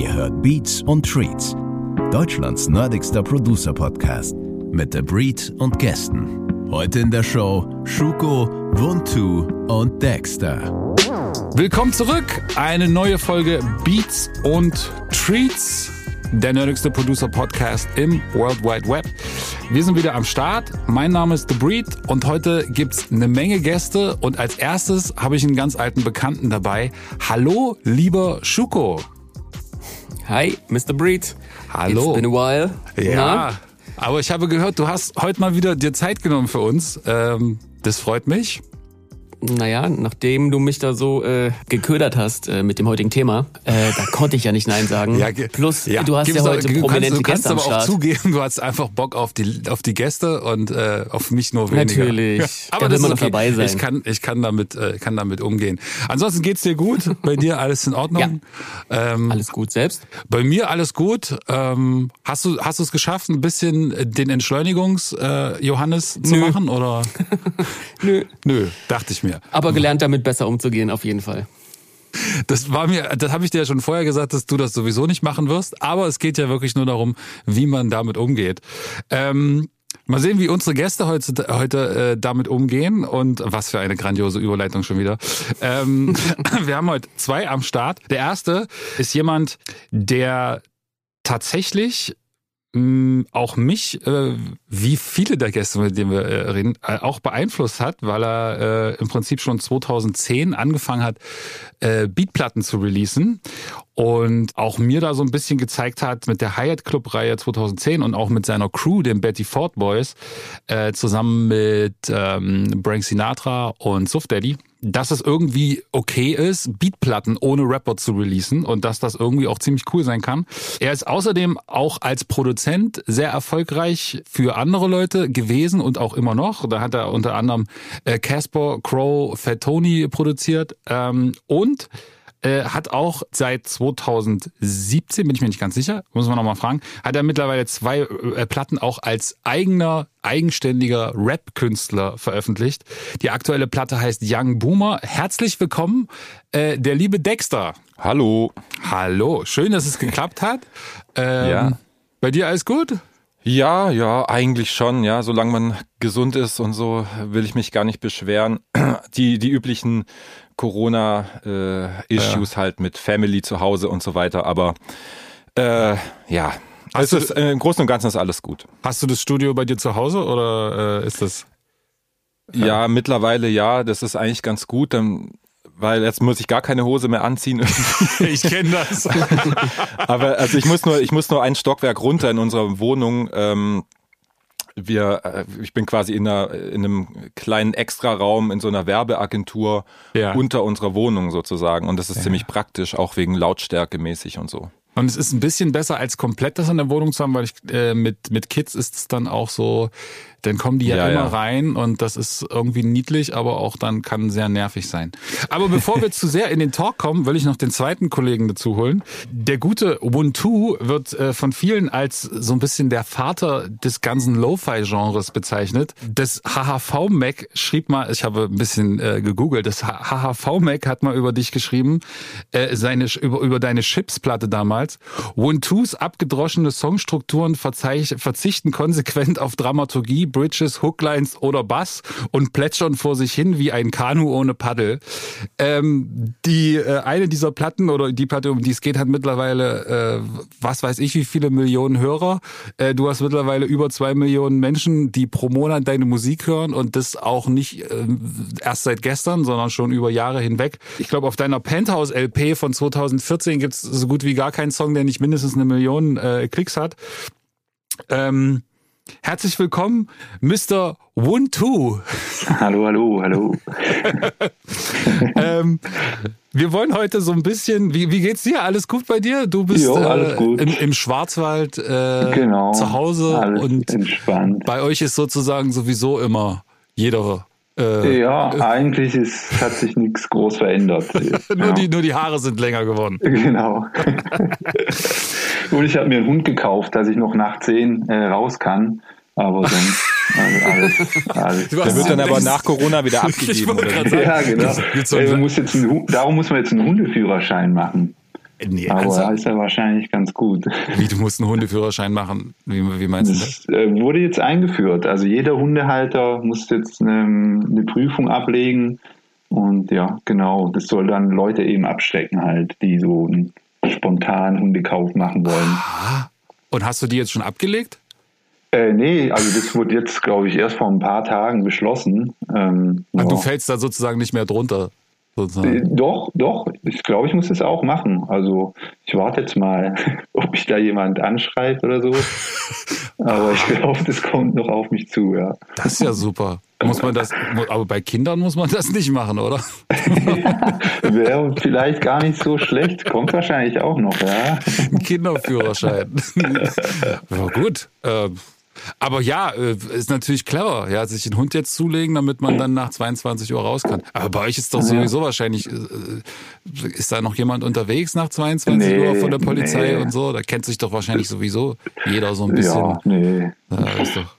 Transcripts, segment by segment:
Ihr hört Beats und Treats, Deutschlands nerdigster Producer-Podcast mit The Breed und Gästen. Heute in der Show Schuko, Wuntu und Dexter. Willkommen zurück, eine neue Folge Beats und Treats, der nerdigste Producer-Podcast im World Wide Web. Wir sind wieder am Start. Mein Name ist The Breed und heute gibt's eine Menge Gäste und als erstes habe ich einen ganz alten Bekannten dabei. Hallo, lieber Schuko. Hi, Mr. Breed. Hallo. It's been a while. Ja, Na? aber ich habe gehört, du hast heute mal wieder dir Zeit genommen für uns. Ähm, das freut mich. Naja, nachdem du mich da so äh, geködert hast äh, mit dem heutigen Thema, äh, da konnte ich ja nicht Nein sagen. ge- Plus, ja, du hast ja heute du prominente kannst, du kannst Gäste aber auch zugeben, du hast einfach Bock auf die auf die Gäste und äh, auf mich nur weniger. Natürlich. aber Da das will man okay. dabei sein. Ich kann ich kann damit äh, kann damit umgehen. Ansonsten geht's dir gut? Bei dir alles in Ordnung? Ähm, Alles gut selbst? bei mir alles gut. Ähm, hast du hast du es geschafft, ein bisschen den Entschleunigungs äh, Johannes zu machen oder? Nö. Nö, dachte ich mir. Aber gelernt damit besser umzugehen, auf jeden Fall. Das war mir, das habe ich dir ja schon vorher gesagt, dass du das sowieso nicht machen wirst. Aber es geht ja wirklich nur darum, wie man damit umgeht. Ähm, mal sehen, wie unsere Gäste heute, heute äh, damit umgehen und was für eine grandiose Überleitung schon wieder. Ähm, wir haben heute zwei am Start. Der erste ist jemand, der tatsächlich mh, auch mich, äh, wie viele der Gäste, mit denen wir äh, reden, äh, auch beeinflusst hat, weil er äh, im Prinzip schon 2010 angefangen hat, äh, Beatplatten zu releasen und auch mir da so ein bisschen gezeigt hat mit der Hyatt Club Reihe 2010 und auch mit seiner Crew, den Betty Ford Boys, äh, zusammen mit ähm, Frank Sinatra und Suf Daddy, dass es irgendwie okay ist, Beatplatten ohne Rapper zu releasen und dass das irgendwie auch ziemlich cool sein kann. Er ist außerdem auch als Produzent sehr erfolgreich für andere Leute gewesen und auch immer noch. Da hat er unter anderem äh, Casper, Crow, Fat Tony produziert ähm, und äh, hat auch seit 2017, bin ich mir nicht ganz sicher, muss man nochmal fragen, hat er mittlerweile zwei äh, Platten auch als eigener, eigenständiger Rap-Künstler veröffentlicht. Die aktuelle Platte heißt Young Boomer. Herzlich willkommen, äh, der liebe Dexter. Hallo. Hallo, schön, dass es geklappt hat. Ähm, Ja. Bei dir alles gut? Ja, ja, eigentlich schon, ja. Solange man gesund ist und so, will ich mich gar nicht beschweren. Die, die üblichen Corona-Issues halt mit Family zu Hause und so weiter, aber äh, ja. Du- ist, äh, Im Großen und Ganzen ist alles gut. Hast du das Studio bei dir zu Hause oder äh, ist das? Ja, mittlerweile ja, das ist eigentlich ganz gut, dann, weil jetzt muss ich gar keine Hose mehr anziehen. Ich kenne das. Aber also ich muss nur, ich muss nur ein Stockwerk runter in unserer Wohnung. Ähm, wir, äh, ich bin quasi in, einer, in einem kleinen Extraraum in so einer Werbeagentur Ja. unter unserer Wohnung sozusagen. Und das ist ziemlich praktisch, auch wegen Lautstärke mäßig und so. Und es ist ein bisschen besser als komplett das in der Wohnung zu haben, weil ich äh, mit mit Kids ist es dann auch so, dann kommen die ja, Ja, immer ja. rein und das ist irgendwie niedlich, aber auch dann kann sehr nervig sein. Aber bevor wir zu sehr in den Talk kommen, will ich noch den zweiten Kollegen dazu holen. Der gute Ubuntu wird äh, von vielen als so ein bisschen der Vater des ganzen Lo-Fi-Genres bezeichnet. Das HHV Mac schrieb mal, ich habe ein bisschen äh, gegoogelt, das HHV Mac hat mal über dich geschrieben, äh, seine über über deine Chips-Platte damals. Ubuntus abgedroschene Songstrukturen verzichten konsequent auf Dramaturgie, Bridges, Hooklines oder Bass und plätschern vor sich hin wie ein Kanu ohne Paddel. Ähm, die äh, eine dieser Platten oder die Platte, um die es geht, hat mittlerweile äh, was weiß ich wie viele Millionen Hörer. Äh, du hast mittlerweile über zwei Millionen Menschen, die pro Monat deine Musik hören und das auch nicht äh, erst seit gestern, sondern schon über Jahre hinweg. Ich glaube, auf deiner Penthouse LP von 2014 gibt es so gut wie gar keinen Song, der nicht mindestens eine Million äh, Klicks hat. Ähm, herzlich willkommen, Mr. One Two. Hallo, hallo, hallo. ähm, wir wollen heute so ein bisschen, wie, wie geht's dir? Alles gut bei dir? Du bist Jo, äh, gut. Im, im Schwarzwald äh, Genau. zu Hause Alles und entspannt. bei euch ist sozusagen sowieso immer jeder. Äh, Ja, eigentlich ist, hat sich nichts groß verändert. nur, ja. die, nur die Haare sind länger geworden. Genau. Und ich habe mir einen Hund gekauft, dass ich noch nach 10 äh, raus kann. Aber sonst also alles, alles. Der wird dann aber nach Corona wieder abgegeben. Ja, genau. Ey, muss jetzt einen, darum muss man jetzt einen Hundeführerschein machen. Nee, Aber ernsthaft? ist ja wahrscheinlich ganz gut. Wie, du musst einen Hundeführerschein machen? Wie, wie meinst du das? Das äh, wurde jetzt eingeführt. Also jeder Hundehalter muss jetzt eine, eine Prüfung ablegen. Und ja, genau, das soll dann Leute eben abschrecken halt, die so einen spontanen Hundekauf machen wollen. Und hast du die jetzt schon abgelegt? Äh, nee, also das wurde jetzt, glaube ich, erst vor ein paar Tagen beschlossen. Ähm, ja. Du fällst da sozusagen nicht mehr drunter. Äh, Sozusagen. Doch, doch. Ich glaube, ich muss das auch machen. Also ich warte jetzt mal, ob mich da jemand anschreibt oder so. Aber ich glaube, das kommt noch auf mich zu, ja. Das ist ja super. Muss man das, aber bei Kindern muss man das nicht machen, oder? Wäre vielleicht gar nicht so schlecht. Kommt wahrscheinlich auch noch, ja. Ein Kinderführerschein. ja, gut. Ähm, aber ja, äh, ist natürlich clever, ja, sich den Hund jetzt zulegen, damit man dann nach 22 Uhr raus kann. Aber bei euch ist doch sowieso wahrscheinlich, äh, ist da noch jemand unterwegs nach 22 Nee, Uhr von der Polizei nee. und so? Da kennt sich doch wahrscheinlich sowieso jeder so ein bisschen. Ja, nee. Ja, ist doch.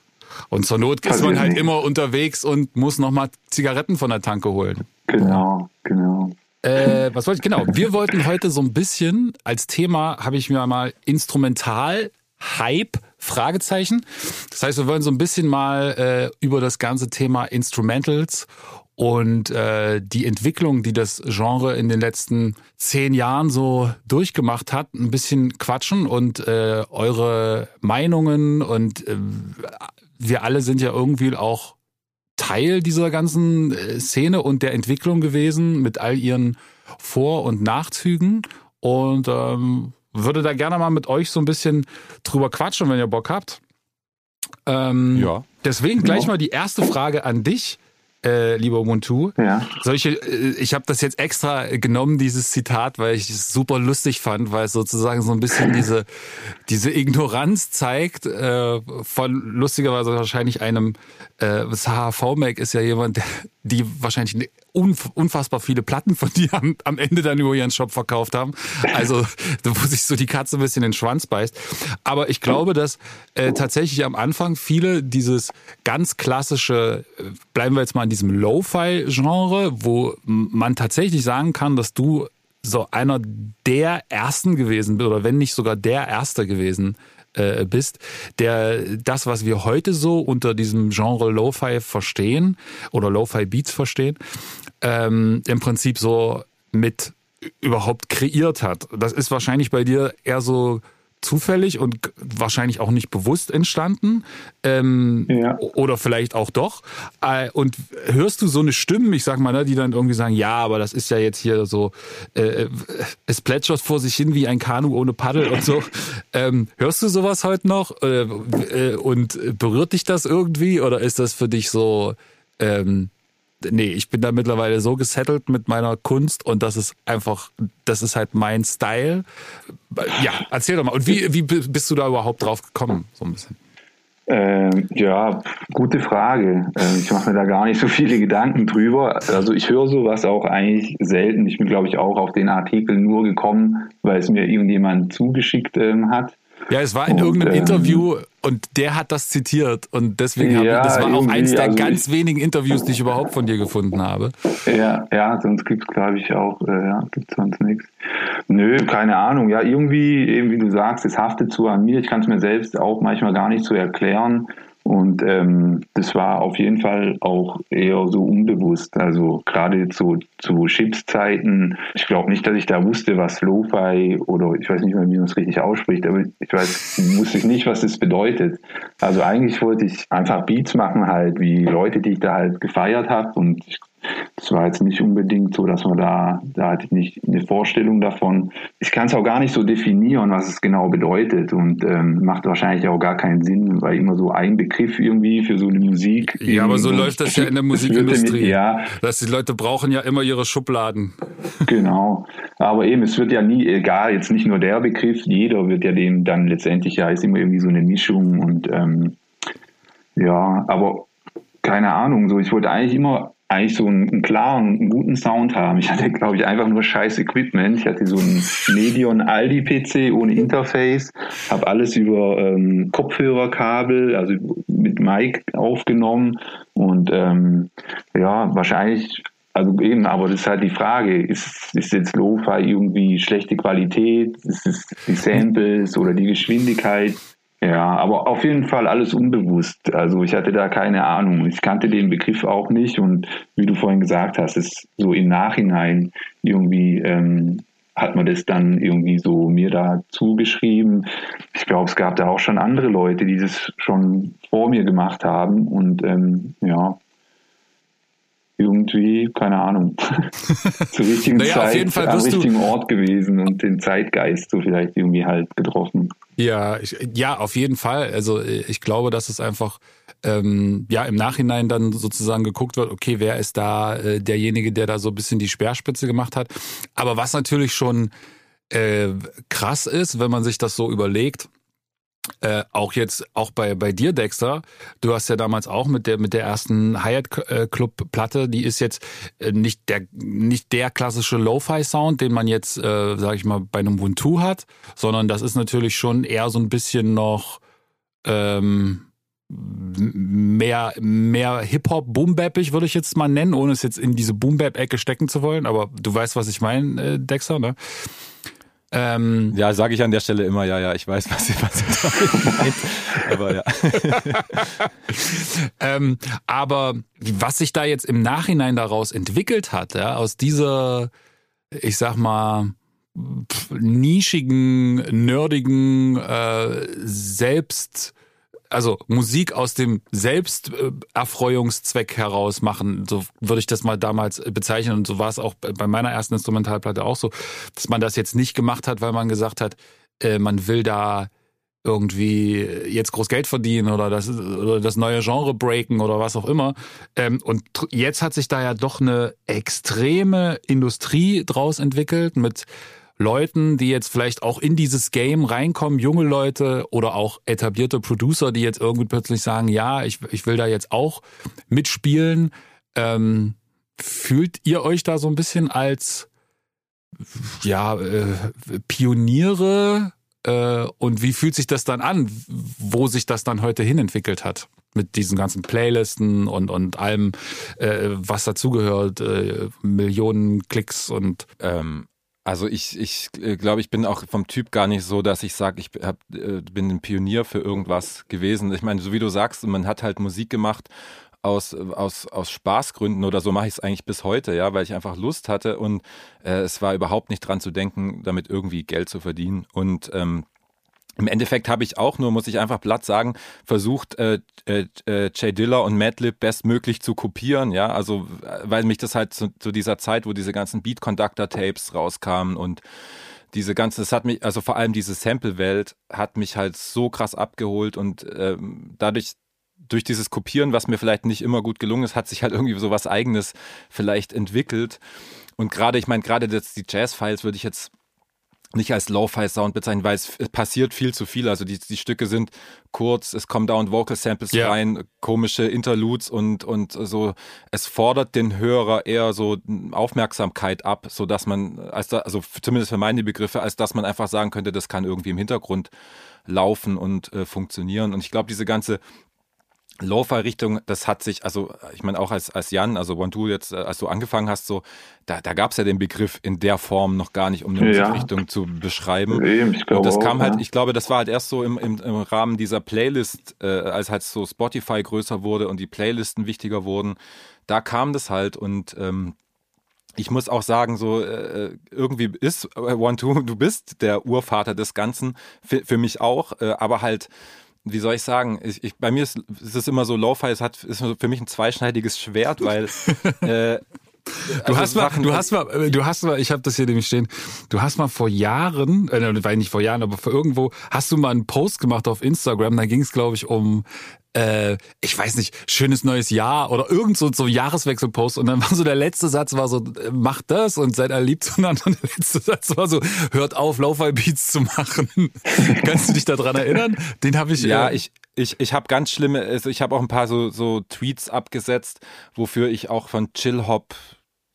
Und zur Not ist man halt immer unterwegs und muss nochmal Zigaretten von der Tanke holen. Genau, genau. Äh, was wollte ich? Genau. Wir wollten heute so ein bisschen als Thema, habe ich mir mal Instrumental Hype Fragezeichen. Das heißt, wir wollen so ein bisschen mal äh, über das ganze Thema Instrumentals und äh, die Entwicklung, die das Genre in den letzten zehn Jahren so durchgemacht hat, ein bisschen quatschen und äh, eure Meinungen und äh, wir alle sind ja irgendwie auch Teil dieser ganzen äh, Szene und der Entwicklung gewesen mit all ihren Vor- und Nachzügen und ähm, würde da gerne mal mit euch so ein bisschen drüber quatschen, wenn ihr Bock habt. Ähm, Ja. Deswegen gleich mal die erste Frage an dich, äh, lieber Muntu. Ja. Solche, äh, ich habe das jetzt extra genommen, dieses Zitat, weil ich es super lustig fand, weil es sozusagen so ein bisschen diese, diese Ignoranz zeigt, äh, von lustigerweise wahrscheinlich einem äh, Saha V-Mac ist ja jemand, der, die wahrscheinlich unf unfassbar viele Platten von dir am, am Ende dann über ihren Shop verkauft haben. Also, wo sich so die Katze ein bisschen den Schwanz beißt. Aber ich glaube, dass äh, tatsächlich am Anfang viele dieses ganz klassische, äh, bleiben wir jetzt mal in diesem Lo-Fi-Genre, wo man tatsächlich sagen kann, dass du so einer der ersten gewesen bist, oder wenn nicht sogar der erste gewesen äh, bist, der das, was wir heute so unter diesem Genre Lo-Fi verstehen oder Lo-Fi Beats verstehen, ähm, im Prinzip so mit überhaupt kreiert hat. Das ist wahrscheinlich bei dir eher so zufällig und wahrscheinlich auch nicht bewusst entstanden. Ähm, Ja. Oder vielleicht auch doch. Äh, Und hörst du so eine Stimme, ich sag mal, ne, die dann irgendwie sagen, ja, aber das ist ja jetzt hier so, äh, es plätschert vor sich hin wie ein Kanu ohne Paddel und so. Ähm, hörst du sowas heute noch? Äh, äh, und berührt dich das irgendwie? Oder ist das für dich so, ähm, nee, ich bin da mittlerweile so gesettelt mit meiner Kunst und das ist einfach, das ist halt mein Style. Ja, erzähl doch mal. Und wie, wie bist du da überhaupt drauf gekommen? So ein bisschen. Ähm, ja, gute Frage. Ähm, ich mache mir da gar nicht so viele Gedanken drüber. Also ich höre sowas auch eigentlich selten. Ich bin, glaube ich, auch auf den Artikel nur gekommen, weil es mir irgendjemand zugeschickt ähm, hat. Ja, es war in Und, irgendeinem ähm, Interview und der hat das zitiert und deswegen habe ich, das war auch eins der also ganz ich- wenigen Interviews, die ich überhaupt von dir gefunden habe. Ja, ja, sonst gibt's glaube ich auch, äh, ja, gibt's sonst nichts. Nö, keine Ahnung. Ja, irgendwie, eben wie du sagst, es haftet so an mir. Ich kann es mir selbst auch manchmal gar nicht so erklären. Und ähm, das war auf jeden Fall auch eher so unbewusst. Also gerade so zu Chips-Zeiten. Ich glaube nicht, dass ich da wusste, was Lo-Fi oder ich weiß nicht mehr, wie man es richtig ausspricht, aber ich weiß, wusste ich nicht, was das bedeutet. Also eigentlich wollte ich einfach Beats machen halt, wie Leute, die ich da halt gefeiert habe. Und ich das war jetzt nicht unbedingt so, dass man da, da hatte ich nicht eine Vorstellung davon. Ich kann es auch gar nicht so definieren, was es genau bedeutet und ähm, macht wahrscheinlich auch gar keinen Sinn, weil immer so ein Begriff irgendwie für so eine Musik. Ja, aber so läuft das ja in der Musikindustrie. Ja, Dass die Leute brauchen ja immer ihre Schubladen. Genau. Aber eben, es wird ja nie, egal, jetzt nicht nur der Begriff, jeder wird ja dem dann letztendlich, ja, ist immer irgendwie so eine Mischung und ähm, ja, aber keine Ahnung, so ich wollte eigentlich immer eigentlich so einen, einen klaren, einen guten Sound haben. Ich hatte, glaube ich, einfach nur scheiß Equipment. Ich hatte so einen Medion Aldi PC ohne Interface, habe alles über ähm, Kopfhörerkabel, also mit Mic aufgenommen und ähm, ja, wahrscheinlich also eben, aber das ist halt die Frage, ist, ist jetzt Lo-Fi irgendwie schlechte Qualität, ist es die Samples oder die Geschwindigkeit? Ja, aber auf jeden Fall alles unbewusst. Also ich hatte da keine Ahnung. Ich kannte den Begriff auch nicht und wie du vorhin gesagt hast, ist so im Nachhinein irgendwie ähm, hat man das dann irgendwie so mir da zugeschrieben. Ich glaube, es gab da auch schon andere Leute, die das schon vor mir gemacht haben und ähm, ja, irgendwie, keine Ahnung, zur richtigen naja, Zeit auf jeden Fall am richtigen Ort gewesen und den Zeitgeist so vielleicht irgendwie halt getroffen. Ja, ich, ja, auf jeden Fall. Also äh, ich glaube, dass es einfach ähm, ja im Nachhinein dann sozusagen geguckt wird, okay, wer ist da äh, derjenige, der da so ein bisschen die Speerspitze gemacht hat. Aber was natürlich schon äh, krass ist, wenn man sich das so überlegt, äh, auch jetzt, auch bei, bei dir, Dexter, du hast ja damals auch mit der, mit der ersten Hyatt-Club-Platte, die ist jetzt äh, nicht der, nicht der klassische Lo-Fi-Sound, den man jetzt, äh, sag ich mal, bei einem Ubuntu hat, sondern das ist natürlich schon eher so ein bisschen noch, ähm, mehr, mehr Hip-Hop, Boom-Bappig würde ich jetzt mal nennen, ohne es jetzt in diese Boom-Bap-Ecke stecken zu wollen, aber du weißt, was ich meine, äh, Dexter, ne? Ähm, Ja, sage ich an der Stelle immer, ja, ja, ich weiß, was ihr, was damit meint. Aber ja. Ähm, aber was sich da jetzt im Nachhinein daraus entwickelt hat, ja, aus dieser, ich sag mal, pf, nischigen, nerdigen, äh, selbst, also Musik aus dem Selbsterfreuungszweck heraus machen, so würde ich das mal damals bezeichnen und so war es auch bei meiner ersten Instrumentalplatte auch so, dass man das jetzt nicht gemacht hat, weil man gesagt hat, äh, man will da irgendwie jetzt groß Geld verdienen oder das, oder das neue Genre breaken oder was auch immer. Ähm, und jetzt hat sich da ja doch eine extreme Industrie draus entwickelt mit Leuten, die jetzt vielleicht auch in dieses Game reinkommen, junge Leute oder auch etablierte Producer, die jetzt irgendwie plötzlich sagen, ja, ich, ich will da jetzt auch mitspielen. Ähm, fühlt ihr euch da so ein bisschen als ja, äh, Pioniere äh, und wie fühlt sich das dann an, wo sich das dann heute hin entwickelt hat? Mit diesen ganzen Playlisten und, und allem, äh, was dazugehört, äh, Millionen Klicks und Ähm, also ich, ich äh, glaube, ich bin auch vom Typ gar nicht so, dass ich sage, ich hab, äh, bin ein Pionier für irgendwas gewesen. Ich meine, so wie du sagst, man hat halt Musik gemacht aus, aus, aus Spaßgründen oder so mache ich es eigentlich bis heute, ja, weil ich einfach Lust hatte und äh, es war überhaupt nicht dran zu denken, damit irgendwie Geld zu verdienen. Und ähm, im Endeffekt habe ich auch nur, muss ich einfach platt sagen, versucht, äh, äh, äh, Jay Diller und Madlib bestmöglich zu kopieren, ja, also äh, weil mich das halt zu, zu dieser Zeit, wo diese ganzen Beat Conductor Tapes rauskamen und diese ganze, das hat mich, also vor allem diese Sample-Welt hat mich halt so krass abgeholt und ähm, dadurch, durch dieses Kopieren, was mir vielleicht nicht immer gut gelungen ist, hat sich halt irgendwie so was Eigenes vielleicht entwickelt. Und gerade, ich meine, gerade das, die Jazz-Files würde ich jetzt nicht als Lo-Fi-Sound bezeichnen, weil es passiert viel zu viel. Also die, die Stücke sind kurz, es kommen dauernd Vocal-Samples Ja. rein, komische Interludes und, und so. Es fordert den Hörer eher so Aufmerksamkeit ab, so dass man, als da, also zumindest für meine Begriffe, als dass man einfach sagen könnte, das kann irgendwie im Hintergrund laufen und äh, funktionieren. Und ich glaube, diese ganze Lo-Fi-Richtung, das hat sich, also ich meine auch als, als Jan, also One Two jetzt, äh, als du angefangen hast, so, da, da gab es ja den Begriff in der Form noch gar nicht, um eine Ja. Musikrichtung zu beschreiben. Eben, ich glaube Und das auch, kam halt, ja. ich glaube, das war halt erst so im, im, im Rahmen dieser Playlist, äh, als halt so Spotify größer wurde und die Playlisten wichtiger wurden, da kam das halt und ähm, ich muss auch sagen, so äh, irgendwie ist äh, One Two, du bist der Urvater des Ganzen, für, für mich auch, äh, aber halt, wie soll ich sagen, ich, ich, bei mir ist, ist es immer so, Lo-Fi es hat, ist für mich ein zweischneidiges Schwert, weil äh, Du also hast mal, du hast mal, äh, du hast mal, ich habe das hier nämlich stehen. Du hast mal vor Jahren, äh, war nicht vor Jahren, aber vor irgendwo hast du mal einen Post gemacht auf Instagram. Da ging es, glaube ich, um äh, ich weiß nicht, schönes neues Jahr oder irgend so, so Jahreswechselpost und dann war so der letzte Satz war so, äh, macht das und seid zueinander und der letzte Satz war so, hört auf, Lo-Fi-Beats zu machen. Kannst du dich daran erinnern? Den habe ich Ja, äh, ich, ich, ich habe ganz schlimme, also ich habe auch ein paar so, so Tweets abgesetzt, wofür ich auch von Chill Hop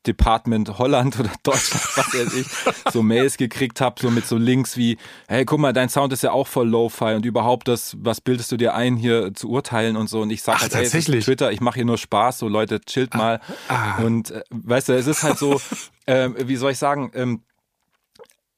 Department Holland oder Deutschland, was weiß ich, so Mails gekriegt habe, so mit so Links wie, hey, guck mal, dein Sound ist ja auch voll Lo-Fi und überhaupt das, was bildest du dir ein, hier zu urteilen und so. Und ich sag Ach, halt, hey, tatsächlich? Twitter, ich mache hier nur Spaß, so Leute, chillt mal. ah. Und äh, weißt du, es ist halt so, ähm, wie soll ich sagen, ähm,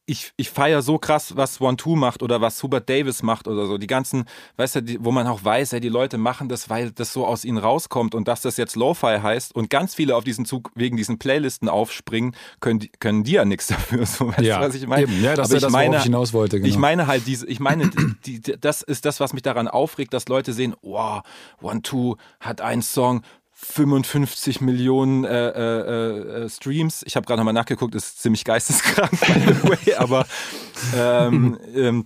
ich, ich feiere so krass, was One Two macht oder was Hubert Davis macht oder so. Die ganzen, weißt du, die, wo man auch weiß, ja, die Leute machen das, weil das so aus ihnen rauskommt und dass das jetzt Lo-Fi heißt und ganz viele auf diesen Zug wegen diesen Playlisten aufspringen, können, die- können die ja nichts dafür. So, weißt Ja, du, was ich meine? eben. Ja, das ist das, meine, ich hinaus wollte, genau. Ich meine halt diese, ich meine, die, die, das ist das, was mich daran aufregt, dass Leute sehen, wow, One Two hat einen Song, 55 Millionen äh, äh, äh, Streams. Ich habe gerade nochmal nachgeguckt, ist ziemlich geisteskrank, by the way, aber ähm, ähm,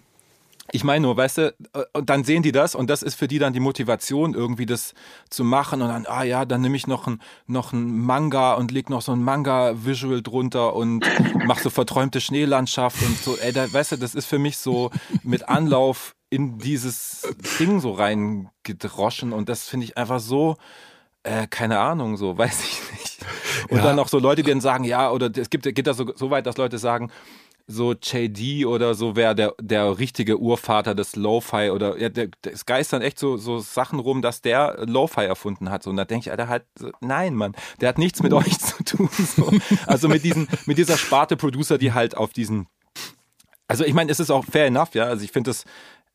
ich meine nur, weißt du, und dann sehen die das und das ist für die dann die Motivation, irgendwie das zu machen und dann, ah ja, dann nehme ich noch ein, noch ein Manga und leg noch so ein Manga-Visual drunter und mach so verträumte Schneelandschaft und so, ey, da, weißt du, das ist für mich so mit Anlauf in dieses Ding so reingedroschen und das finde ich einfach so, äh, keine Ahnung, so, weiß ich nicht. Und Ja. dann noch so Leute, die dann sagen, ja, oder es gibt, geht da so, so weit, dass Leute sagen, so JD oder so wäre der, der richtige Urvater des Lo-Fi oder ja, der, es geistern echt so, so Sachen rum, dass der Lo-Fi erfunden hat. So, und da denke ich, Alter, halt, nein, Mann, der hat nichts mit euch zu tun. So. Also mit diesen, mit dieser Sparte Producer, die halt auf diesen also ich meine, es ist auch fair enough, ja. Also ich finde es,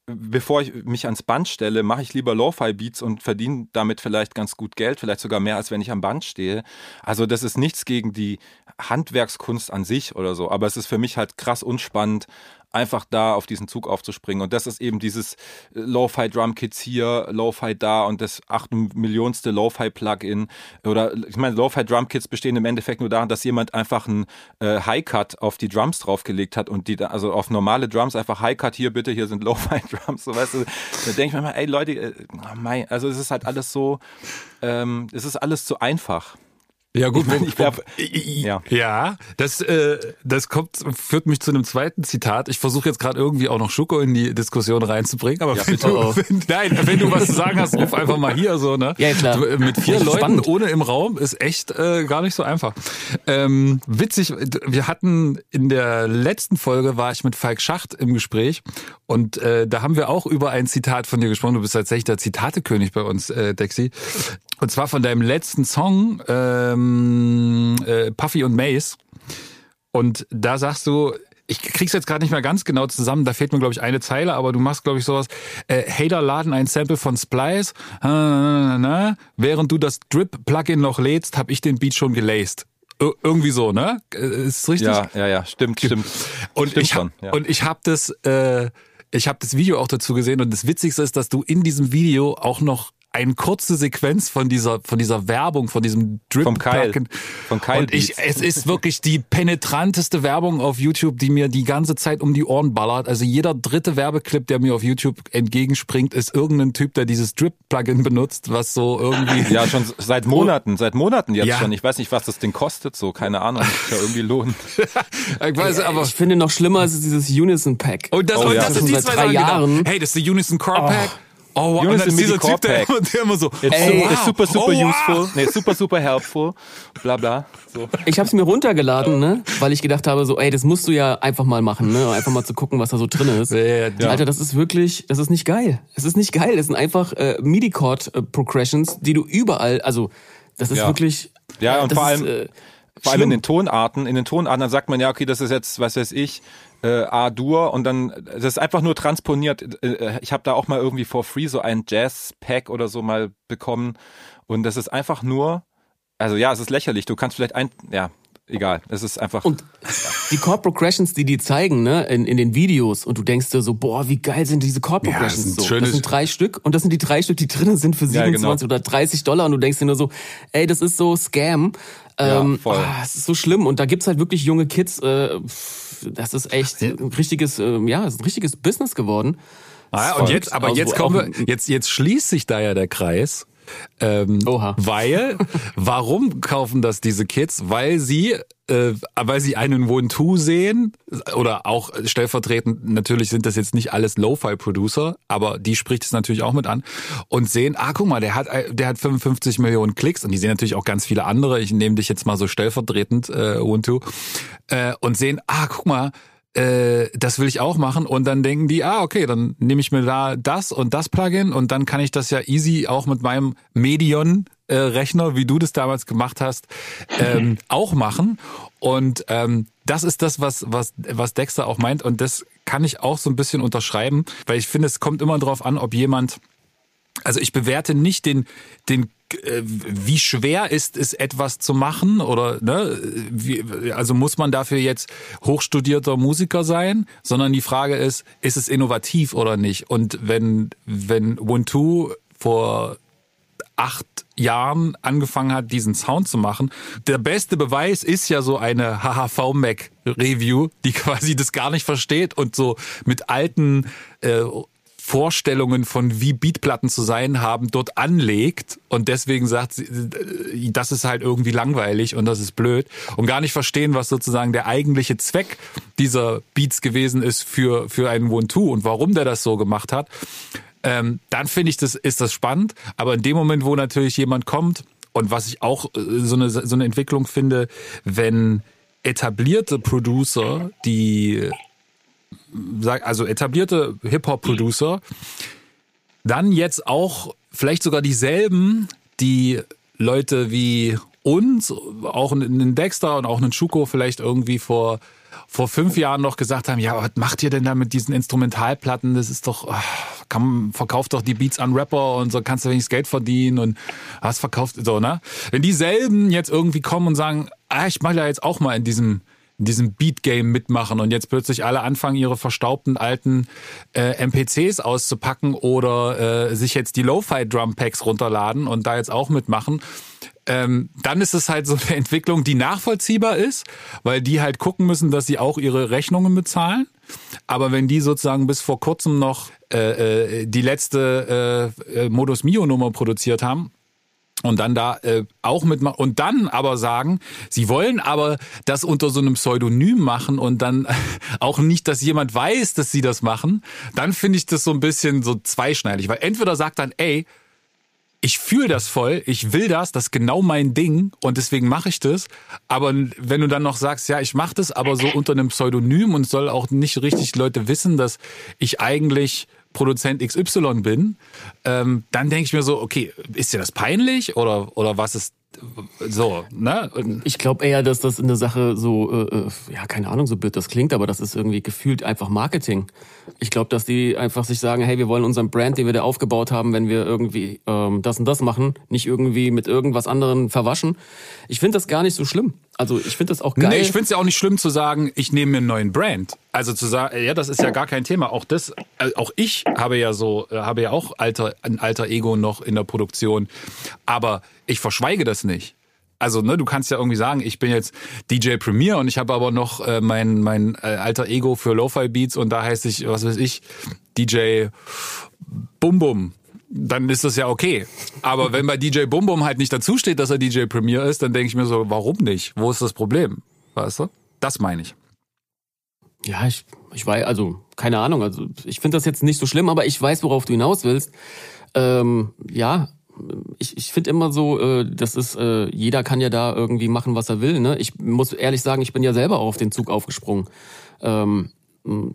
bevor ich mich ans Band stelle, mache ich lieber Lo-Fi-Beats und verdiene damit vielleicht ganz gut Geld, vielleicht sogar mehr, als wenn ich am Band stehe. Also das ist nichts gegen die Handwerkskunst an sich oder so, aber es ist für mich halt krass unspannend, einfach da auf diesen Zug aufzuspringen. Und das ist eben dieses äh, Lo-Fi Drum Kits hier, Lo-Fi da und das acht Millionste Lo-Fi Plugin. Oder ich meine, Lo-Fi Drum Kits bestehen im Endeffekt nur daran, dass jemand einfach einen äh, High-Cut auf die Drums draufgelegt hat und die da, also auf normale Drums einfach High-Cut hier bitte, hier sind Lo-Fi Drums. So, weißt du, da denke ich mir mal, ey Leute, äh, oh mein, also es ist halt alles so, ähm, es ist alles zu einfach. Ja gut, Ich ich wär- wo- ja. ja, das äh, das kommt führt mich zu einem zweiten Zitat. Ich versuche jetzt gerade irgendwie auch noch Schuko in die Diskussion reinzubringen, aber Ja, wenn du, wenn, nein, wenn du was zu sagen hast, ruf einfach mal hier so, ne? Ja, klar. Du, Mit vier Leuten spannend. ohne im Raum ist echt äh, gar nicht so einfach. Ähm, witzig, wir hatten in der letzten Folge war ich mit Falk Schacht im Gespräch und äh, da haben wir auch über ein Zitat von dir gesprochen. Du bist tatsächlich der Zitatekönig bei uns, äh, Dexy. Und zwar von deinem letzten Song, ähm, äh, Puffy und Mace. Und da sagst du, ich krieg's jetzt gerade nicht mehr ganz genau zusammen, da fehlt mir, glaube ich, eine Zeile, aber du machst, glaube ich, sowas, äh, Hater laden ein Sample von Splice, äh, na, na, na, während du das Drip-Plugin noch lädst, habe ich den Beat schon gelaced. Ir irgendwie so, ne? Äh, Ist richtig? Ja, ja, ja, stimmt, stimmt. Und stimmt ich hab, schon, ja. und ich habe das, äh, ich habe das Video auch dazu gesehen und das Witzigste ist, dass du in diesem Video auch noch eine kurze Sequenz von dieser von dieser Werbung von diesem Drip Vom Kyle. Plugin. Von Kyle und ich es ist wirklich die penetranteste Werbung auf YouTube, die mir die ganze Zeit um die Ohren ballert. Also jeder dritte Werbeclip, der mir auf YouTube entgegenspringt, ist irgendein Typ, der dieses Drip Plugin benutzt, was so irgendwie Ja, schon seit Monaten, seit Monaten jetzt Ja. schon. Ich weiß nicht, was das Ding kostet, so, keine Ahnung. Muss ja irgendwie lohnen. ich weiß, aber ich finde noch schlimmer ist dieses Unison Pack. Und das, Oh und ja. das sind die Seit zwei drei Jahren. Hey, das ist der Unison Core Pack. Oh, wow. und Unison dann ist dieser Typ, der, der immer so, It's, ey, it's super, super oh, wow. useful. Nee, super, super helpful. Bla, bla. So. Ich habe es mir runtergeladen, ne, weil ich gedacht habe, so, ey, das musst du ja einfach mal machen, ne, einfach mal zu gucken, was da so drin ist. Ja, Alter, das ist wirklich, das ist nicht geil. Es ist nicht geil. Das sind einfach äh, MIDI-Chord-Progressions, die du überall, also das ist Ja. wirklich. Ja, äh, und das vor ist, allem- äh, Vor allem in den Tonarten. In den Tonarten, dann sagt man ja, okay, das ist jetzt, was weiß ich, äh, A-Dur und dann, das ist einfach nur transponiert. Äh, Ich habe da auch mal irgendwie for free so ein Jazz-Pack oder so mal bekommen und das ist einfach nur, also ja, es ist lächerlich. Du kannst vielleicht ein, ja, egal. Es ist einfach. Und die Chord Progressions, die die zeigen, ne, in, in den Videos, und du denkst dir so, boah, wie geil sind diese Chord Ja, Progressions das sind so. Das sind drei Stück und das sind die drei Stück, die drinnen sind für Ja, 27 genau. oder 30 Dollar und du denkst dir nur so, ey, das ist so Scam. Ja, Ähm, voll. ah, es ist so schlimm und da gibt's halt wirklich junge Kids. Äh, das ist echt ein richtiges, äh, ja, ist ein richtiges Business geworden. Ah, und Voll. jetzt, aber Also jetzt kommen wir, jetzt, jetzt schließt sich da ja der Kreis. Ähm, Oha. Weil, warum kaufen das diese Kids? Weil sie äh, weil sie einen One-Two sehen oder auch stellvertretend, natürlich sind das jetzt nicht alles Lo-Fi-Producer, aber die spricht es natürlich auch mit an und sehen, ah, guck mal, der hat, der hat 55 Millionen Klicks und die sehen natürlich auch ganz viele andere. Ich nehme dich jetzt mal so stellvertretend, äh, One-Two, äh, und sehen, ah, guck mal, äh, das will ich auch machen und dann denken die, ah, okay, dann nehme ich mir da das und das Plugin und dann kann ich das ja easy auch mit meinem Medion äh, Rechner, wie du das damals gemacht hast, ähm, auch machen. Und ähm, das ist das, was, was, was Dexter auch meint. Und das kann ich auch so ein bisschen unterschreiben, weil ich finde, es kommt immer darauf an, ob jemand also ich bewerte nicht den, den wie schwer ist es, etwas zu machen oder ne, wie, also muss man dafür jetzt hochstudierter Musiker sein, sondern die Frage ist, ist es innovativ oder nicht? Und wenn wenn One vor acht Jahren angefangen hat, diesen Sound zu machen. Der beste Beweis ist ja so eine HHV Mac Review, die quasi das gar nicht versteht und so mit alten äh, Vorstellungen von wie Beatplatten zu sein haben, dort anlegt und deswegen sagt sie, äh, das ist halt irgendwie langweilig und das ist blöd und gar nicht verstehen, was sozusagen der eigentliche Zweck dieser Beats gewesen ist für, für einen One-Two und warum der das so gemacht hat. Ähm, dann finde ich, das ist das spannend. Aber in dem Moment, wo natürlich jemand kommt und was ich auch äh, so eine, so eine Entwicklung finde, wenn etablierte Producer, die also etablierte Hip-Hop-Producer, dann jetzt auch vielleicht sogar dieselben, die Leute wie uns, auch einen Dexter und auch einen Schuko vielleicht irgendwie vor vor fünf Jahren noch gesagt haben, ja, was macht ihr denn da mit diesen Instrumentalplatten? Das ist doch, ah, kann, verkauft doch die Beats an Rapper und so kannst du wenigstens Geld verdienen und was verkauft, so, ne? Wenn dieselben jetzt irgendwie kommen und sagen, ah, ich mache ja jetzt auch mal in diesem in diesem Beat-Game mitmachen und jetzt plötzlich alle anfangen, ihre verstaubten alten äh, MPCs auszupacken oder äh, sich jetzt die Lo-Fi-Drum-Packs runterladen und da jetzt auch mitmachen, ähm, dann ist es halt so eine Entwicklung, die nachvollziehbar ist, weil die halt gucken müssen, dass sie auch ihre Rechnungen bezahlen. Aber wenn die sozusagen bis vor kurzem noch äh, äh, die letzte äh, äh Modus Mio Nummer produziert haben, und dann da äh, auch mitmachen und dann aber sagen, sie wollen aber das unter so einem Pseudonym machen und dann auch nicht, dass jemand weiß, dass sie das machen, dann finde ich das so ein bisschen so zweischneidig, weil entweder sagt dann, ey, ich fühle das voll, ich will das, das ist genau mein Ding und deswegen mache ich das. Aber wenn du dann noch sagst, ja, ich mache das, aber so unter einem Pseudonym und soll auch nicht richtig Leute wissen, dass ich eigentlich Produzent XY bin, ähm, dann denke ich mir so, okay, ist dir das peinlich oder, oder was ist so, ne? Ich glaube eher, dass das eine Sache so, äh, äh, ja, keine Ahnung, so blöd das klingt, aber das ist irgendwie gefühlt einfach Marketing. Ich glaube, dass die einfach sich sagen, hey, wir wollen unseren Brand, den wir da aufgebaut haben, wenn wir irgendwie ähm, das und das machen, nicht irgendwie mit irgendwas anderem verwaschen. Ich finde das gar nicht so schlimm. Also ich finde das auch geil. Nee, ich finde es ja auch nicht schlimm zu sagen, ich nehme mir einen neuen Brand. Also zu sagen, ja, das ist ja gar kein Thema. Auch das, äh, auch ich habe ja so, äh, habe ja auch alter, ein alter Ego noch in der Produktion. Aber ich verschweige das nicht. Also, ne, du kannst ja irgendwie sagen, ich bin jetzt DJ Premier und ich habe aber noch äh, mein, mein äh, alter Ego für Lo-Fi Beats und da heißt ich, was weiß ich, DJ Bum Bum. Dann ist das ja okay. Aber wenn bei DJ Bum Bum halt nicht dazu steht, dass er DJ Premier ist, dann denke ich mir so, warum nicht? Wo ist das Problem? Weißt du? Das meine ich. Ja, ich, ich weiß, also, keine Ahnung. Also, ich finde das jetzt nicht so schlimm, aber ich weiß, worauf du hinaus willst. Ähm, ja, ich, ich finde immer so, äh, das ist, äh, jeder kann ja da irgendwie machen, was er will. Ne? Ich muss ehrlich sagen, ich bin ja selber auch auf den Zug aufgesprungen. Ähm,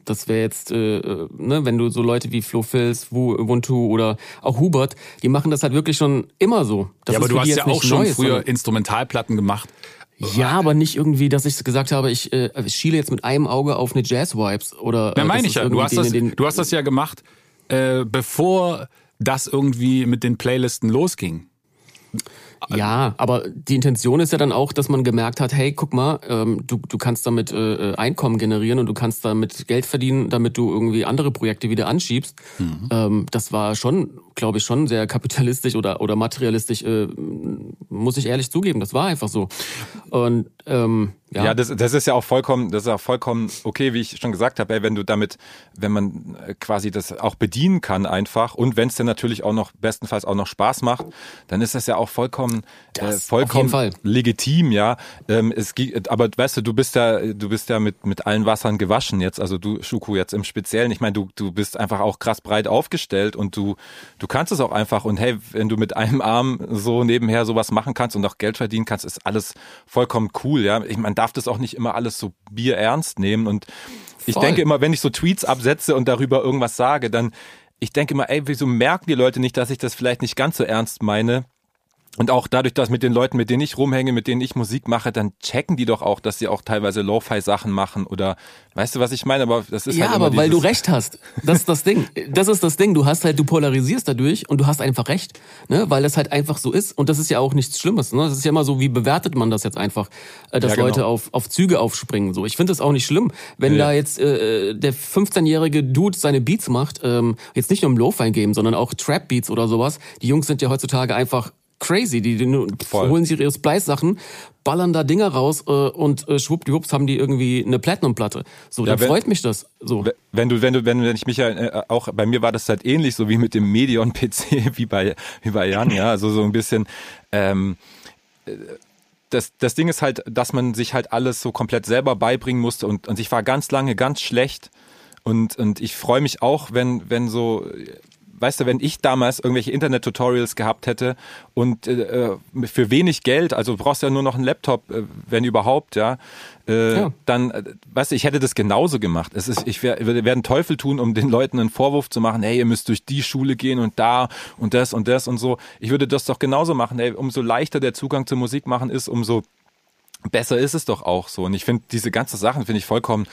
das wäre jetzt, äh, äh, ne, wenn du so Leute wie Flo Fils, Ubuntu oder auch Hubert, die machen das halt wirklich schon immer so. Das ja, aber du hast ja auch schon Neues, früher Instrumentalplatten gemacht. Ja, aber nicht irgendwie, dass ich gesagt habe, ich, äh, ich schiele jetzt mit einem Auge auf eine Jazz-Vibes oder. Äh, ja, meine ich ja. Du hast, das, du hast das ja gemacht, äh, bevor das irgendwie mit den Playlisten losging. Ja, aber die Intention ist ja dann auch, dass man gemerkt hat, hey, guck mal, ähm, du, du kannst damit äh, äh, Einkommen generieren und du kannst damit Geld verdienen, damit du irgendwie andere Projekte wieder anschiebst. Mhm. Ähm, das war schon, glaube ich, schon sehr kapitalistisch oder, oder materialistisch, äh, muss ich ehrlich zugeben. Das war einfach so. Und ähm, ja, ja das, das ist ja auch vollkommen, das ist auch vollkommen okay, wie ich schon gesagt habe, ey, wenn du damit, wenn man äh, quasi das auch bedienen kann einfach und wenn es dann natürlich auch noch bestenfalls auch noch Spaß macht, dann ist das ja auch vollkommen, äh, vollkommen legitim, ja. Ähm, es, aber weißt du, du bist ja, du bist ja mit mit allen Wassern gewaschen jetzt, also du Schuku jetzt im Speziellen. Ich meine, du du bist einfach auch krass breit aufgestellt und du du kannst es auch einfach und hey, wenn du mit einem Arm so nebenher sowas machen kannst und auch Geld verdienen kannst, ist alles vollkommen cool, ja. Ich meine, darf das auch nicht immer alles so bierernst nehmen. Und ich Voll. denke immer, wenn ich so Tweets absetze und darüber irgendwas sage, dann ich denke immer, ey, wieso merken die Leute nicht, dass ich das vielleicht nicht ganz so ernst meine? Und auch dadurch, dass mit den Leuten, mit denen ich rumhänge, mit denen ich Musik mache, dann checken die doch auch, dass sie auch teilweise Lo-Fi-Sachen machen oder weißt du, was ich meine? Aber das ist ja, halt aber weil du recht hast. Das ist das Ding. Das ist das Ding. Du hast halt, du polarisierst dadurch und du hast einfach recht, ne? Weil das halt einfach so ist. Und das ist ja auch nichts Schlimmes. Ne? Das ist ja immer so, wie bewertet man das jetzt einfach, äh, dass ja, genau. Leute auf, auf Züge aufspringen. So, ich finde das auch nicht schlimm, wenn ja. da jetzt äh, der 15-jährige Dude seine Beats macht, ähm, jetzt nicht nur im Lo-Fi-Game, sondern auch Trap-Beats oder sowas. Die Jungs sind ja heutzutage einfach crazy. Die, die holen sich ihre Splice-Sachen, ballern da Dinger raus äh, und äh, schwuppdiwupps haben die irgendwie eine Platinum-Platte. So, ja, dann wenn, freut mich das. So. Wenn du, wenn du, wenn, wenn ich mich ja äh, auch, bei mir war das halt ähnlich, so wie mit dem Medion-PC, wie bei, wie bei Jan, ja, also so ein bisschen, ähm, das, das Ding ist halt, dass man sich halt alles so komplett selber beibringen musste und, und ich war ganz lange ganz schlecht und, und ich freue mich auch, wenn, wenn so weißt du, wenn ich damals irgendwelche Internet-Tutorials gehabt hätte und äh, für wenig Geld, also du brauchst ja nur noch einen Laptop, äh, wenn überhaupt, ja, äh, ja. dann, äh, weißt du, ich hätte das genauso gemacht. Es ist, ich wär, werde einen Teufel tun, um den Leuten einen Vorwurf zu machen, hey, ihr müsst durch die Schule gehen und da und das und das und so. Ich würde das doch genauso machen. Hey, umso leichter der Zugang zur Musik machen ist, umso besser ist es doch auch so. Und ich finde diese ganzen Sachen finde ich vollkommen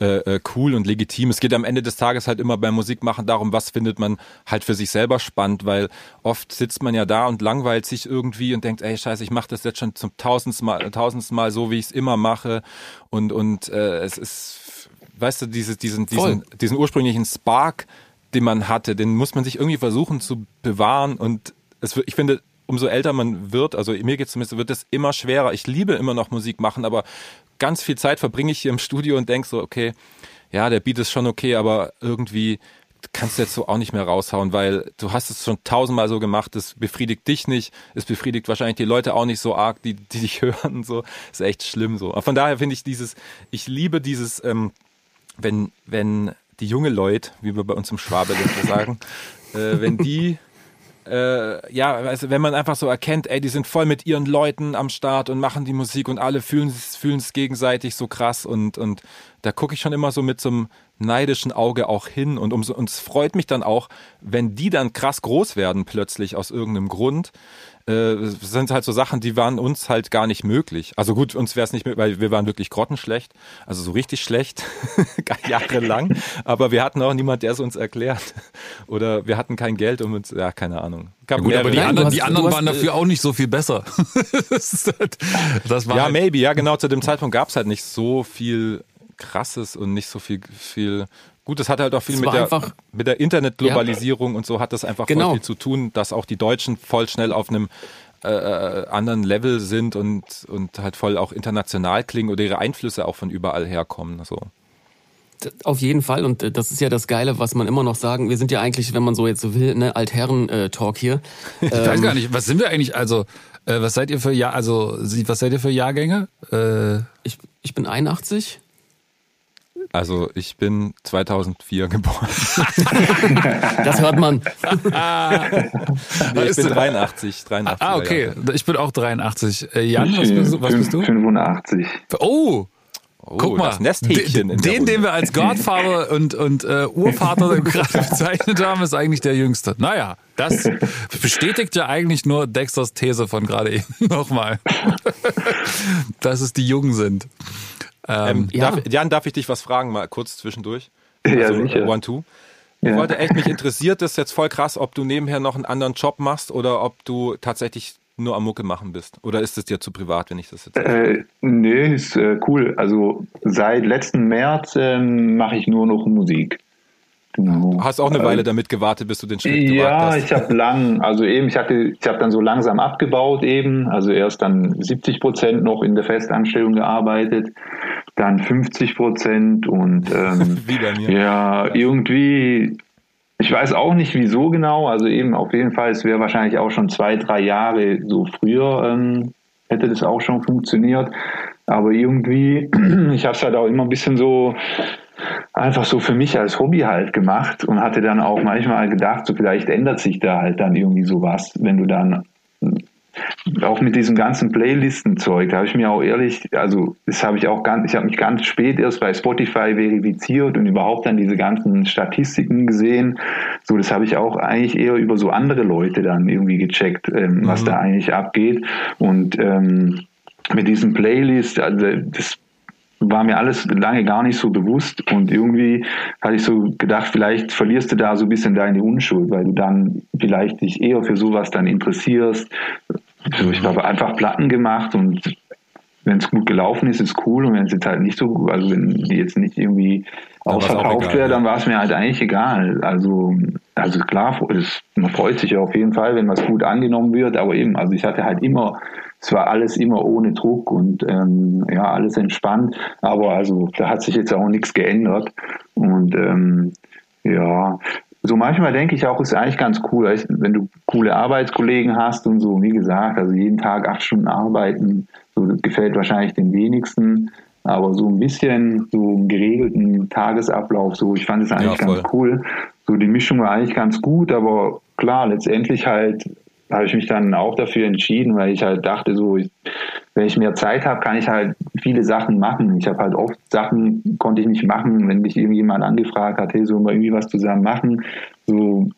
äh, äh, cool und legitim. Es geht am Ende des Tages halt immer beim Musikmachen darum, was findet man halt für sich selber spannend, weil oft sitzt man ja da und langweilt sich irgendwie und denkt, ey Scheiße, ich mache das jetzt schon zum tausendsten Mal, tausendsten Mal so, wie ich es immer mache. Und und äh, es ist, weißt du, diese, diesen diesen diesen ursprünglichen Spark, den man hatte, den muss man sich irgendwie versuchen zu bewahren. Und es, ich finde umso älter man wird, also mir geht zumindest, wird es immer schwerer. Ich liebe immer noch Musik machen, aber ganz viel Zeit verbringe ich hier im Studio und denke so, okay, ja, der Beat ist schon okay, aber irgendwie kannst du jetzt so auch nicht mehr raushauen, weil du hast es schon tausendmal so gemacht, es befriedigt dich nicht, es befriedigt wahrscheinlich die Leute auch nicht so arg, die, die dich hören, so, ist echt schlimm so. Aber von daher finde ich dieses, ich liebe dieses, ähm, wenn, wenn die junge Leute, wie wir bei uns im Schwabe sagen, äh, wenn die äh, ja, also wenn man einfach so erkennt, ey, die sind voll mit ihren Leuten am Start und machen die Musik und alle fühlen es gegenseitig so krass und und da gucke ich schon immer so mit so einem neidischen Auge auch hin und umso und es freut mich dann auch, wenn die dann krass groß werden plötzlich aus irgendeinem Grund äh, sind halt so Sachen, die waren uns halt gar nicht möglich. Also gut, uns wäre es nicht möglich, weil wir waren wirklich grottenschlecht, also so richtig schlecht, jahrelang, aber wir hatten auch niemand, der es uns erklärt. Oder wir hatten kein Geld um uns, ja, keine Ahnung. Ja, gut, aber die Nein, anderen, hast, die anderen waren dafür auch nicht so viel besser. das, das war ja, halt maybe, ja, genau, zu dem Zeitpunkt gab es halt nicht so viel krasses und nicht so viel, viel Gut, das hat halt auch viel mit der, mit der Internetglobalisierung ja. und so hat das einfach genau. voll viel zu tun, dass auch die Deutschen voll schnell auf einem äh, äh, anderen Level sind und, und halt voll auch international klingen oder ihre Einflüsse auch von überall herkommen. So. Auf jeden Fall und äh, das ist ja das Geile, was man immer noch sagen. Wir sind ja eigentlich, wenn man so jetzt so will, ne Altherren-Talk hier. Ich ähm, weiß gar nicht, was sind wir eigentlich? Also äh, was seid ihr für Jahr? Also was seid ihr für Jahrgänge? Äh, ich ich bin 81. Also ich bin 2004 geboren. das hört man. nee, ich bin 83, 83. Ah, okay. Ich bin auch 83. Äh, Jan, was bist, was bist du? 85. Oh, Oh, Guck mal, den, den, den wir als Godfather und, und äh, Urvater gerade bezeichnet haben, ist eigentlich der Jüngste. Naja, das bestätigt ja eigentlich nur Dexters These von gerade eben nochmal. dass es die Jungen sind. Ähm, ähm, ja. darf, Jan, darf ich dich was fragen, mal kurz zwischendurch? Ja, also, sicher. One, two. Ich ja. wollte echt, mich interessiert das jetzt voll krass, ob du nebenher noch einen anderen Job machst oder ob du tatsächlich nur am Mucke machen bist. Oder ist es dir zu privat, wenn ich das jetzt äh, Nee, ist äh, cool. Also seit letzten März äh, mache ich nur noch Musik. Genau. Hast auch eine Weile damit gewartet, bis du den Schritt Ja, hast. ich habe lang, also eben, ich hatte, ich habe dann so langsam abgebaut eben, also erst dann 70 Prozent noch in der Festanstellung gearbeitet, dann 50 Prozent und ähm, ja, irgendwie, ich weiß auch nicht wieso genau, also eben auf jeden Fall, es wäre wahrscheinlich auch schon zwei, drei Jahre so früher ähm, hätte das auch schon funktioniert, aber irgendwie, ich habe es halt auch immer ein bisschen so einfach so für mich als Hobby halt gemacht und hatte dann auch manchmal gedacht, so vielleicht ändert sich da halt dann irgendwie sowas, wenn du dann auch mit diesem ganzen Playlisten-Zeug, da habe ich mir auch ehrlich, also das habe ich auch ganz, ich habe mich ganz spät erst bei Spotify verifiziert und überhaupt dann diese ganzen Statistiken gesehen. So, das habe ich auch eigentlich eher über so andere Leute dann irgendwie gecheckt, ähm, was da eigentlich abgeht. Und ähm, mit diesem Playlist, also das war mir alles lange gar nicht so bewusst und irgendwie hatte ich so gedacht, vielleicht verlierst du da so ein bisschen deine Unschuld, weil du dann vielleicht dich eher für sowas dann interessierst. So, ich habe einfach Platten gemacht und wenn es gut gelaufen ist, ist cool und wenn es jetzt halt nicht so gut, also wenn die jetzt nicht irgendwie ausverkauft wäre, dann ja. war es mir halt eigentlich egal. Also, also klar, es, man freut sich ja auf jeden Fall, wenn was gut angenommen wird, aber eben, also ich hatte halt immer, es war alles immer ohne Druck und ähm, ja, alles entspannt, aber also da hat sich jetzt auch nichts geändert und ähm, ja, so manchmal denke ich auch, ist eigentlich ganz cool, wenn du coole Arbeitskollegen hast und so, wie gesagt, also jeden Tag acht Stunden arbeiten, so gefällt wahrscheinlich den wenigsten, aber so ein bisschen so einen geregelten Tagesablauf, so, ich fand es eigentlich Ja, ganz cool. So, die Mischung war eigentlich ganz gut, aber klar, letztendlich halt habe ich mich dann auch dafür entschieden, weil ich halt dachte, so, ich, wenn ich mehr Zeit habe, kann ich halt viele Sachen machen. Ich habe halt oft Sachen, konnte ich nicht machen, wenn mich irgendjemand angefragt hat, hey, sollen wir irgendwie was zusammen machen? So,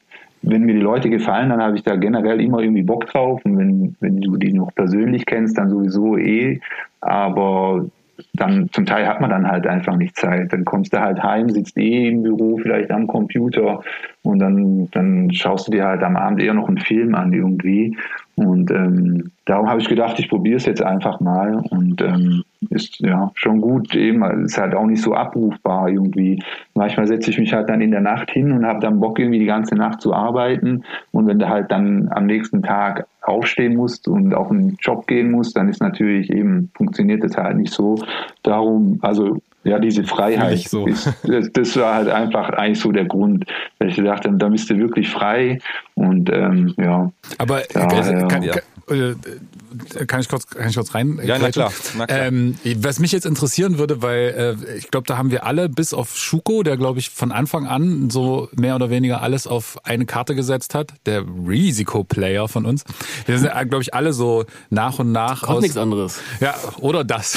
wenn mir die Leute gefallen, dann habe ich da generell immer irgendwie Bock drauf. Und wenn, wenn du die noch persönlich kennst, dann sowieso eh. Aber dann zum Teil hat man dann halt einfach nicht Zeit. Dann kommst du halt heim, sitzt eh im Büro, vielleicht am Computer und dann, dann schaust du dir halt am Abend eher noch einen Film an irgendwie. Und ähm, darum habe ich gedacht, ich probiere es jetzt einfach mal und ähm, ist ja schon gut eben, ist halt auch nicht so abrufbar irgendwie. Manchmal setze ich mich halt dann in der Nacht hin und habe dann Bock irgendwie die ganze Nacht zu arbeiten und wenn du halt dann am nächsten Tag aufstehen musst und auf einen Job gehen musst, dann ist natürlich eben, funktioniert das halt nicht so. Darum, also ja, diese Freiheit, so. ist, das, das war halt einfach eigentlich so der Grund, dass ich gedacht habe, da bist du wirklich frei und ähm, ja. Aber Ja, ja. kann, Ja. kann, kann ich kurz, kann ich kurz rein? Ja, na klar, na klar. Ähm, was mich jetzt interessieren würde, weil äh, ich glaube, da haben wir alle, bis auf Schuko, der glaube ich von Anfang an so mehr oder weniger alles auf eine Karte gesetzt hat, der Risikoplayer von uns. Wir sind, glaube ich, alle so nach und nach Kommt aus. nichts anderes. Ja, oder das.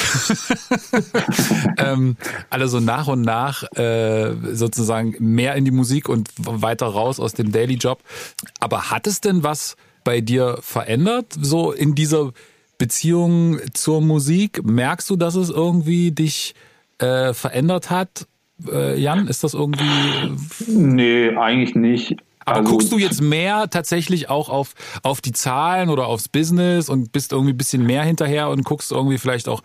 ähm, alle so nach und nach äh, sozusagen mehr in die Musik und weiter raus aus dem Daily Job. Aber hat es denn was bei dir verändert, so in dieser Beziehung zur Musik? Merkst du, dass es irgendwie dich äh, verändert hat? Äh, Jan, ist das irgendwie Nee, eigentlich nicht. Aber Also, guckst du jetzt mehr tatsächlich auch auf, auf die Zahlen oder aufs Business und bist irgendwie ein bisschen mehr hinterher und guckst irgendwie vielleicht auch,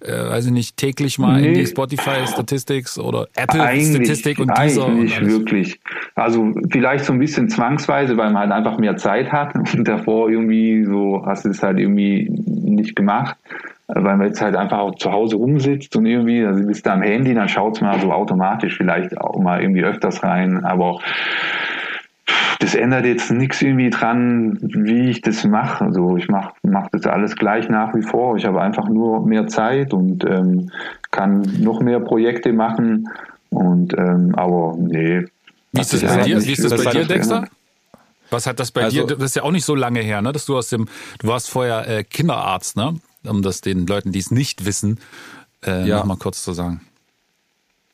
äh, weiß ich nicht, täglich mal in Nee. die Spotify Statistics oder Apple Eigentlich, Statistik und eigentlich dieser und alles. wirklich. Also vielleicht so ein bisschen zwangsweise, weil man halt einfach mehr Zeit hat und davor irgendwie so hast du es halt irgendwie nicht gemacht, weil man jetzt halt einfach auch zu Hause rumsitzt und irgendwie, also bist du am Handy, dann schaut's mal so automatisch vielleicht auch mal irgendwie öfters rein, aber das ändert jetzt nichts irgendwie dran, wie ich das mache. Also ich mache mach das alles gleich nach wie vor. Ich habe einfach nur mehr Zeit und ähm, kann noch mehr Projekte machen. Und ähm, aber nee. Wie ist das bei dir, wie ist das bei dir was Dexter? Was hat das bei Also- dir, das ist ja auch nicht so lange her, ne, dass du aus dem, du warst vorher äh, Kinderarzt, ne, um das den Leuten, die es nicht wissen, äh, Ja. noch mal kurz zu sagen.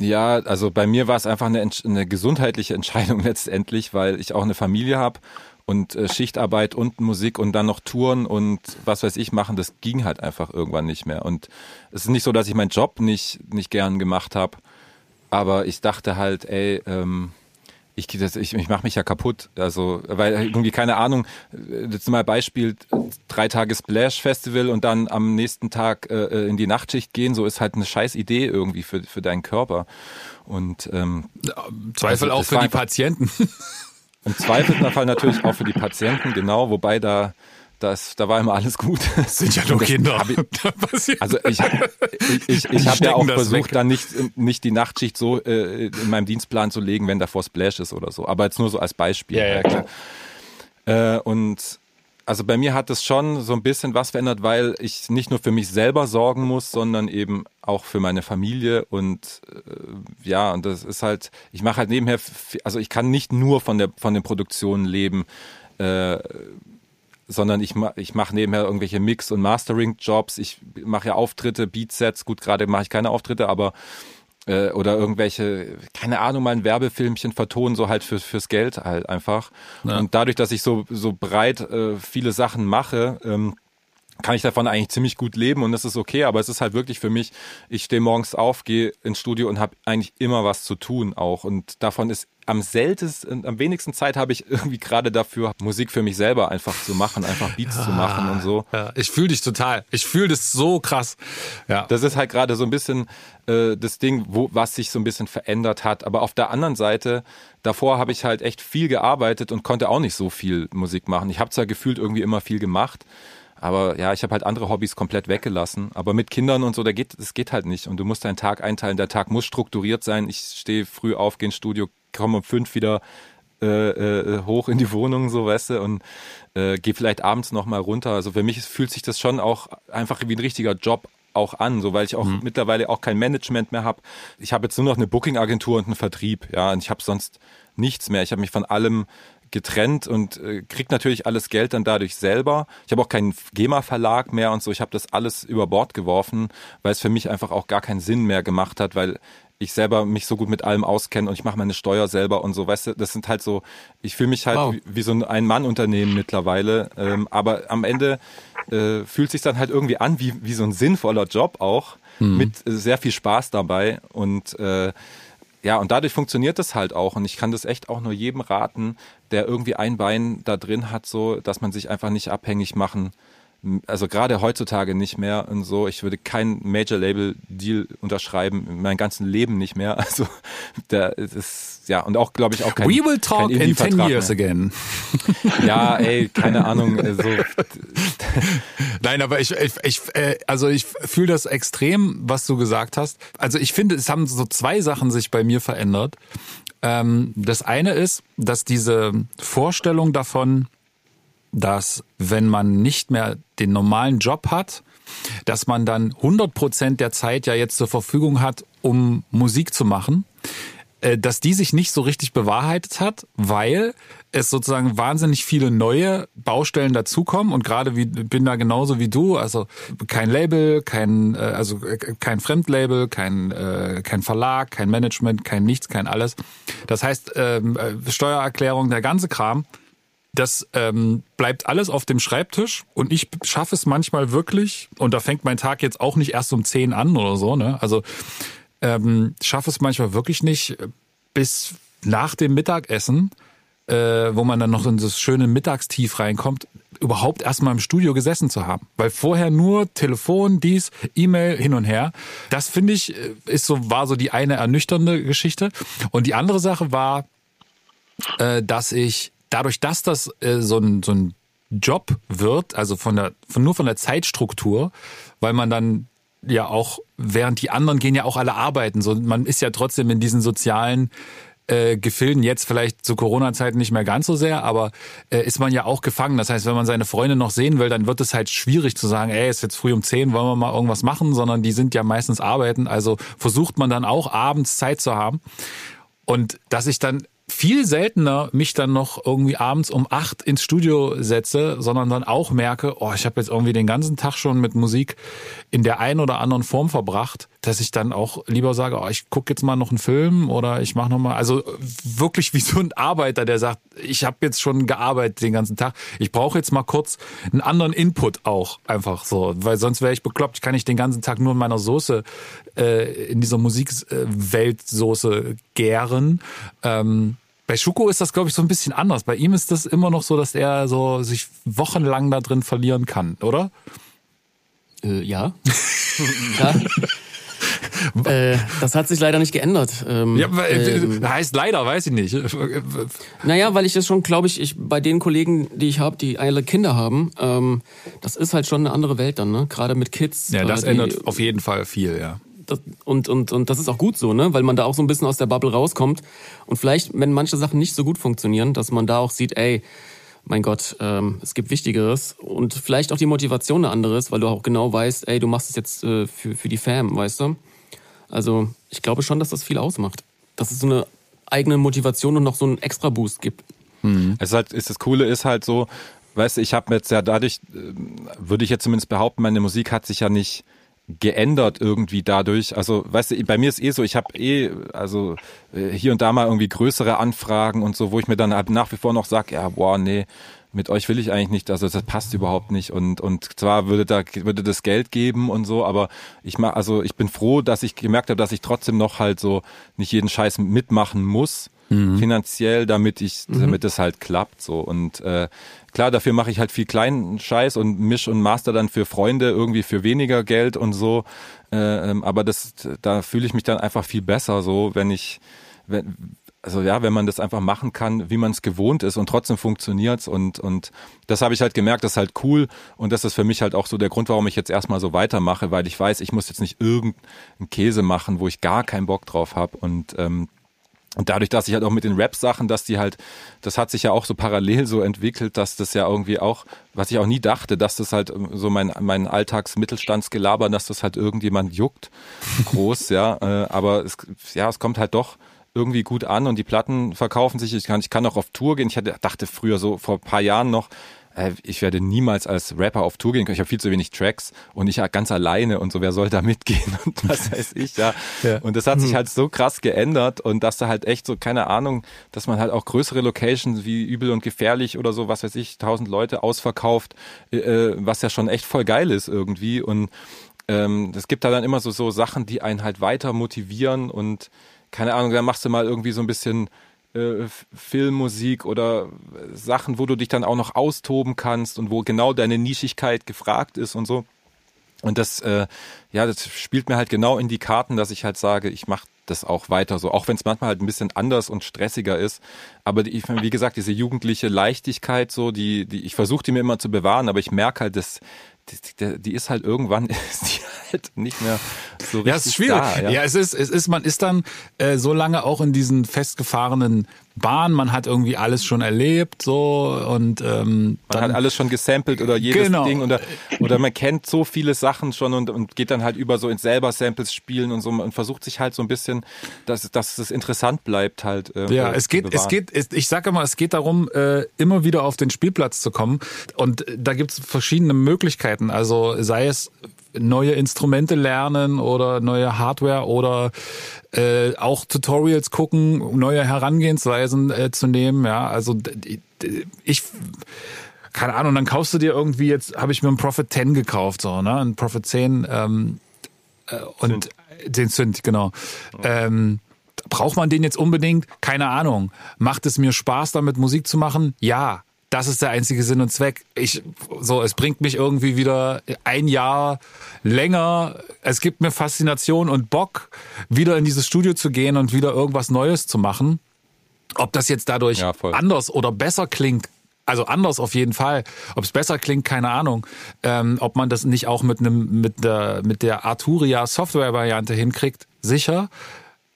Ja, also bei mir war es einfach eine, eine gesundheitliche Entscheidung letztendlich, weil ich auch eine Familie habe und äh, Schichtarbeit und Musik und dann noch Touren und was weiß ich machen, das ging halt einfach irgendwann nicht mehr. Und es ist nicht so, dass ich meinen Job nicht, nicht gern gemacht habe, aber ich dachte halt, ey, ähm, ich, das, ich, ich mache mich ja kaputt. Also, weil irgendwie, keine Ahnung, jetzt mal Beispiel, drei Tage Splash Festival und dann am nächsten Tag äh, in die Nachtschicht gehen, so ist halt eine scheiß Idee irgendwie für, für deinen Körper. Und ähm, Zweifel also, auch für die Patienten. Im Zweifelfall natürlich auch für die Patienten, genau, wobei da das, da war immer alles gut. Das sind ja nur Kinder. Ich, also ich, ich, ich, ich habe ja auch versucht, weg. dann nicht, nicht die Nachtschicht so äh, in meinem Dienstplan zu legen, wenn davor Splash ist oder so. Aber jetzt nur so als Beispiel. Ja, ja, klar. Äh, und also bei mir hat es schon so ein bisschen was verändert, weil ich nicht nur für mich selber sorgen muss, sondern eben auch für meine Familie und äh, ja, und das ist halt, ich mache halt nebenher, also ich kann nicht nur von der von den Produktionen leben. Äh, sondern ich, ich mache nebenher irgendwelche Mix- und Mastering-Jobs. Ich mache ja Auftritte, Beatsets. Gut, gerade mache ich keine Auftritte, aber äh, oder irgendwelche, keine Ahnung, mal ein Werbefilmchen vertonen, so halt für, fürs Geld halt einfach. Ja. Und dadurch, dass ich so, so breit äh, viele Sachen mache, ähm, kann ich davon eigentlich ziemlich gut leben und das ist okay, aber es ist halt wirklich für mich, ich stehe morgens auf, gehe ins Studio und habe eigentlich immer was zu tun auch und davon ist am seltensten, am wenigsten Zeit habe ich irgendwie gerade dafür, Musik für mich selber einfach zu machen, einfach Beats ja, zu machen und so. Ja, ich fühle dich total. Ich fühle das so krass. Ja. Das ist halt gerade so ein bisschen äh, das Ding, wo, was sich so ein bisschen verändert hat. Aber auf der anderen Seite, davor habe ich halt echt viel gearbeitet und konnte auch nicht so viel Musik machen. Ich habe zwar gefühlt irgendwie immer viel gemacht, aber ja, ich habe halt andere Hobbys komplett weggelassen. Aber mit Kindern und so, da geht, das geht halt nicht. Und du musst deinen Tag einteilen. Der Tag muss strukturiert sein. Ich stehe früh auf, gehe ins Studio, komme um fünf wieder äh, äh, hoch in die Wohnung, so weißt du, und äh, gehe vielleicht abends nochmal runter. Also für mich fühlt sich das schon auch einfach wie ein richtiger Job auch an, so weil ich auch mhm. mittlerweile auch kein Management mehr habe. Ich habe jetzt nur noch eine Booking-Agentur und einen Vertrieb, ja, und ich habe sonst nichts mehr. Ich habe mich von allem getrennt und äh, krieg natürlich alles Geld dann dadurch selber. Ich habe auch keinen GEMA-Verlag mehr und so. Ich habe das alles über Bord geworfen, weil es für mich einfach auch gar keinen Sinn mehr gemacht hat, weil ich selber mich so gut mit allem auskenne und ich mache meine Steuer selber und so, weißt du, das sind halt so, ich fühle mich halt wow. wie, wie, so ein Ein-Mann-Unternehmen mittlerweile, ähm, aber am Ende äh, fühlt sich dann halt irgendwie an wie, wie so ein sinnvoller Job auch, mhm. mit äh, sehr viel Spaß dabei und äh, ja, und dadurch funktioniert das halt auch. Und ich kann das echt auch nur jedem raten, der irgendwie ein Bein da drin hat, so, dass man sich einfach nicht abhängig machen also gerade heutzutage nicht mehr und so. Ich würde kein Major-Label-Deal unterschreiben, in meinem ganzen Leben nicht mehr. Also da ist ja und auch glaube ich auch kein We will talk in 10 years mehr. again. Ja, ey, keine Ahnung. Also. Nein, aber ich, ich, ich äh, also ich fühle das extrem, was du gesagt hast. Also ich finde, es haben so zwei Sachen sich bei mir verändert. Ähm, das eine ist, dass diese Vorstellung davon, dass wenn man nicht mehr den normalen Job hat, dass man dann 100 Prozent der Zeit ja jetzt zur Verfügung hat, um Musik zu machen, äh, dass die sich nicht so richtig bewahrheitet hat, weil es sozusagen wahnsinnig viele neue Baustellen dazukommen. Und gerade wie bin da genauso wie du, also kein Label, kein äh, also äh, kein Fremdlabel, kein kein Verlag, kein Management, kein nichts, kein alles. Das heißt ähm, Steuererklärung, der ganze Kram das ähm, bleibt alles auf dem Schreibtisch und ich schaffe es manchmal wirklich, und da fängt mein Tag jetzt auch nicht erst um 10 an oder so, ne? Also ähm, schaffe es manchmal wirklich nicht bis nach dem Mittagessen, äh, wo man dann noch in das schöne Mittagstief reinkommt, überhaupt erstmal im Studio gesessen zu haben. Weil vorher nur Telefon, dies, E-Mail hin und her. Das finde ich, äh, ist so, war so die eine ernüchternde Geschichte. Und die andere Sache war, äh, dass ich dadurch, dass das äh, so, ein, so ein Job wird, also von der, von, nur von der Zeitstruktur, weil man dann ja auch, während die anderen gehen ja auch alle arbeiten, so man ist ja trotzdem in diesen sozialen äh, Gefilden jetzt vielleicht zu Corona-Zeiten nicht mehr ganz so sehr, aber äh, ist man ja auch gefangen. Das heißt, wenn man seine Freunde noch sehen will, dann wird es halt schwierig zu sagen, ey, ist jetzt früh um zehn, wollen wir mal irgendwas machen, sondern die sind ja meistens arbeiten. Also versucht man dann auch abends Zeit zu haben. Und dass ich dann viel seltener mich dann noch irgendwie abends um acht ins Studio setze, sondern dann auch merke, oh, ich habe jetzt irgendwie den ganzen Tag schon mit Musik in der einen oder anderen Form verbracht, dass ich dann auch lieber sage, oh, ich gucke jetzt mal noch einen Film oder ich mache noch mal, also wirklich wie so ein Arbeiter, der sagt, ich habe jetzt schon gearbeitet den ganzen Tag, ich brauche jetzt mal kurz einen anderen Input auch einfach so, weil sonst wäre ich bekloppt, ich kann nicht den ganzen Tag nur in meiner Soße äh, in dieser Musikweltsoße gären. Ähm, Bei Schuko ist das, glaube ich, so ein bisschen anders. Bei ihm ist das immer noch so, dass er so sich wochenlang da drin verlieren kann, oder? Äh, ja. ja. äh, das hat sich leider nicht geändert. Ähm, Ja, äh, ähm, heißt leider, weiß ich nicht. Naja, weil ich das schon, glaube ich, ich, bei den Kollegen, die ich habe, die alle Kinder haben, ähm, das ist halt schon eine andere Welt dann, ne? Gerade mit Kids. Ja, das äh, die, ändert auf jeden Fall viel, ja. Und, und, und das ist auch gut so, ne? Weil man da auch so ein bisschen aus der Bubble rauskommt. Und vielleicht, wenn manche Sachen nicht so gut funktionieren, dass man da auch sieht, ey, mein Gott, ähm, es gibt Wichtigeres und vielleicht auch die Motivation eine andere ist, weil du auch genau weißt, ey, du machst es jetzt äh, für, für die Fam, weißt du? Also ich glaube schon, dass das viel ausmacht. Dass es so eine eigene Motivation und noch so einen extra Boost gibt. Es ist halt, ist das Coole ist halt so, weißt du, ich habe jetzt ja dadurch, ähm, würde ich jetzt zumindest behaupten, meine Musik hat sich ja nicht geändert irgendwie dadurch. Also, weißt du, bei mir ist eh so, ich habe eh, also äh, hier und da mal irgendwie größere Anfragen und so, wo ich mir dann halt nach wie vor noch sag, ja, boah, nee, mit euch will ich eigentlich nicht, also das passt überhaupt nicht. Und und zwar würde da würde das Geld geben und so, aber ich mach, also ich bin froh, dass ich gemerkt habe, dass ich trotzdem noch halt so nicht jeden Scheiß mitmachen muss finanziell, damit ich damit es halt klappt so. Und äh, klar, dafür mache ich halt viel kleinen Scheiß und misch und master dann für Freunde irgendwie für weniger Geld und so, äh, ähm, aber das da fühle ich mich dann einfach viel besser so, wenn ich wenn, also ja, wenn man das einfach machen kann, wie man es gewohnt ist und trotzdem funktioniert's und und das habe ich halt gemerkt, das ist halt cool und das ist für mich halt auch so der Grund, warum ich jetzt erstmal so weitermache, weil ich weiß, ich muss jetzt nicht irgendeinen Käse machen, wo ich gar keinen Bock drauf habe und ähm, und dadurch, dass ich halt auch mit den Rap-Sachen, dass die halt, das hat sich ja auch so parallel so entwickelt, dass das ja irgendwie auch, was ich auch nie dachte, dass das halt so mein, mein Alltagsmittelstandsgelaber, dass das halt irgendjemand juckt, groß, ja, äh, aber es, ja, es kommt halt doch irgendwie gut an und die Platten verkaufen sich. Ich kann, ich kann auch auf Tour gehen. Ich hatte, dachte früher so vor ein paar Jahren noch, ich werde niemals als Rapper auf Tour gehen können. Ich habe viel zu wenig Tracks und ich ja ganz alleine und so, wer soll da mitgehen und was weiß ich, ja. Ja. Und das hat sich halt so krass geändert und dass da halt echt so, keine Ahnung, dass man halt auch größere Locations wie übel und gefährlich oder so, was weiß ich, tausend Leute ausverkauft, äh, äh, was ja schon echt voll geil ist irgendwie und ähm, es gibt da dann immer so, so Sachen, die einen halt weiter motivieren und keine Ahnung, dann machst du mal irgendwie so ein bisschen äh, Filmmusik oder Sachen, wo du dich dann auch noch austoben kannst und wo genau deine Nischigkeit gefragt ist und so. Und das, äh, ja, das spielt mir halt genau in die Karten, dass ich halt sage, ich mache das auch weiter so, auch wenn es manchmal halt ein bisschen anders und stressiger ist. Aber die, wie gesagt, diese jugendliche Leichtigkeit, so, die, die ich versuche die mir immer zu bewahren, aber ich merke halt, dass die, die ist halt irgendwann ist die halt nicht mehr so richtig Ja, es ist schwierig. da. ja. es ist, es ist, man ist dann äh, so lange auch in diesen festgefahrenen Bahnen, man hat irgendwie alles schon erlebt, so und ähm, Man dann, hat alles schon gesampelt oder jedes Genau. Ding oder, oder man kennt so viele Sachen schon und, und geht dann halt über so ins selber Samples spielen und so und versucht sich halt so ein bisschen, dass, dass es interessant bleibt halt. Äh, Ja, es geht, es geht, es- ich sage immer, es geht darum, äh, immer wieder auf den Spielplatz zu kommen. Und da gibt's verschiedene Möglichkeiten. Also sei es neue Instrumente lernen oder neue Hardware oder äh, auch Tutorials gucken, neue Herangehensweisen äh, zu nehmen. Ja, also ich keine Ahnung, dann kaufst du dir irgendwie jetzt, habe ich mir einen Prophet 10 gekauft, so, ne? Ein Prophet 10 ähm, äh, und den Synth, genau. Ähm, braucht man den jetzt unbedingt? Keine Ahnung. Macht es mir Spaß, damit Musik zu machen? Ja. Das ist der einzige Sinn und Zweck. Ich, so, es bringt mich irgendwie wieder ein Jahr länger. Es gibt mir Faszination und Bock, wieder in dieses Studio zu gehen und wieder irgendwas Neues zu machen. Ob das jetzt dadurch Ja, anders oder besser klingt, also anders auf jeden Fall. Ob es besser klingt, keine Ahnung. Ähm, ob man das nicht auch mit einem mit der mit der Arturia Software Variante hinkriegt, sicher.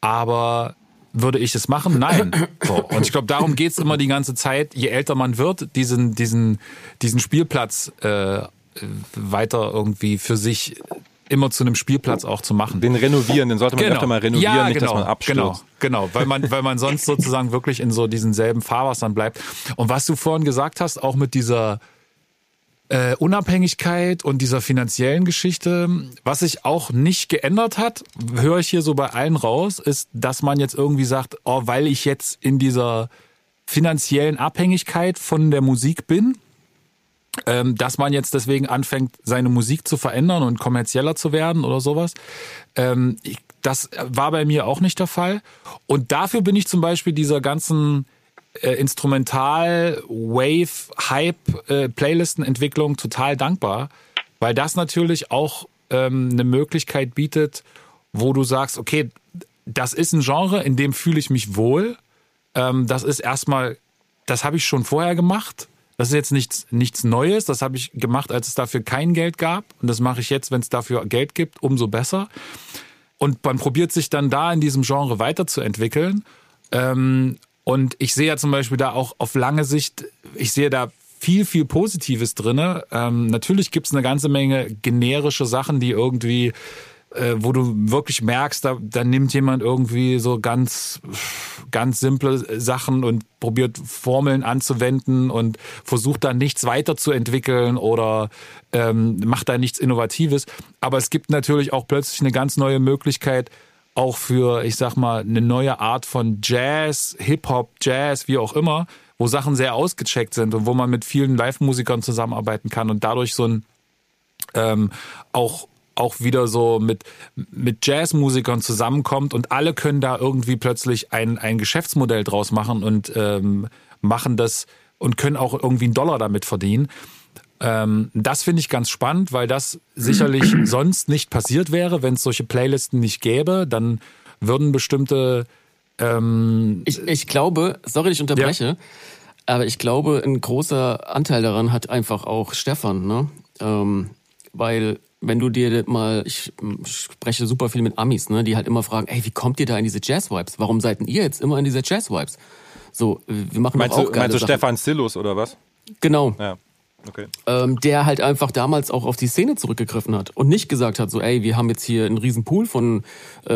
Aber würde ich es machen? Nein. So. Und ich glaube, darum geht's immer die ganze Zeit. Je älter man wird, diesen diesen diesen Spielplatz äh, weiter irgendwie für sich immer zu einem Spielplatz auch zu machen. Den renovieren, den sollte man öfter mal renovieren, nicht, dass man abstürzt. Genau, genau, weil man, weil man sonst sozusagen wirklich in so diesen selben Fahrwassern bleibt. Und was du vorhin gesagt hast, auch mit dieser äh, Unabhängigkeit und dieser finanziellen Geschichte, was sich auch nicht geändert hat, höre ich hier so bei allen raus, ist, dass man jetzt irgendwie sagt, oh, weil ich jetzt in dieser finanziellen Abhängigkeit von der Musik bin, ähm, dass man jetzt deswegen anfängt, seine Musik zu verändern und kommerzieller zu werden oder sowas. Ähm, ich, das war bei mir auch nicht der Fall. Und dafür bin ich zum Beispiel dieser ganzen äh, Instrumental, Wave, Hype, äh, total dankbar, weil das natürlich auch ähm, eine Möglichkeit bietet, wo du sagst, okay, das ist ein Genre, in dem fühle ich mich wohl. Ähm, das ist erstmal, das habe ich schon vorher gemacht. Das ist jetzt nichts, nichts Neues. Das habe ich gemacht, als es dafür kein Geld gab. Und das mache ich jetzt, wenn es dafür Geld gibt, umso besser. Und man probiert sich dann da in diesem Genre weiterzuentwickeln. Ähm, und ich sehe ja zum Beispiel da auch auf lange Sicht, ich sehe da viel, viel Positives drinne. Ähm, natürlich gibt es eine ganze Menge generische Sachen, die irgendwie äh, wo du wirklich merkst, da, da nimmt jemand irgendwie so ganz, ganz simple Sachen und probiert Formeln anzuwenden und versucht da nichts weiterzuentwickeln oder ähm, macht da nichts Innovatives. Aber es gibt natürlich auch plötzlich eine ganz neue Möglichkeit, auch für, ich sag mal, eine neue Art von Jazz, Hip-Hop, Jazz, wie auch immer, wo Sachen sehr ausgecheckt sind und wo man mit vielen Live-Musikern zusammenarbeiten kann und dadurch so ein ähm, auch auch wieder so mit, mit Jazzmusikern zusammenkommt und alle können da irgendwie plötzlich ein, ein Geschäftsmodell draus machen und ähm, machen das und können auch irgendwie einen Dollar damit verdienen. Ähm, das finde ich ganz spannend, weil das sicherlich sonst nicht passiert wäre, wenn es solche Playlisten nicht gäbe. Dann würden bestimmte. Ähm, ich, ich glaube, sorry, ich unterbreche, ja. aber ich glaube, ein großer Anteil daran hat einfach auch Stefan, ne? Ähm, weil wenn du dir mal, ich spreche super viel mit Amis, ne, die halt immer fragen, ey, wie kommt ihr da in diese Jazz-Vibes? Warum seid ihr jetzt immer in diese Jazz-Vibes? So, wir machen meinst auch du, Meinst du Stefan Sillus oder was? Genau. Ja. Okay. Ähm, der halt einfach damals auch auf die Szene zurückgegriffen hat und nicht gesagt hat, so, ey, wir haben jetzt hier einen Riesenpool von äh,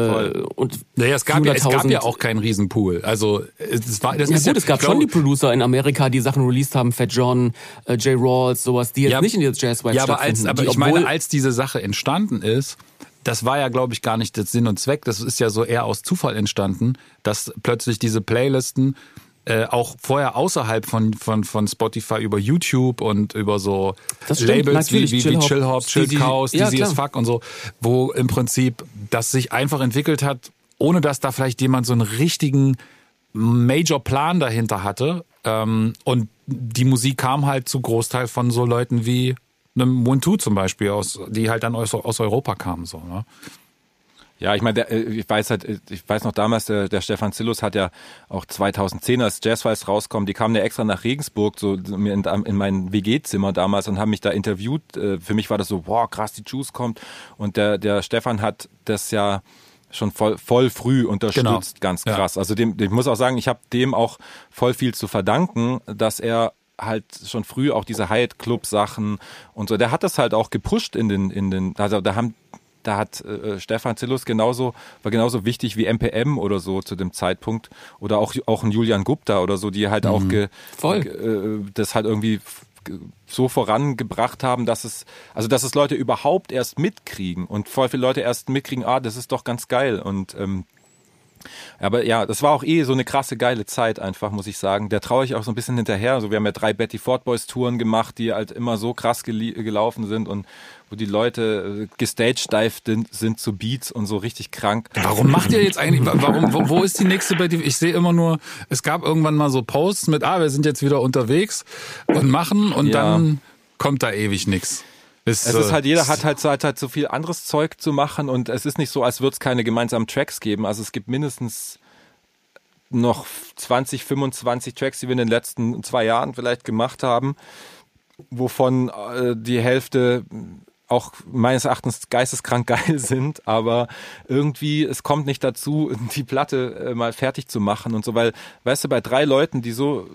und naja, es gab, ja, es gab ja auch keinen Riesenpool. Also es war das ja, ist gut, ja, es gab schon die Producer in Amerika, die Sachen released haben, Fat John, äh, Jay Rawls, sowas, die jetzt ja, nicht in der Jazz Ja, aber als aber die, ich meine, als diese Sache entstanden ist, das war ja, glaube ich, gar nicht der Sinn und Zweck. Das ist ja so eher aus Zufall entstanden, dass plötzlich diese Playlisten äh, auch vorher außerhalb von, von, von Spotify über YouTube und über so Labels wie, wie, wie Chill Hop, Chill Cows, Dizzy ja, as Fuck und so, wo im Prinzip das sich einfach entwickelt hat, ohne dass da vielleicht jemand so einen richtigen Major-Plan dahinter hatte. Ähm, und die Musik kam halt zu Großteil von so Leuten wie einem One zum Beispiel, aus, die halt dann aus, aus Europa kamen. So, ne? Ja, ich meine, äh, ich weiß halt, äh, ich weiß noch damals, der, der Stefan Zillus hat ja auch 2010, als Jazzfiles rauskommen, die kamen ja extra nach Regensburg, so in, in mein WG-Zimmer damals und haben mich da interviewt. Äh, für mich war das so, wow, krass, die Juice kommt. Und der, der Stefan hat das ja schon voll, voll früh unterstützt, genau. ganz krass. Ja. Also dem, ich muss auch sagen, ich habe dem auch voll viel zu verdanken, dass er halt schon früh auch diese Hyatt Club Sachen und so. Der hat das halt auch gepusht in den in den also da haben da hat äh, Stefan Zillus genauso, war genauso wichtig wie MPM oder so zu dem Zeitpunkt. Oder auch, auch ein Julian Gupta oder so, die halt mhm. auch ge, Voll. Äh, das halt irgendwie so vorangebracht haben, dass es, also dass es Leute überhaupt erst mitkriegen und voll viele Leute erst mitkriegen, ah, das ist doch ganz geil. Und ähm, aber ja, das war auch eh so eine krasse, geile Zeit einfach, muss ich sagen. Der traue ich auch so ein bisschen hinterher. Also wir haben ja drei Betty Ford Boys Touren gemacht, die halt immer so krass gelaufen sind und wo die Leute äh, gestagedived sind zu Beats und so richtig krank. Warum macht ihr jetzt eigentlich, warum, wo, wo ist die nächste Betty? Ich sehe immer nur, es gab irgendwann mal so Posts mit, ah, wir sind jetzt wieder unterwegs und machen und ja. dann kommt da ewig nichts. Es ist halt, jeder hat halt, halt, halt so viel anderes Zeug zu machen und es ist nicht so, als würde es keine gemeinsamen Tracks geben. Also es gibt mindestens noch 20, 25 Tracks, die wir in den letzten zwei Jahren vielleicht gemacht haben, wovon äh, die Hälfte auch meines Erachtens geisteskrank geil sind, aber irgendwie es kommt nicht dazu, die Platte äh, mal fertig zu machen und so, weil, weißt du, bei drei Leuten, die so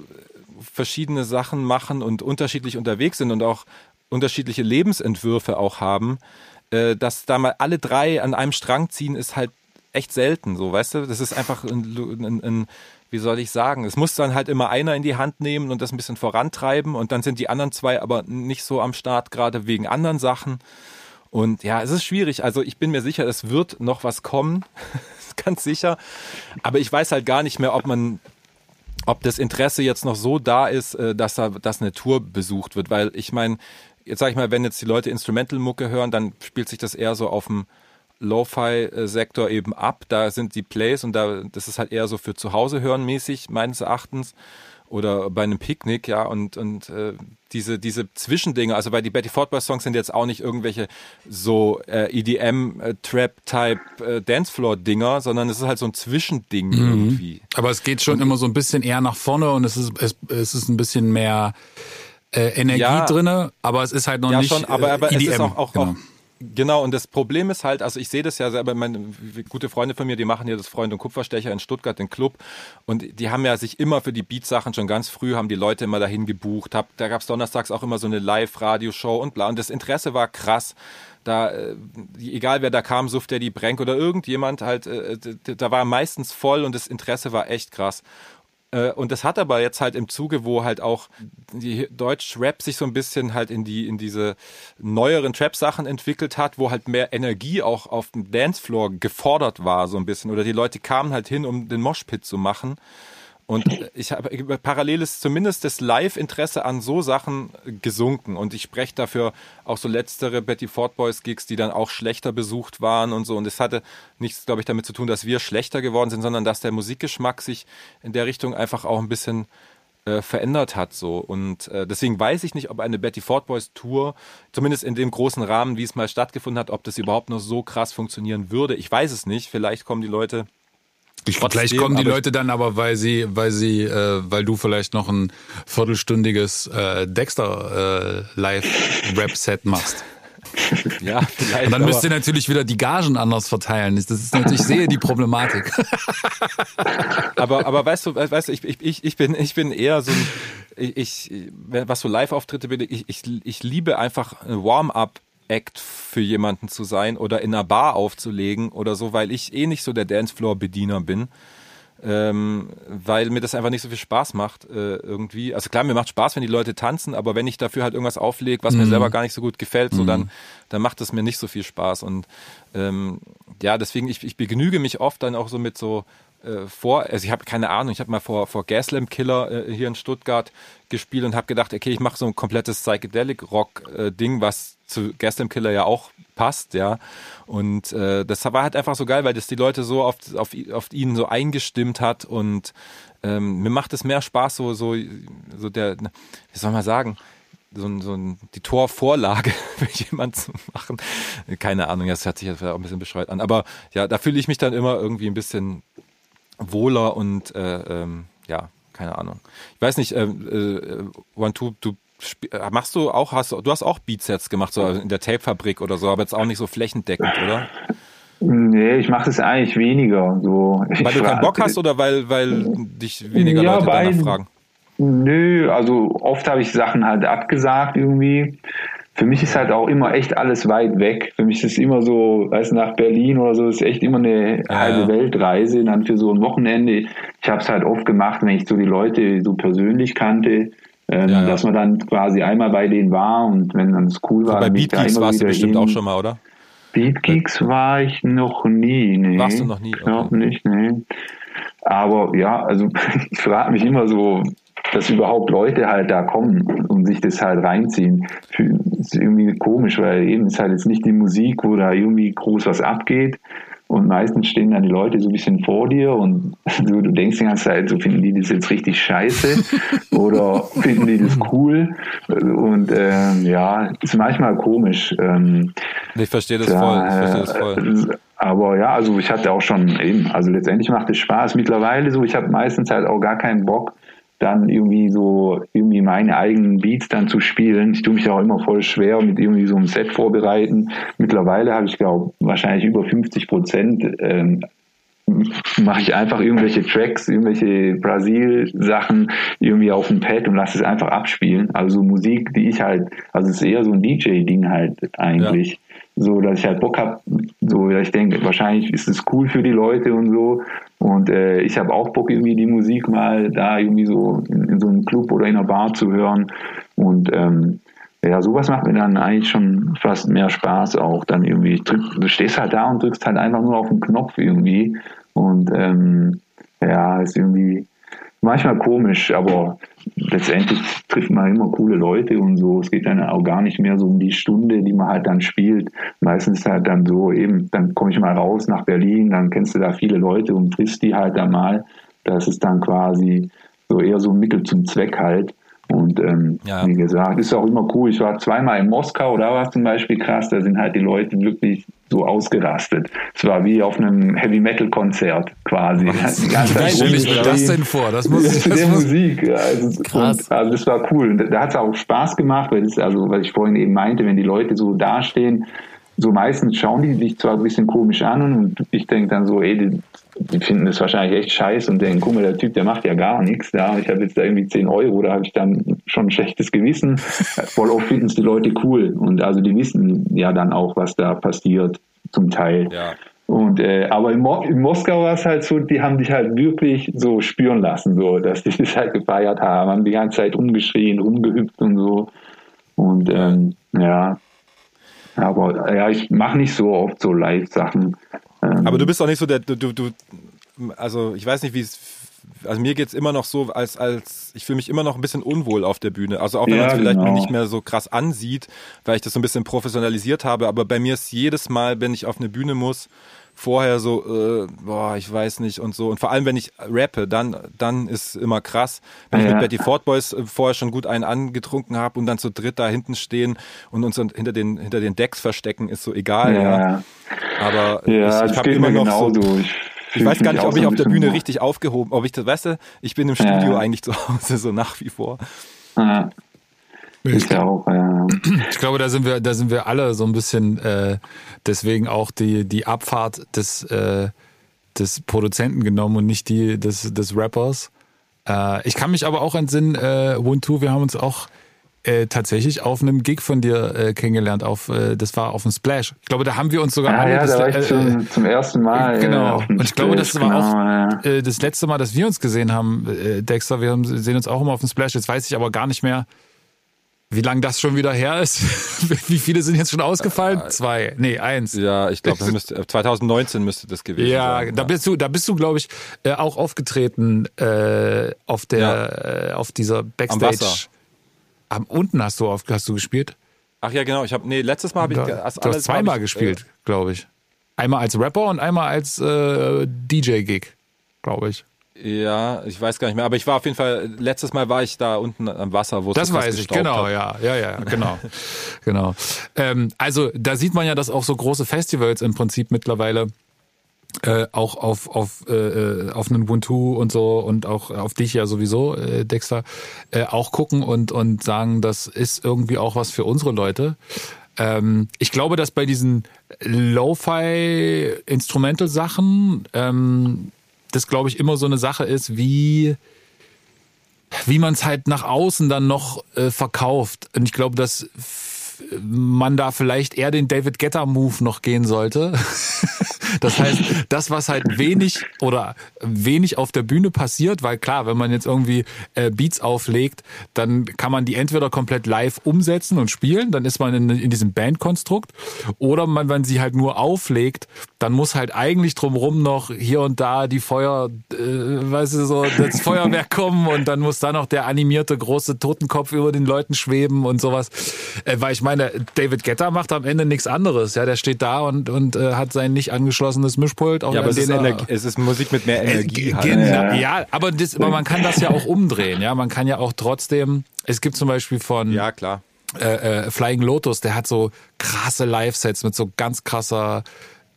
verschiedene Sachen machen und unterschiedlich unterwegs sind und auch unterschiedliche Lebensentwürfe auch haben, äh, dass da mal alle drei an einem Strang ziehen, ist halt echt selten, so, weißt du? Das ist einfach ein, ein, ein wie soll ich sagen, es muss dann halt immer einer in die Hand nehmen und das ein bisschen vorantreiben und dann sind die anderen zwei aber nicht so am Start, gerade wegen anderen Sachen. Und ja, es ist schwierig. Also ich bin mir sicher, es wird noch was kommen, ganz sicher. Aber ich weiß halt gar nicht mehr, ob man, ob das Interesse jetzt noch so da ist, äh, dass da, dass eine Tour besucht wird. Weil ich meine, jetzt sag ich mal, wenn jetzt die Leute Instrumental-Mucke hören, dann spielt sich das eher so auf dem Lo-Fi-Sektor eben ab. Da sind die Plays und da, das ist halt eher so für zu Hause hören mäßig, meines Erachtens. oder bei einem Picknick, ja, und, und äh, diese, diese Zwischendinge, also weil die Betty Ford Boys Songs sind jetzt auch nicht irgendwelche so äh, EDM, äh, Trap-Type äh, Dancefloor-Dinger, sondern es ist halt so ein Zwischending mhm. irgendwie. Aber es geht schon und, immer so ein bisschen eher nach vorne und es ist, es, es ist ein bisschen mehr äh, Energie ja, drinne, aber es ist halt noch ja, nicht schon, aber, aber EDM. es ist auch, auch, genau. auch Genau, und das Problem ist halt, also ich sehe das ja selber, meine gute Freunde von mir, die machen hier das Freund und Kupferstecher in Stuttgart, den Club, und die haben ja sich immer für die Beatsachen schon ganz früh, haben die Leute immer dahin gebucht, hab, da gab's donnerstags auch immer so eine Live-Radioshow und bla, und das Interesse war krass. Da, äh, egal wer da kam, Suft der die Brenk oder irgendjemand halt, äh, da war meistens voll und das Interesse war echt krass. Äh, und das hat aber jetzt halt im Zuge, wo halt auch die Deutsch-Rap sich so ein bisschen halt in die, in diese neueren Trap-Sachen entwickelt hat, wo halt mehr Energie auch auf dem Dancefloor gefordert war, so ein bisschen. Oder die Leute kamen halt hin, um den Moshpit zu machen. Und ich habe parallel ist zumindest das Live-Interesse an so Sachen gesunken. Und ich spreche dafür auch so letztere Betty Ford Boys Gigs, die dann auch schlechter besucht waren und so. Und es hatte nichts, glaube ich, damit zu tun, dass wir schlechter geworden sind, sondern dass der Musikgeschmack sich in der Richtung einfach auch ein bisschen äh, verändert hat so und äh, deswegen weiß ich nicht, ob eine Betty Ford Boys Tour zumindest in dem großen Rahmen, wie es mal stattgefunden hat, ob das überhaupt noch so krass funktionieren würde. Ich weiß es nicht. Vielleicht kommen die Leute ich, vielleicht kommen die Leute dann aber, weil sie, weil sie, äh, weil du vielleicht noch ein viertelstündiges äh, Dexter äh, Live-Rap-Set machst. Ja, vielleicht. Und dann müsst ihr natürlich wieder die Gagen anders verteilen. Das ist natürlich, ich sehe die Problematik. aber, aber weißt du, weißt du, ich, ich, ich bin, ich bin eher so ein, ich, was so Live-Auftritte bin, ich, ich, ich liebe einfach Warm-up Act für jemanden zu sein oder in einer Bar aufzulegen oder so, weil ich eh nicht so der Dancefloor-Bediener bin. Ähm, weil mir das einfach nicht so viel Spaß macht äh, irgendwie. Also klar, mir macht Spaß, wenn die Leute tanzen, aber wenn ich dafür halt irgendwas auflege, was mhm. mir selber gar nicht so gut gefällt, so mhm. dann, dann macht es mir nicht so viel Spaß. Und ähm, ja, deswegen, ich, ich begnüge mich oft dann auch so mit so äh, vor, also ich habe keine Ahnung, ich habe mal vor, vor Gaslamp Killer äh, hier in Stuttgart gespielt und habe gedacht, okay, ich mache so ein komplettes Psychedelic Rock äh, Ding, was zu Gaslamp Killer ja auch passt, ja. Und äh, das war halt einfach so geil, weil das die Leute so auf, auf, auf ihn so eingestimmt hat und ähm, mir macht es mehr Spaß, so, so, so der, wie soll man sagen, so, so die Torvorlage für jemanden zu machen. Keine Ahnung, das hört sich jetzt auch ein bisschen bescheuert an. Aber ja, da fühle ich mich dann immer irgendwie ein bisschen wohler und äh, ähm, ja, keine Ahnung. Ich weiß nicht, äh, äh, One Two, du äh, machst du auch, hast du hast auch Beatsets gemacht, so in der Tape-Fabrik oder so, aber jetzt auch nicht so flächendeckend, oder? Nee, ich mache das eigentlich weniger. So. Weil du keinen Bock hast oder weil, weil dich weniger ja, Leute danach fragen? Nö, also oft habe ich Sachen halt abgesagt irgendwie für mich ist halt auch immer echt alles weit weg. Für mich ist es immer so, weißt du, nach Berlin oder so, ist echt immer eine ja. halbe Weltreise. Dann für so ein Wochenende. Ich habe es halt oft gemacht, wenn ich so die Leute so persönlich kannte, ähm, ja, ja. dass man dann quasi einmal bei denen war und wenn dann es cool war. So bei Beatgeeks warst du bestimmt hin. auch schon mal, oder? Beatgeeks war ich noch nie, nee. Warst du noch nie? Ich glaube nicht, nee. Aber ja, also ich frage mich immer so, dass überhaupt Leute halt da kommen und sich das halt reinziehen. Das ist irgendwie komisch, weil eben ist halt jetzt nicht die Musik, wo da irgendwie groß was abgeht. Und meistens stehen dann die Leute so ein bisschen vor dir und du, du denkst die ganze Zeit, so finden die das jetzt richtig scheiße oder finden die das cool? Und ähm, ja, ist manchmal komisch. Ähm, ich verstehe das da, verstehe das voll. Aber ja, also ich hatte auch schon eben, also letztendlich macht es Spaß. Mittlerweile so, ich habe meistens halt auch gar keinen Bock, dann irgendwie so irgendwie meine eigenen Beats dann zu spielen. Ich tue mich auch immer voll schwer mit irgendwie so einem Set vorbereiten. Mittlerweile habe ich glaube wahrscheinlich über 50 Prozent ähm, mache ich einfach irgendwelche Tracks, irgendwelche Brasil-Sachen irgendwie auf dem Pad und lasse es einfach abspielen. Also Musik, die ich halt, also es ist eher so ein DJ-Ding halt eigentlich. Ja so dass ich halt Bock habe, so ich denke, wahrscheinlich ist es cool für die Leute und so. Und äh, ich habe auch Bock, irgendwie die Musik mal da irgendwie so in, in, so einem Club oder in einer Bar zu hören. Und ähm, ja, sowas macht mir dann eigentlich schon fast mehr Spaß auch. Dann irgendwie, drück, du stehst halt da und drückst halt einfach nur auf den Knopf irgendwie. Und ähm, ja, ist irgendwie manchmal komisch, aber letztendlich trifft man immer coole Leute und so. Es geht dann auch gar nicht mehr so um die Stunde, die man halt dann spielt. Meistens ist halt dann so eben, dann komme ich mal raus nach Berlin, dann kennst du da viele Leute und triffst die halt dann mal. Das ist dann quasi so eher so ein Mittel zum Zweck halt. Und ähm, Ja. wie gesagt, ist auch immer cool. Ich war zweimal in Moskau, da war es zum Beispiel krass, da sind halt die Leute wirklich so ausgerastet. Es war wie auf einem Heavy Metal Konzert quasi. Zeit Wie stelle ich mir das denn vor? Das muss, das der muss Musik. Also, Krass. Und, also das war cool. Und da hat es auch Spaß gemacht, weil das, also, was ich vorhin eben meinte, wenn die Leute so dastehen, so meistens schauen die sich zwar ein bisschen komisch an und ich denke dann so, ey, die, finden das wahrscheinlich echt scheiße und denken, guck mal, der Typ, der macht ja gar nichts. Ja, ich habe jetzt da irgendwie 10 Euro, da habe ich dann schon ein schlechtes Gewissen. Voll oft finden es die Leute cool und also die wissen ja dann auch, was da passiert, zum Teil. Ja. Und äh, aber in, Mo in Moskau war es halt so, die haben dich halt wirklich so spüren lassen, so, dass die das halt gefeiert haben, haben die ganze Zeit rumgeschrien, rumgehüpft und so. Und ähm, ja, aber ja, ich mache nicht so oft so Live-Sachen. Ähm, Aber du bist auch nicht so der, du, du, du also ich weiß nicht, wie es, also mir geht's immer noch so, als, als, ich fühle mich immer noch ein bisschen unwohl auf der Bühne. Also auch wenn Ja, man es vielleicht genau. nicht mehr so krass ansieht, weil ich das so ein bisschen professionalisiert habe, aber bei mir ist jedes Mal, wenn ich auf eine Bühne muss, vorher so, äh, boah, ich weiß nicht und so. Und vor allem, wenn ich rappe, dann, dann ist immer krass. Wenn ich Ja. mit Betty Ford Boys äh, vorher schon gut einen angetrunken habe und dann zu dritt da hinten stehen und uns hinter den, hinter den Decks verstecken, ist so egal, ja. ja, Aber ja, ich, ich habe immer noch so, genauso. Ich, ich weiß gar nicht, ob ich auf der Bühne richtig aufgehoben, ob ich das, weißt du, ich bin im Studio eigentlich zu Hause, so nach wie vor. Ja, ich auch, ja. Ich glaube, da sind wir, da sind wir alle so ein bisschen äh, deswegen auch die die Abfahrt des äh, des Produzenten genommen und nicht die des des Rappers. Äh, ich kann mich aber auch entsinnen, äh, One Two, wir haben uns auch äh, tatsächlich auf einem Gig von dir äh, kennengelernt. Auf äh, das war auf dem Splash. Ich glaube, da haben wir uns sogar Ah alle ja, das, da war ich äh, zum, zum ersten Mal. äh, Genau. Und ich glaube, das Splash, war auch genau, ja. äh, das letzte Mal, dass wir uns gesehen haben, äh, Dexter. Wir haben, sehen uns auch immer auf dem Splash. Jetzt weiß ich aber gar nicht mehr, wie lange das schon wieder her ist. wie viele sind jetzt schon ausgefallen? Zwei. Nee, eins. Ja, ich glaube, 2019 müsste das gewesen Ja, sein. da bist du, da bist du, glaube ich, äh, auch aufgetreten äh, auf der, äh, auf dieser Backstage. Wasser. Am unten hast du auf, hast du gespielt? Ach ja, genau. Ich habe nee, letztes Mal habe ich Du, hast zweimal ich, gespielt, glaube ich. Einmal als Rapper und einmal als äh, DJ-Gig, glaube ich. Ja, ich weiß gar nicht mehr, aber ich war auf jeden Fall letztes Mal war ich da unten am Wasser, wo es Das weiß ich, genau, hat. ja, ja, ja, genau, genau. Ähm, also da sieht man ja, dass auch so große Festivals im Prinzip mittlerweile äh, auch auf auf äh, äh, auf einen Ubuntu und so und auch auf dich ja sowieso, äh, Dexter, äh, auch gucken und und sagen, das ist irgendwie auch was für unsere Leute. Ähm, ich glaube, dass bei diesen Lo-Fi-Instrumental-Sachen ähm, das, glaube ich, immer so eine Sache ist, wie wie man es halt nach außen dann noch äh, verkauft. Und ich glaube, dass man da vielleicht eher den David Getter Move noch gehen sollte. das heißt, das was halt wenig oder wenig auf der Bühne passiert, weil klar, wenn man jetzt irgendwie äh, Beats auflegt, dann kann man die entweder komplett live umsetzen und spielen, dann ist man in, in diesem Bandkonstrukt, oder man, wenn sie halt nur auflegt, dann muss halt eigentlich drumrum noch hier und da die Feuer, äh, weißt du, so das Feuerwerk kommen und dann muss da noch der animierte große Totenkopf über den Leuten schweben und sowas. Äh, weil ich meine, David Getter macht am Ende nichts anderes. Ja, der steht da und, und äh, hat sein nicht angeschlossenes Mischpult. Auch Ja, aber es ist, den er- Energie, es ist Musik mit mehr äh, Energie. halt. genau, Ja. ja, aber, das, aber man kann das ja auch umdrehen. Ja, man kann ja auch trotzdem. Es gibt zum Beispiel von Ja, klar. äh, äh, Flying Lotus, der hat so krasse Live-Sets mit so ganz krasser,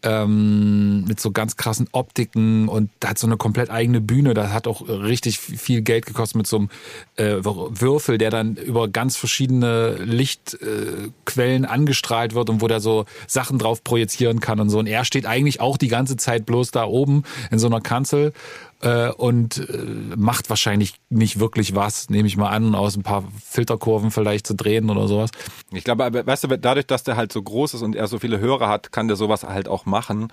ähm, mit so ganz krassen Optiken und hat so eine komplett eigene Bühne. Das hat auch richtig viel Geld gekostet mit so einem äh, Würfel, der dann über ganz verschiedene Lichtquellen äh, angestrahlt wird und wo der so Sachen drauf projizieren kann und so. Und er steht eigentlich auch die ganze Zeit bloß da oben in so einer Kanzel äh, und äh, macht wahrscheinlich nicht wirklich was, nehme ich mal an, aus ein paar Filterkurven vielleicht zu drehen oder sowas. Ich glaube, aber weißt du, dadurch, dass der halt so groß ist und er so viele Hörer hat, kann der sowas halt auch machen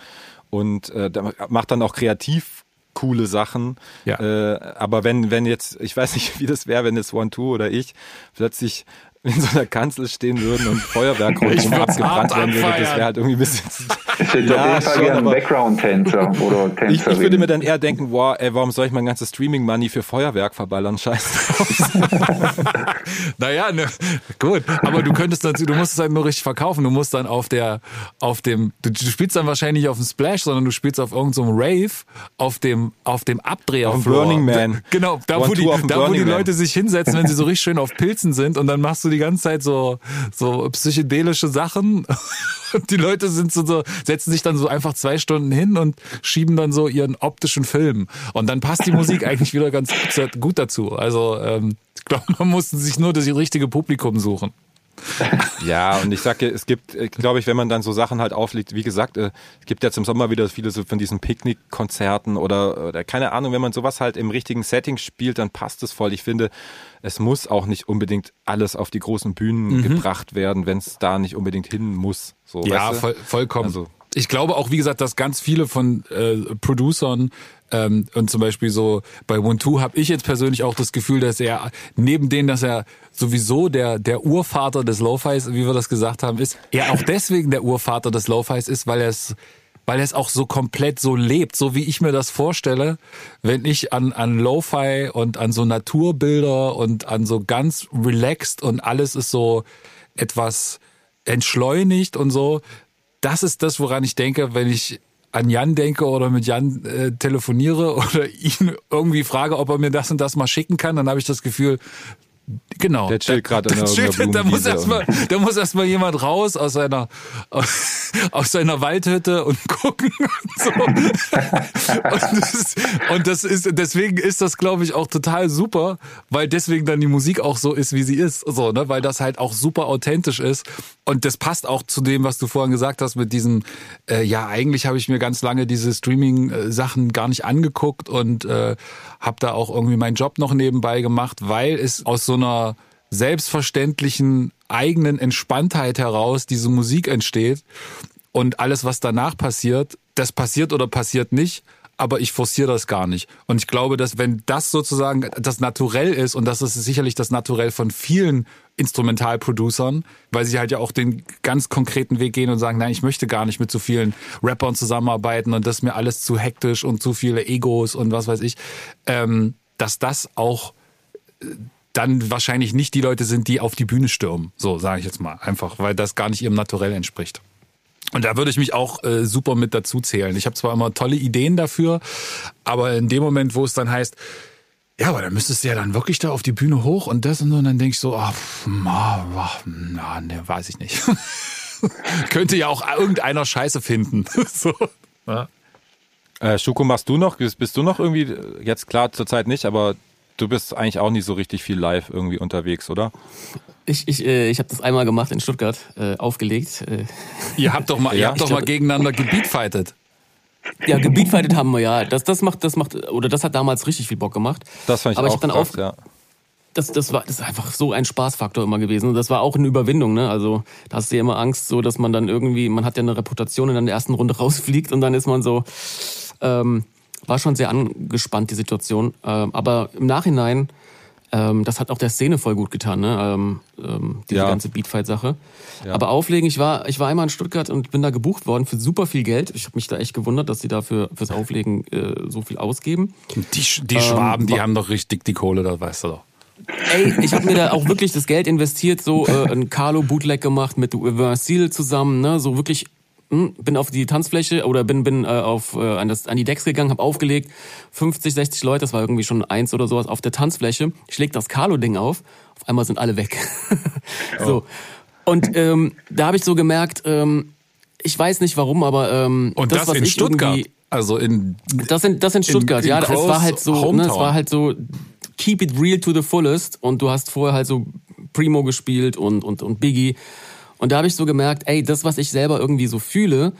und äh, der macht dann auch kreativ coole Sachen. Ja. Äh, aber wenn, wenn jetzt, ich weiß nicht, wie das wäre, wenn jetzt One Two oder ich plötzlich in so einer Kanzel stehen würden und Feuerwerk rundherum abgebrannt werden würde, das wäre halt irgendwie ein bisschen, Ich hätte Ja, auf jeden Fall gerne einen Background-Tänzer oder Ich, Tänzerin. ich würde mir dann eher denken, boah, ey, warum soll ich mein ganzes Streaming-Money für Feuerwerk verballern? Scheiße. Naja, ne, gut. Aber du könntest natürlich, du musst es halt nur richtig verkaufen. Du musst dann auf der, auf dem, du, du spielst dann wahrscheinlich nicht auf dem Splash, sondern du spielst auf irgendeinem Rave, auf dem, auf dem Abdreher. Auf dem Burning Man. Genau, da One wo die, da wo die Burning Man. Leute sich hinsetzen, wenn sie so richtig schön auf Pilzen sind und dann machst du die ganze Zeit so, so psychedelische Sachen. Und die Leute sind so, so, setzen sich dann so einfach zwei Stunden hin und schieben dann so ihren optischen Film. Und dann passt die Musik eigentlich wieder ganz gut dazu. Also, ähm, ich glaube, man muss sich nur das richtige Publikum suchen. Ja, und ich sage, es gibt, glaube ich, wenn man dann so Sachen halt auflegt, wie gesagt, äh, es gibt jetzt im Sommer wieder viele so von diesen Picknickkonzerten oder, oder keine Ahnung, wenn man sowas halt im richtigen Setting spielt, dann passt es voll. Ich finde, es muss auch nicht unbedingt alles auf die großen Bühnen Mhm. gebracht werden, wenn es da nicht unbedingt hin muss. So, Ja, weißt du? voll, vollkommen. Also- ich glaube auch, wie gesagt, dass ganz viele von äh, Producern ähm, und zum Beispiel so bei One Two habe ich jetzt persönlich auch das Gefühl, dass er neben denen, dass er sowieso der der Urvater des Lo-Fis, wie wir das gesagt haben, ist, er auch deswegen der Urvater des Lo-Fis ist, weil er es weil er es auch so komplett so lebt, so wie ich mir das vorstelle, wenn ich an, an Lo-Fi und an so Naturbilder und an so ganz relaxed und alles ist so etwas entschleunigt und so. Das ist das, woran ich denke, wenn ich an Jan denke oder mit Jan äh, telefoniere oder ihn irgendwie frage, ob er mir das und das mal schicken kann, dann habe ich das Gefühl, Genau. Der chillt gerade irgendeiner chillt- Da muss erstmal, da muss erstmal jemand raus aus seiner, aus, aus seiner Waldhütte und gucken und so. Und das, und das ist, deswegen ist das, glaube ich, auch total super, weil deswegen dann die Musik auch so ist, wie sie ist, so, ne, weil das halt auch super authentisch ist. Und das passt auch zu dem, was du vorhin gesagt hast mit diesem, äh, ja, eigentlich habe ich mir ganz lange diese Streaming-Sachen gar nicht angeguckt und äh, habe da auch irgendwie meinen Job noch nebenbei gemacht, weil es aus so einer selbstverständlichen eigenen Entspanntheit heraus diese Musik entsteht und alles, was danach passiert, das passiert oder passiert nicht, aber ich forciere das gar nicht. Und ich glaube, dass wenn das sozusagen das Naturell ist, und das ist sicherlich das Naturell von vielen Instrumentalproducern, weil sie halt ja auch den ganz konkreten Weg gehen und sagen, nein, ich möchte gar nicht mit so vielen Rappern zusammenarbeiten und das ist mir alles zu hektisch und zu viele Egos und was weiß ich, ähm, dass das auch äh, dann wahrscheinlich nicht die Leute sind, die auf die Bühne stürmen. So sage ich jetzt mal einfach, weil das gar nicht ihrem Naturell entspricht. Und da würde ich mich auch äh, super mit dazu zählen. Ich habe zwar immer tolle Ideen dafür, aber in dem Moment, wo es dann heißt, ja, aber dann müsstest du ja dann wirklich da auf die Bühne hoch und das und so, und dann denke ich so, ah, pff, na, ah, na, ne, weiß ich nicht. Könnte ja auch irgendeiner Scheiße finden. so. Ja. Äh, Schuko, machst du noch, bist, bist du noch irgendwie, jetzt klar zurzeit nicht, aber du bist eigentlich auch nicht so richtig viel live irgendwie unterwegs, oder? Ich, ich, äh, ich habe das einmal gemacht in Stuttgart, äh, aufgelegt. Äh, Ihr habt doch mal, ihr Ja, habt ich doch mal glaub- gegeneinander gebietfightet. ja, Gebietfightet haben wir ja. Das, das macht, das macht, oder das hat damals richtig viel Bock gemacht. Das fand ich Aber ich auch hab dann krass, auf, ja. das, das war das ist einfach so ein Spaßfaktor immer gewesen. Und das war auch eine Überwindung, ne? Also da hast du ja immer Angst, so dass man dann irgendwie, man hat ja eine Reputation und dann in der ersten Runde rausfliegt und dann ist man so, ähm, war schon sehr angespannt, die Situation. Ähm, aber im Nachhinein, ähm, das hat auch der Szene voll gut getan, ne? Ähm, ähm, diese Ja. ganze Beatfight-Sache. Ja. Aber auflegen, ich war, ich war einmal in Stuttgart und bin da gebucht worden für super viel Geld. Ich habe mich da echt gewundert, dass sie dafür fürs Auflegen äh, so viel ausgeben. Die, die Schwaben, die haben doch richtig die Kohle, das weißt du doch. Ey, ich habe mir da auch wirklich das Geld investiert, so äh, ein Carlo Bootleg gemacht mit Versil zusammen, ne, so wirklich hm, bin auf die Tanzfläche oder bin bin äh, auf äh, an das an die Decks gegangen, habe aufgelegt, 50, 60 Leute, das war irgendwie schon eins oder sowas auf der Tanzfläche. Ich leg das Carlo Ding auf, auf einmal sind alle weg. so. Und ähm, da habe ich so gemerkt, ähm, ich weiß nicht warum, aber ähm, Und das, was in ich Stuttgart. Also in das in, das in Stuttgart, in ja. Es Crows war halt so, ne, es war halt so, keep it real to the fullest. Und du hast vorher halt so Primo gespielt und, und, und Biggie. Und da habe ich so gemerkt, ey, das, was ich selber irgendwie so fühle,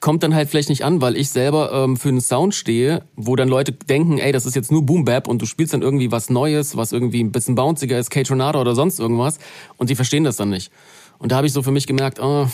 kommt dann halt vielleicht nicht an, weil ich selber ähm, für einen Sound stehe, wo dann Leute denken, ey, das ist jetzt nur Boom Bap und du spielst dann irgendwie was Neues, was irgendwie ein bisschen bounciger ist, K-Tornado oder sonst irgendwas. Und die verstehen das dann nicht. Und da habe ich so für mich gemerkt, oh,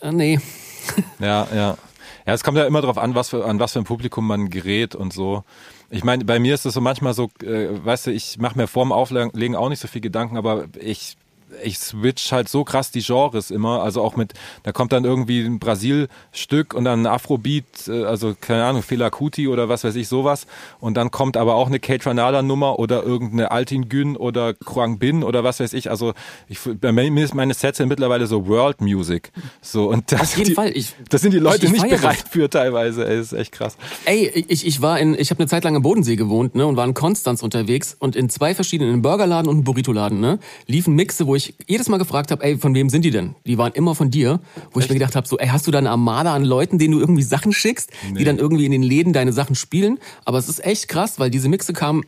äh, nee, Ja, ja. Ja, es kommt ja immer darauf an, was für, an was für ein Publikum man gerät und so. Ich meine, bei mir ist es so manchmal so, äh, weißt du, ich mache mir vorm Auflegen auch nicht so viel Gedanken, aber ich ich switch halt so krass die Genres immer, also auch mit, da kommt dann irgendwie ein Brasil-Stück und dann ein Afrobeat, äh, also keine Ahnung, Fela Kuti oder was weiß ich, sowas. Und dann kommt aber auch eine Kate Ranada-Nummer oder irgendeine Altin Gün oder Kruang Bin oder was weiß ich, also ich, bei mir ist meine Sets sind mittlerweile so World Music, so und das, Auf jeden die, Fall, ich, das sind die Leute ich nicht feiere bereit für teilweise, ey, ist echt krass. Ey, ich, ich war in, ich habe eine Zeit lang am Bodensee gewohnt, ne, und war in Konstanz unterwegs. Und in zwei verschiedenen, Burgerladen und Burrito-Laden, ne, liefen Mixe, wo ich jedes Mal gefragt habe, ey, von wem sind die denn? Die waren immer von dir, wo ich mir gedacht habe, so, ey, hast du da eine Armada an Leuten, denen du irgendwie Sachen schickst, die dann irgendwie in den Läden deine Sachen spielen? Aber es ist echt krass, weil diese Mixe kamen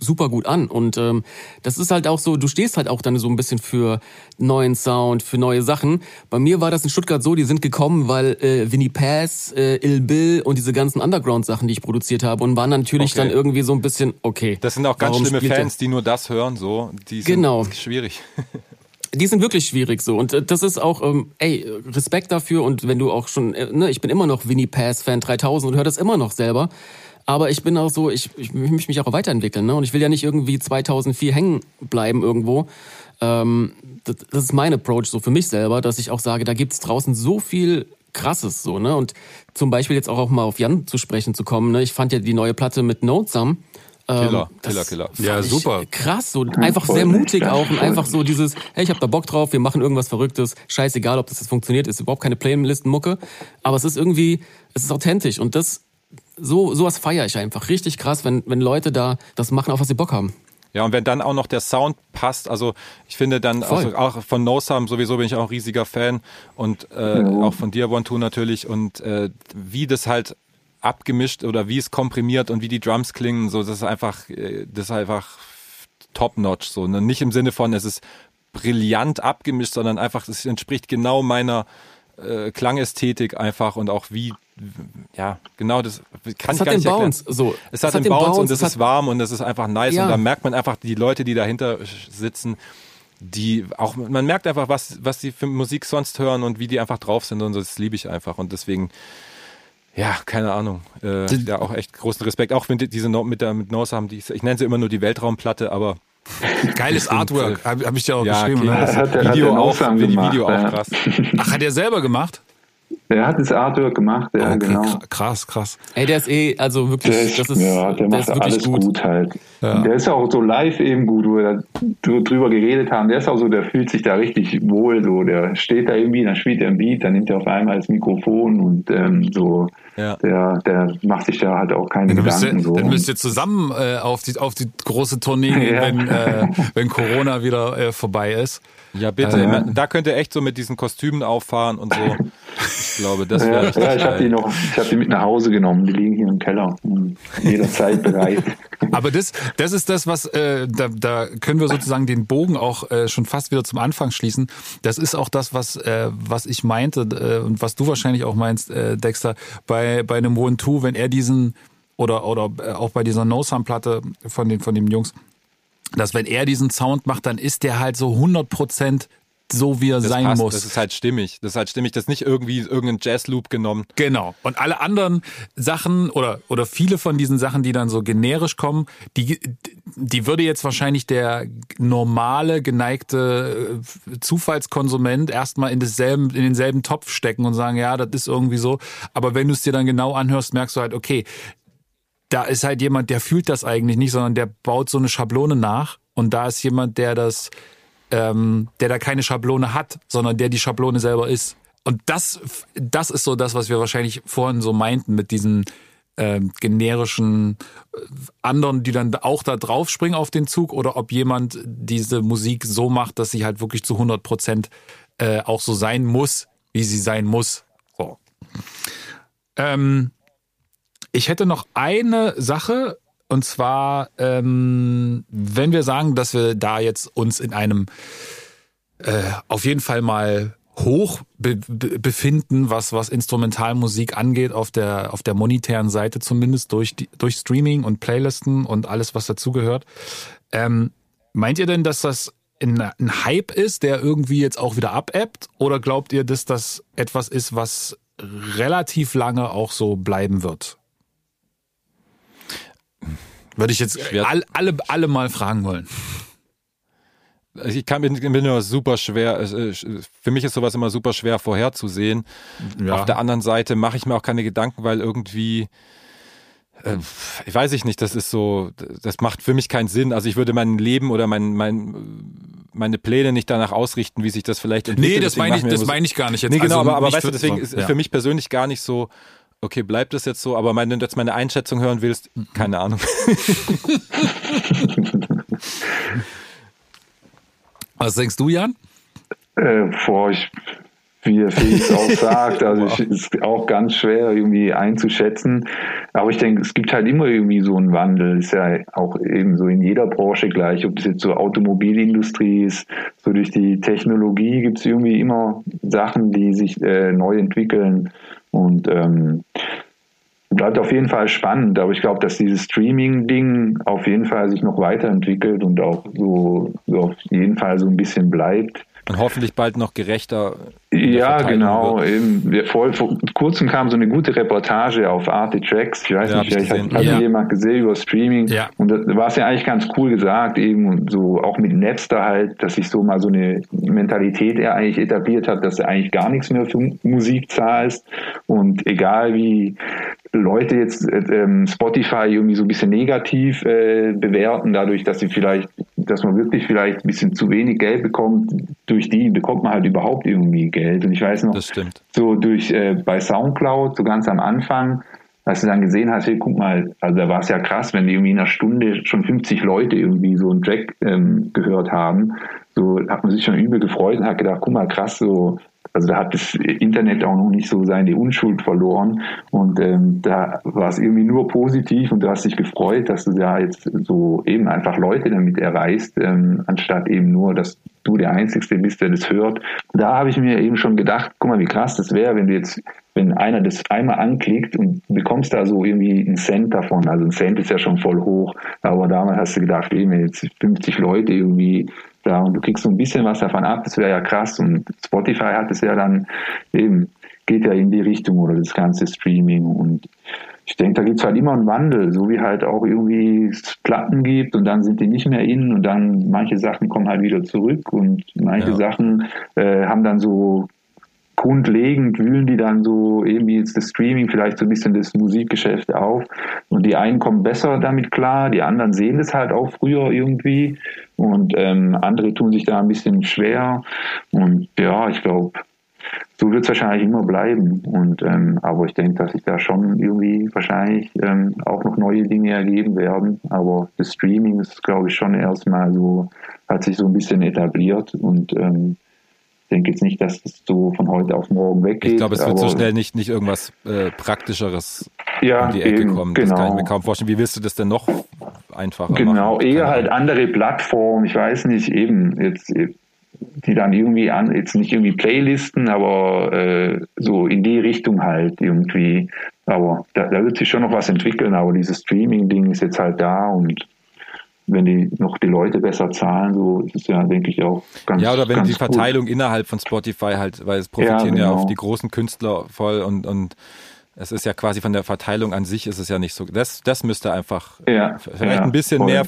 super gut an. Und ähm, das ist halt auch so, du stehst halt auch dann so ein bisschen für neuen Sound, für neue Sachen. Bei mir war das in Stuttgart so, die sind gekommen, weil äh, Winnie Pass, äh, Il Bill und diese ganzen Underground-Sachen, die ich produziert habe, und waren natürlich Okay. dann irgendwie so ein bisschen, okay. Das sind auch ganz schlimme Fans, die nur das hören, so, die sind Genau. schwierig. Die sind wirklich schwierig so und äh, das ist auch, ähm, ey, Respekt dafür und wenn du auch schon, äh, ne, ich bin immer noch Winnie Pass Fan 3000 und höre das immer noch selber, aber ich bin auch so, ich, ich möchte mich auch weiterentwickeln ne? und ich will ja nicht irgendwie 2004 hängen bleiben irgendwo. Ähm, das, das ist mein Approach so für mich selber, dass ich auch sage, da gibt's draußen so viel krasses so, ne? Und zum Beispiel jetzt auch, auch mal auf Jan zu sprechen zu kommen, ne? Ich fand ja die neue Platte mit Notesam. ähm, Killer, Killer, Killer. Ja, super. Krass, so einfach sehr mutig auch und einfach so dieses, hey, ich hab da Bock drauf, wir machen irgendwas Verrücktes, scheißegal, ob das jetzt funktioniert, ist überhaupt keine Playlisten-Mucke, aber es ist irgendwie, es ist authentisch und das, so, sowas feiere ich einfach richtig krass, wenn, wenn Leute da das machen, auf was sie Bock haben. Ja, und wenn dann auch noch der Sound passt, also ich finde dann, also auch von No Sum sowieso bin ich auch ein riesiger Fan und äh, Ja. auch von dir, One Two natürlich und äh, wie das halt abgemischt oder wie es komprimiert und wie die Drums klingen, so das ist einfach, äh, das ist einfach top notch, so ne? nicht im Sinne von es ist brillant abgemischt, sondern einfach es entspricht genau meiner äh, Klangästhetik einfach und auch wie ja genau das kann Es ich hat gar den nicht erklären. Bounce, so. Es hat, den, Bounce, und es hat- ist warm und es ist einfach nice Ja. und da merkt man einfach die Leute, die dahinter sitzen, die auch man merkt einfach was was die für Musik sonst hören und wie die einfach drauf sind und das liebe ich einfach und deswegen ja, keine Ahnung. Äh, ja, auch echt großen Respekt. Auch wenn die, diese no, mit der mit Nose haben, die, ich nenne sie immer nur die Weltraumplatte, aber Geiles Artwork, habe hab ich dir auch ja, geschrieben. okay. Ne? Hat er- hat Video er auch, Aussagen wie die gemacht, Video auch ja. krass. Ach, hat er selber gemacht? Der hat das Artwork gemacht, ja, Okay, genau. kr- krass, krass. Ey, der ist eh, also wirklich, Der ist, das ist, ja, der macht ist wirklich alles gut. gut, halt. Ja. Der ist auch so live eben gut, wo wir da dr- drüber geredet haben. Der ist auch so, der fühlt sich da richtig wohl, so. Der steht da irgendwie, dann spielt er ein Beat, dann nimmt er auf einmal das Mikrofon und ähm, so. Ja. Der, der macht sich da halt auch keine Dann müsst, ihr, Gedanken. so. dann müsst ihr zusammen äh, auf, die, auf die große Tournee gehen, Ja. wenn, äh, wenn Corona wieder äh, vorbei ist. Ja, bitte. Ja. Da könnt ihr echt so mit diesen Kostümen auffahren und so. Ich glaube, das ja, wäre richtig ja, ich habe die noch, ich habe die mit nach Hause genommen. Die liegen hier im Keller. und Jederzeit bereit. Aber das, das ist das, was äh, da, da können wir sozusagen den Bogen auch äh, schon fast wieder zum Anfang schließen. Das ist auch das, was äh, was ich meinte äh, und was du wahrscheinlich auch meinst, äh, Dexter, bei bei einem One Two, wenn er diesen oder oder äh, auch bei dieser No Sound Platte von den von den Jungs, dass wenn er diesen Sound macht, dann ist der halt so 100 Prozent so wie er Das sein passt, muss. Das ist halt stimmig. Das ist halt stimmig. Das ist nicht irgendwie irgendein Jazzloop genommen. Genau. Und alle anderen Sachen oder, oder viele von diesen Sachen, die dann so generisch kommen, die, die würde jetzt wahrscheinlich der normale, geneigte äh, Zufallskonsument erstmal in, in denselben Topf stecken und sagen, ja, das ist irgendwie so. Aber wenn du es dir dann genau anhörst, merkst du halt, okay, da ist halt jemand, der fühlt das eigentlich nicht, sondern der baut so eine Schablone nach. Und da ist jemand, der das, ähm, der da keine Schablone hat, sondern der die Schablone selber ist. Und das, das ist so das, was wir wahrscheinlich vorhin so meinten mit diesen ähm, generischen äh, anderen, die dann auch da drauf springen auf den Zug oder ob jemand diese Musik so macht, dass sie halt wirklich zu 100 Prozent äh, auch so sein muss, wie sie sein muss. So. Ähm, ich hätte noch eine Sache, und zwar, ähm, wenn wir sagen, dass wir da jetzt uns in einem äh, auf jeden Fall mal hoch be be befinden, was, was Instrumentalmusik angeht, auf der, auf der monetären Seite zumindest, durch, die, durch Streaming und Playlisten und alles, was dazugehört. Ähm, meint ihr denn, dass das ein, ein Hype ist, der irgendwie jetzt auch wieder abebbt? Oder glaubt ihr, dass das etwas ist, was relativ lange auch so bleiben wird? Würde ich jetzt Schwer- all, alle, alle mal fragen wollen. ich kann bin, bin nur super schwer. Äh, für mich ist sowas immer super schwer vorherzusehen. Ja. Auf der anderen Seite mache ich mir auch keine Gedanken, weil irgendwie äh, ich weiß ich nicht, das ist so, das macht für mich keinen Sinn. Also ich würde mein Leben oder mein, mein, meine Pläne nicht danach ausrichten, wie sich das vielleicht entwickelt. Nee, das meine ich, das meine ich gar nicht jetzt. Nee, genau, also aber, aber weißt du, deswegen ist ja. für mich persönlich gar nicht so, okay, bleibt das jetzt so, aber wenn du jetzt meine Einschätzung hören willst, keine Ahnung. Was denkst du, Jan? Äh, boah, ich wie der Felix auch sagt. Also wow. ist auch ganz schwer irgendwie einzuschätzen. Aber ich denke, es gibt halt immer irgendwie so einen Wandel. Ist ja auch eben so in jeder Branche gleich, ob das jetzt so Automobilindustrie ist, so durch die Technologie gibt es irgendwie immer Sachen, die sich äh, neu entwickeln. Und ähm, bleibt auf jeden Fall spannend, aber ich glaube, dass dieses Streaming-Ding auf jeden Fall sich noch weiterentwickelt und auch so, so auf jeden Fall so ein bisschen bleibt. Und hoffentlich bald noch gerechter. Ja, genau. Eben, vor, vor kurzem kam so eine gute Reportage auf Arte Tracks. Ich weiß ja, nicht, vielleicht hat, hat ja. jemand gesehen über Streaming. Ja. Und da war es ja eigentlich ganz cool gesagt, eben und so auch mit Napster halt, dass sich so mal so eine Mentalität er eigentlich etabliert hat, dass du eigentlich gar nichts mehr für Musik zahlst. Und egal wie Leute jetzt äh, ähm, Spotify irgendwie so ein bisschen negativ äh, bewerten, dadurch, dass sie vielleicht, dass man wirklich vielleicht ein bisschen zu wenig Geld bekommt, durch die bekommt man halt überhaupt irgendwie Geld. Und ich weiß noch, so durch äh, bei Soundcloud, so ganz am Anfang, als du dann gesehen hast, hey, guck mal, also da war es ja krass, wenn die irgendwie in einer Stunde schon 50 Leute irgendwie so einen Track ähm, gehört haben, so hat man sich schon übel gefreut und hat gedacht, guck mal, krass, so also da hat das Internet auch noch nicht so seine Unschuld verloren und ähm, da war es irgendwie nur positiv und du hast dich gefreut, dass du da jetzt so eben einfach Leute damit erreichst, ähm, anstatt eben nur, dass du der Einzige bist, der das hört. Da habe ich mir eben schon gedacht, guck mal, wie krass das wäre, wenn du jetzt, wenn einer das einmal anklickt und bekommst da so irgendwie einen Cent davon. Also ein Cent ist ja schon voll hoch, aber damals hast du gedacht, eben jetzt 50 Leute irgendwie da und du kriegst so ein bisschen was davon ab, das wäre ja krass. Und Spotify hat es ja dann eben, geht ja in die Richtung oder das ganze Streaming. Und ich denke, da gibt es halt immer einen Wandel, so wie halt auch irgendwie Platten gibt und dann sind die nicht mehr in und dann manche Sachen kommen halt wieder zurück und manche ja. Sachen äh, haben dann so grundlegend wühlen die dann so eben jetzt das Streaming vielleicht so ein bisschen das Musikgeschäft auf. Und die einen kommen besser damit klar, die anderen sehen das halt auch früher irgendwie. Und ähm, andere tun sich da ein bisschen schwer. Und ja, ich glaube, so wird es wahrscheinlich immer bleiben. Und ähm, aber ich denke, dass sich da schon irgendwie wahrscheinlich ähm, auch noch neue Dinge ergeben werden, aber das Streaming ist glaube ich schon erstmal so hat sich so ein bisschen etabliert. Und ähm, ich denke jetzt nicht, dass es so von heute auf morgen weggeht. Ich glaube, es wird so schnell nicht, nicht irgendwas äh, Praktischeres ja, um die Ecke eben, kommen. Das genau. kann ich mir kaum vorstellen. Wie willst du das denn noch einfacher genau, machen? Genau, eher halt andere Plattformen. Ich weiß nicht, eben jetzt die dann irgendwie an, jetzt nicht irgendwie Playlisten, aber äh, so in die Richtung halt irgendwie. Aber da, da wird sich schon noch was entwickeln, aber dieses Streaming-Ding ist jetzt halt da und wenn die noch die Leute besser zahlen, so ist es ja, denke ich, auch ganz Ja, oder wenn die Verteilung gut. innerhalb von Spotify halt, weil es profitieren ja, genau. ja auf die großen Künstler voll und, und es ist ja quasi von der Verteilung an sich ist es ja nicht so. Das, das müsste einfach ja, vielleicht ja, ein bisschen voll. mehr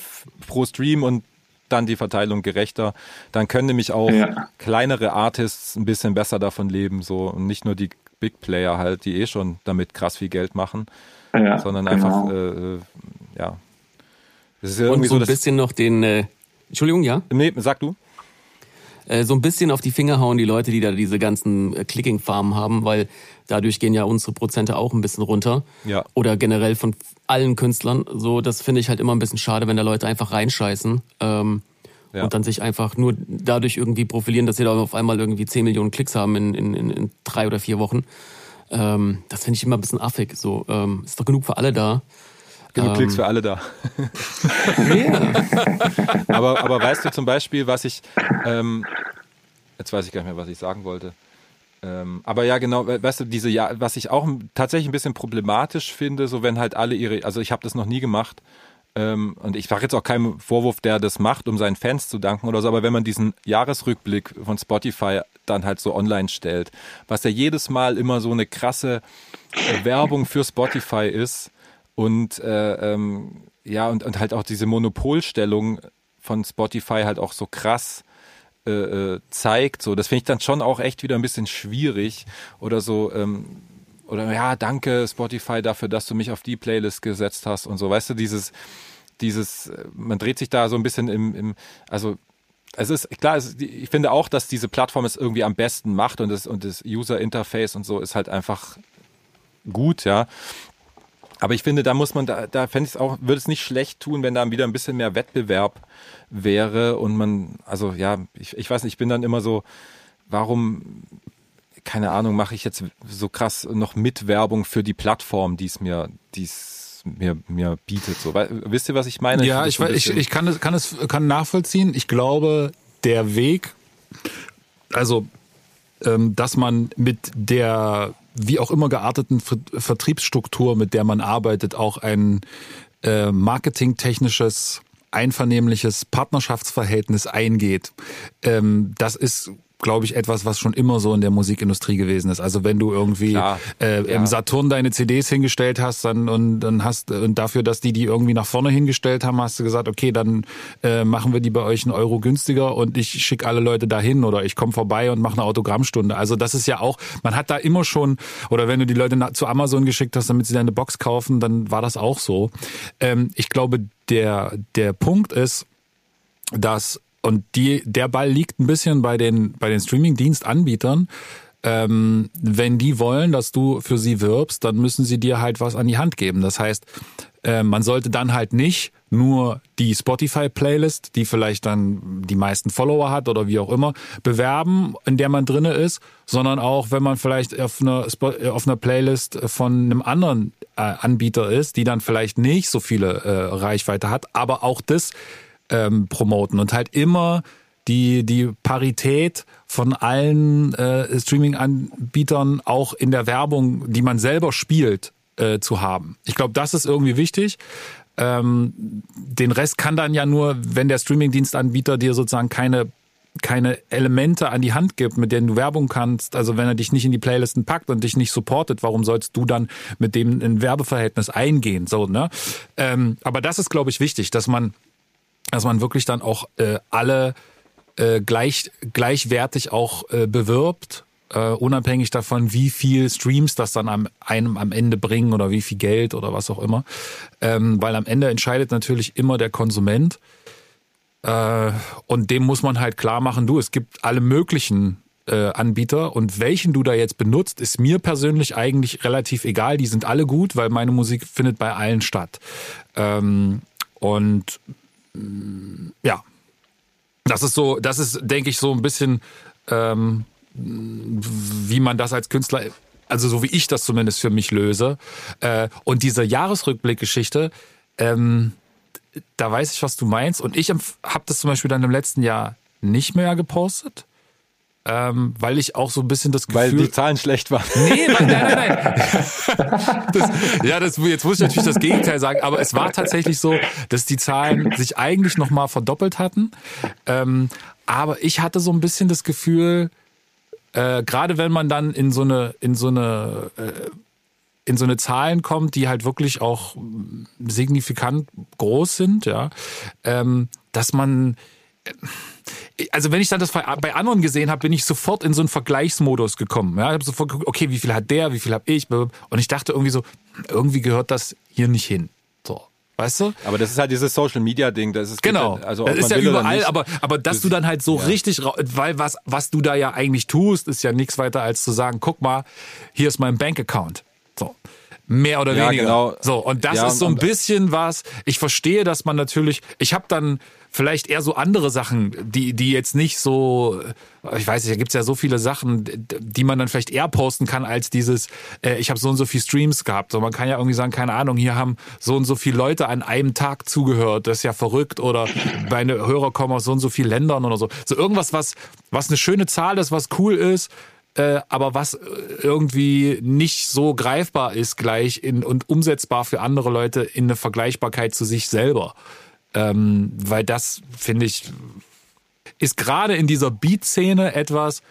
pro Stream und dann die Verteilung gerechter. Dann können nämlich auch ja. kleinere Artists ein bisschen besser davon leben, so und nicht nur die Big Player halt, die eh schon damit krass viel Geld machen, sondern genau. einfach äh, äh ja das ist ja irgendwie und so, so ein bisschen noch den, äh, Entschuldigung, ja? Nee, sag du. Äh, so ein bisschen auf die Finger hauen die Leute, die da diese ganzen äh, Clicking-Farmen haben, weil dadurch gehen ja unsere Prozente auch ein bisschen runter. Ja. Oder generell von allen Künstlern. So, das finde ich halt immer ein bisschen schade, wenn da Leute einfach reinscheißen. Ähm, ja. Und dann sich einfach nur dadurch irgendwie profilieren, dass sie da auf einmal irgendwie 10 Millionen Klicks haben in, in, in drei oder vier Wochen. Ähm, das finde ich immer ein bisschen affig. So, ähm, ist doch genug für alle da. Genug ähm, Klicks für alle da. aber, aber weißt du zum Beispiel, was ich, ähm, jetzt weiß ich gar nicht mehr, was ich sagen wollte. Ähm, aber ja, genau, weißt du, diese ja, was ich auch tatsächlich ein bisschen problematisch finde, so wenn halt alle ihre, also ich habe das noch nie gemacht, ähm, und ich mache jetzt auch keinen Vorwurf, der das macht, um seinen Fans zu danken oder so, aber wenn man diesen Jahresrückblick von Spotify dann halt so online stellt, was ja jedes Mal immer so eine krasse Werbung für Spotify ist, und äh, ähm, ja, und, und halt auch diese Monopolstellung von Spotify halt auch so krass äh, äh, zeigt. So, das finde ich dann schon auch echt wieder ein bisschen schwierig oder so. Ähm, oder ja, danke Spotify dafür, dass du mich auf die Playlist gesetzt hast und so. Weißt du, dieses, dieses, man dreht sich da so ein bisschen im, im also es ist klar, es, ich finde auch, dass diese Plattform es irgendwie am besten macht und das, und das User Interface und so ist halt einfach gut, ja. Aber ich finde, da muss man, da, da fände ich es auch, würde es nicht schlecht tun, wenn da wieder ein bisschen mehr Wettbewerb wäre und man, also ja, ich, ich weiß nicht, ich bin dann immer so, warum, keine Ahnung, mache ich jetzt so krass noch Mitwerbung für die Plattform, die es mir, die es mir, mir bietet. So, wisst ihr, was ich meine? Ja, ich, ich, ich, ich kann es, kann es kann nachvollziehen. Ich glaube, der Weg, also ähm, dass man mit der wie auch immer gearteten Vertriebsstruktur, mit der man arbeitet, auch ein äh, marketingtechnisches einvernehmliches Partnerschaftsverhältnis eingeht. Ähm, das ist glaube ich, etwas, was schon immer so in der Musikindustrie gewesen ist. Also wenn du irgendwie Klar, äh, ja. im Saturn deine CDs hingestellt hast, dann und dann hast und dafür, dass die die irgendwie nach vorne hingestellt haben, hast du gesagt, okay, dann äh, machen wir die bei euch einen Euro günstiger und ich schicke alle Leute dahin oder ich komme vorbei und mache eine Autogrammstunde. Also das ist ja auch, man hat da immer schon oder wenn du die Leute zu Amazon geschickt hast, damit sie deine Box kaufen, dann war das auch so. Ähm, ich glaube, der der Punkt ist, dass und die, der Ball liegt ein bisschen bei den, bei den Streaming-Dienstanbietern. Ähm, wenn die wollen, dass du für sie wirbst, dann müssen sie dir halt was an die Hand geben. Das heißt, äh, man sollte dann halt nicht nur die Spotify-Playlist, die vielleicht dann die meisten Follower hat oder wie auch immer, bewerben, in der man drinne ist, sondern auch, wenn man vielleicht auf einer, auf einer Playlist von einem anderen äh, Anbieter ist, die dann vielleicht nicht so viele äh, Reichweite hat, aber auch das ähm, promoten und halt immer die, die Parität von allen äh, Streaming-Anbietern auch in der Werbung, die man selber spielt, äh, zu haben. Ich glaube, das ist irgendwie wichtig. Ähm, den Rest kann dann ja nur, wenn der Streaming-Dienstanbieter dir sozusagen keine keine Elemente an die Hand gibt, mit denen du Werbung kannst, also wenn er dich nicht in die Playlisten packt und dich nicht supportet, warum sollst du dann mit dem ein Werbeverhältnis eingehen? So, ne? Ähm, aber das ist, glaube ich, wichtig, dass man dass man wirklich dann auch äh, alle äh, gleich, gleichwertig auch äh, bewirbt, äh, unabhängig davon, wie viel Streams das dann am, einem am Ende bringen oder wie viel Geld oder was auch immer. Ähm, weil am Ende entscheidet natürlich immer der Konsument. Äh, und dem muss man halt klar machen, du, es gibt alle möglichen äh, Anbieter und welchen du da jetzt benutzt, ist mir persönlich eigentlich relativ egal. Die sind alle gut, weil meine Musik findet bei allen statt. Ähm, und ja, das ist so, das ist, denke ich, so ein bisschen, ähm, wie man das als Künstler, also so wie ich das zumindest für mich löse. Äh, und diese Jahresrückblickgeschichte, ähm, da weiß ich, was du meinst. Und ich habe das zum Beispiel dann im letzten Jahr nicht mehr gepostet ähm, weil ich auch so ein bisschen das Gefühl... Weil die Zahlen schlecht waren. Nee, nein, nein, nein. das, ja, das, jetzt muss ich natürlich das Gegenteil sagen, aber es war tatsächlich so, dass die Zahlen sich eigentlich nochmal verdoppelt hatten. Ähm, aber ich hatte so ein bisschen das Gefühl, äh, gerade wenn man dann in so eine, in so eine äh, in so eine Zahlen kommt, die halt wirklich auch signifikant groß sind, ja, ähm, dass man äh, also wenn ich dann das bei anderen gesehen habe, bin ich sofort in so einen Vergleichsmodus gekommen. Ja, ich habe sofort geguckt, okay, wie viel hat der, wie viel habe ich? Und ich dachte irgendwie so, irgendwie gehört das hier nicht hin. So. Weißt du? Aber das ist halt dieses Social Media Ding, das ist genau. Halt, also das ist ja überall, aber aber dass du dann halt so ja. richtig, weil was was du da ja eigentlich tust, ist ja nichts weiter als zu sagen, guck mal, hier ist mein Bankaccount. So mehr oder ja, weniger. Genau. So und das ja, ist so ein bisschen was. Ich verstehe, dass man natürlich. Ich habe dann vielleicht eher so andere Sachen, die, die jetzt nicht so, ich weiß nicht, da gibt's ja so viele Sachen, die man dann vielleicht eher posten kann, als dieses, äh, ich habe so und so viele Streams gehabt. So, man kann ja irgendwie sagen, keine Ahnung, hier haben so und so viele Leute an einem Tag zugehört, das ist ja verrückt. Oder meine Hörer kommen aus so und so vielen Ländern oder so. So irgendwas, was, was eine schöne Zahl ist, was cool ist, äh, aber was irgendwie nicht so greifbar ist gleich in, und umsetzbar für andere Leute in eine Vergleichbarkeit zu sich selber. Ähm, weil das, finde ich, ist gerade in dieser Beat-Szene etwas,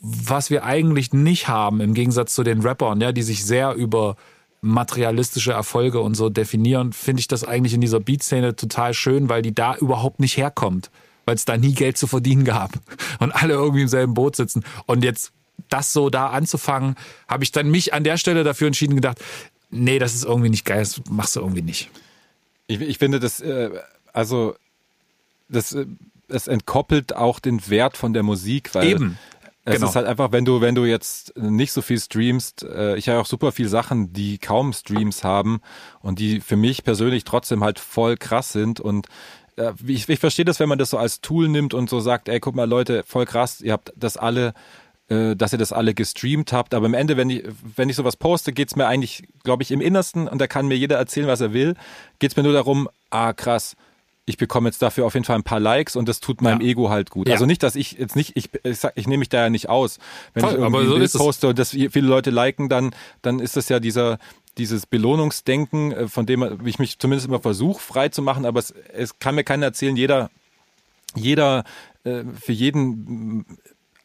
was wir eigentlich nicht haben, im Gegensatz zu den Rappern, ja, die sich sehr über materialistische Erfolge und so definieren, finde ich das eigentlich in dieser Beat-Szene total schön, weil die da überhaupt nicht herkommt. weil es da nie Geld zu verdienen gab und alle irgendwie im selben Boot sitzen. Und jetzt das so da anzufangen, habe ich dann mich an der Stelle dafür entschieden gedacht, nee, das ist irgendwie nicht geil, das machst du irgendwie nicht. Ich, ich finde das, äh, also das, äh, es entkoppelt auch den Wert von der Musik, weil Eben. es Genau. ist halt einfach, wenn du, wenn du jetzt nicht so viel streamst, äh, ich habe auch super viel Sachen, die kaum Streams haben und die für mich persönlich trotzdem halt voll krass sind und äh, ich, ich verstehe das, wenn man das so als Tool nimmt und so sagt, ey, guck mal Leute, voll krass, ihr habt das alle äh, dass ihr das alle gestreamt habt. Aber am Ende, wenn ich, wenn ich sowas poste, geht's mir eigentlich, glaube ich, im Innersten, und da kann mir jeder erzählen, was er will, geht's mir nur darum, ah krass, ich bekomme jetzt dafür auf jeden Fall ein paar Likes und das tut meinem Ja. Ego halt gut. Ja. Also nicht, dass ich jetzt nicht, ich, ich, sag, ich nehme mich da ja nicht aus. Wenn Voll, ich irgendwie aber so ein Bild ist es. poste und das viele Leute liken, dann, dann ist das ja dieser, dieses Belohnungsdenken, äh, von dem ich mich zumindest immer versuche, frei zu machen, aber es, es kann mir keiner erzählen, jeder, jeder, äh, für jeden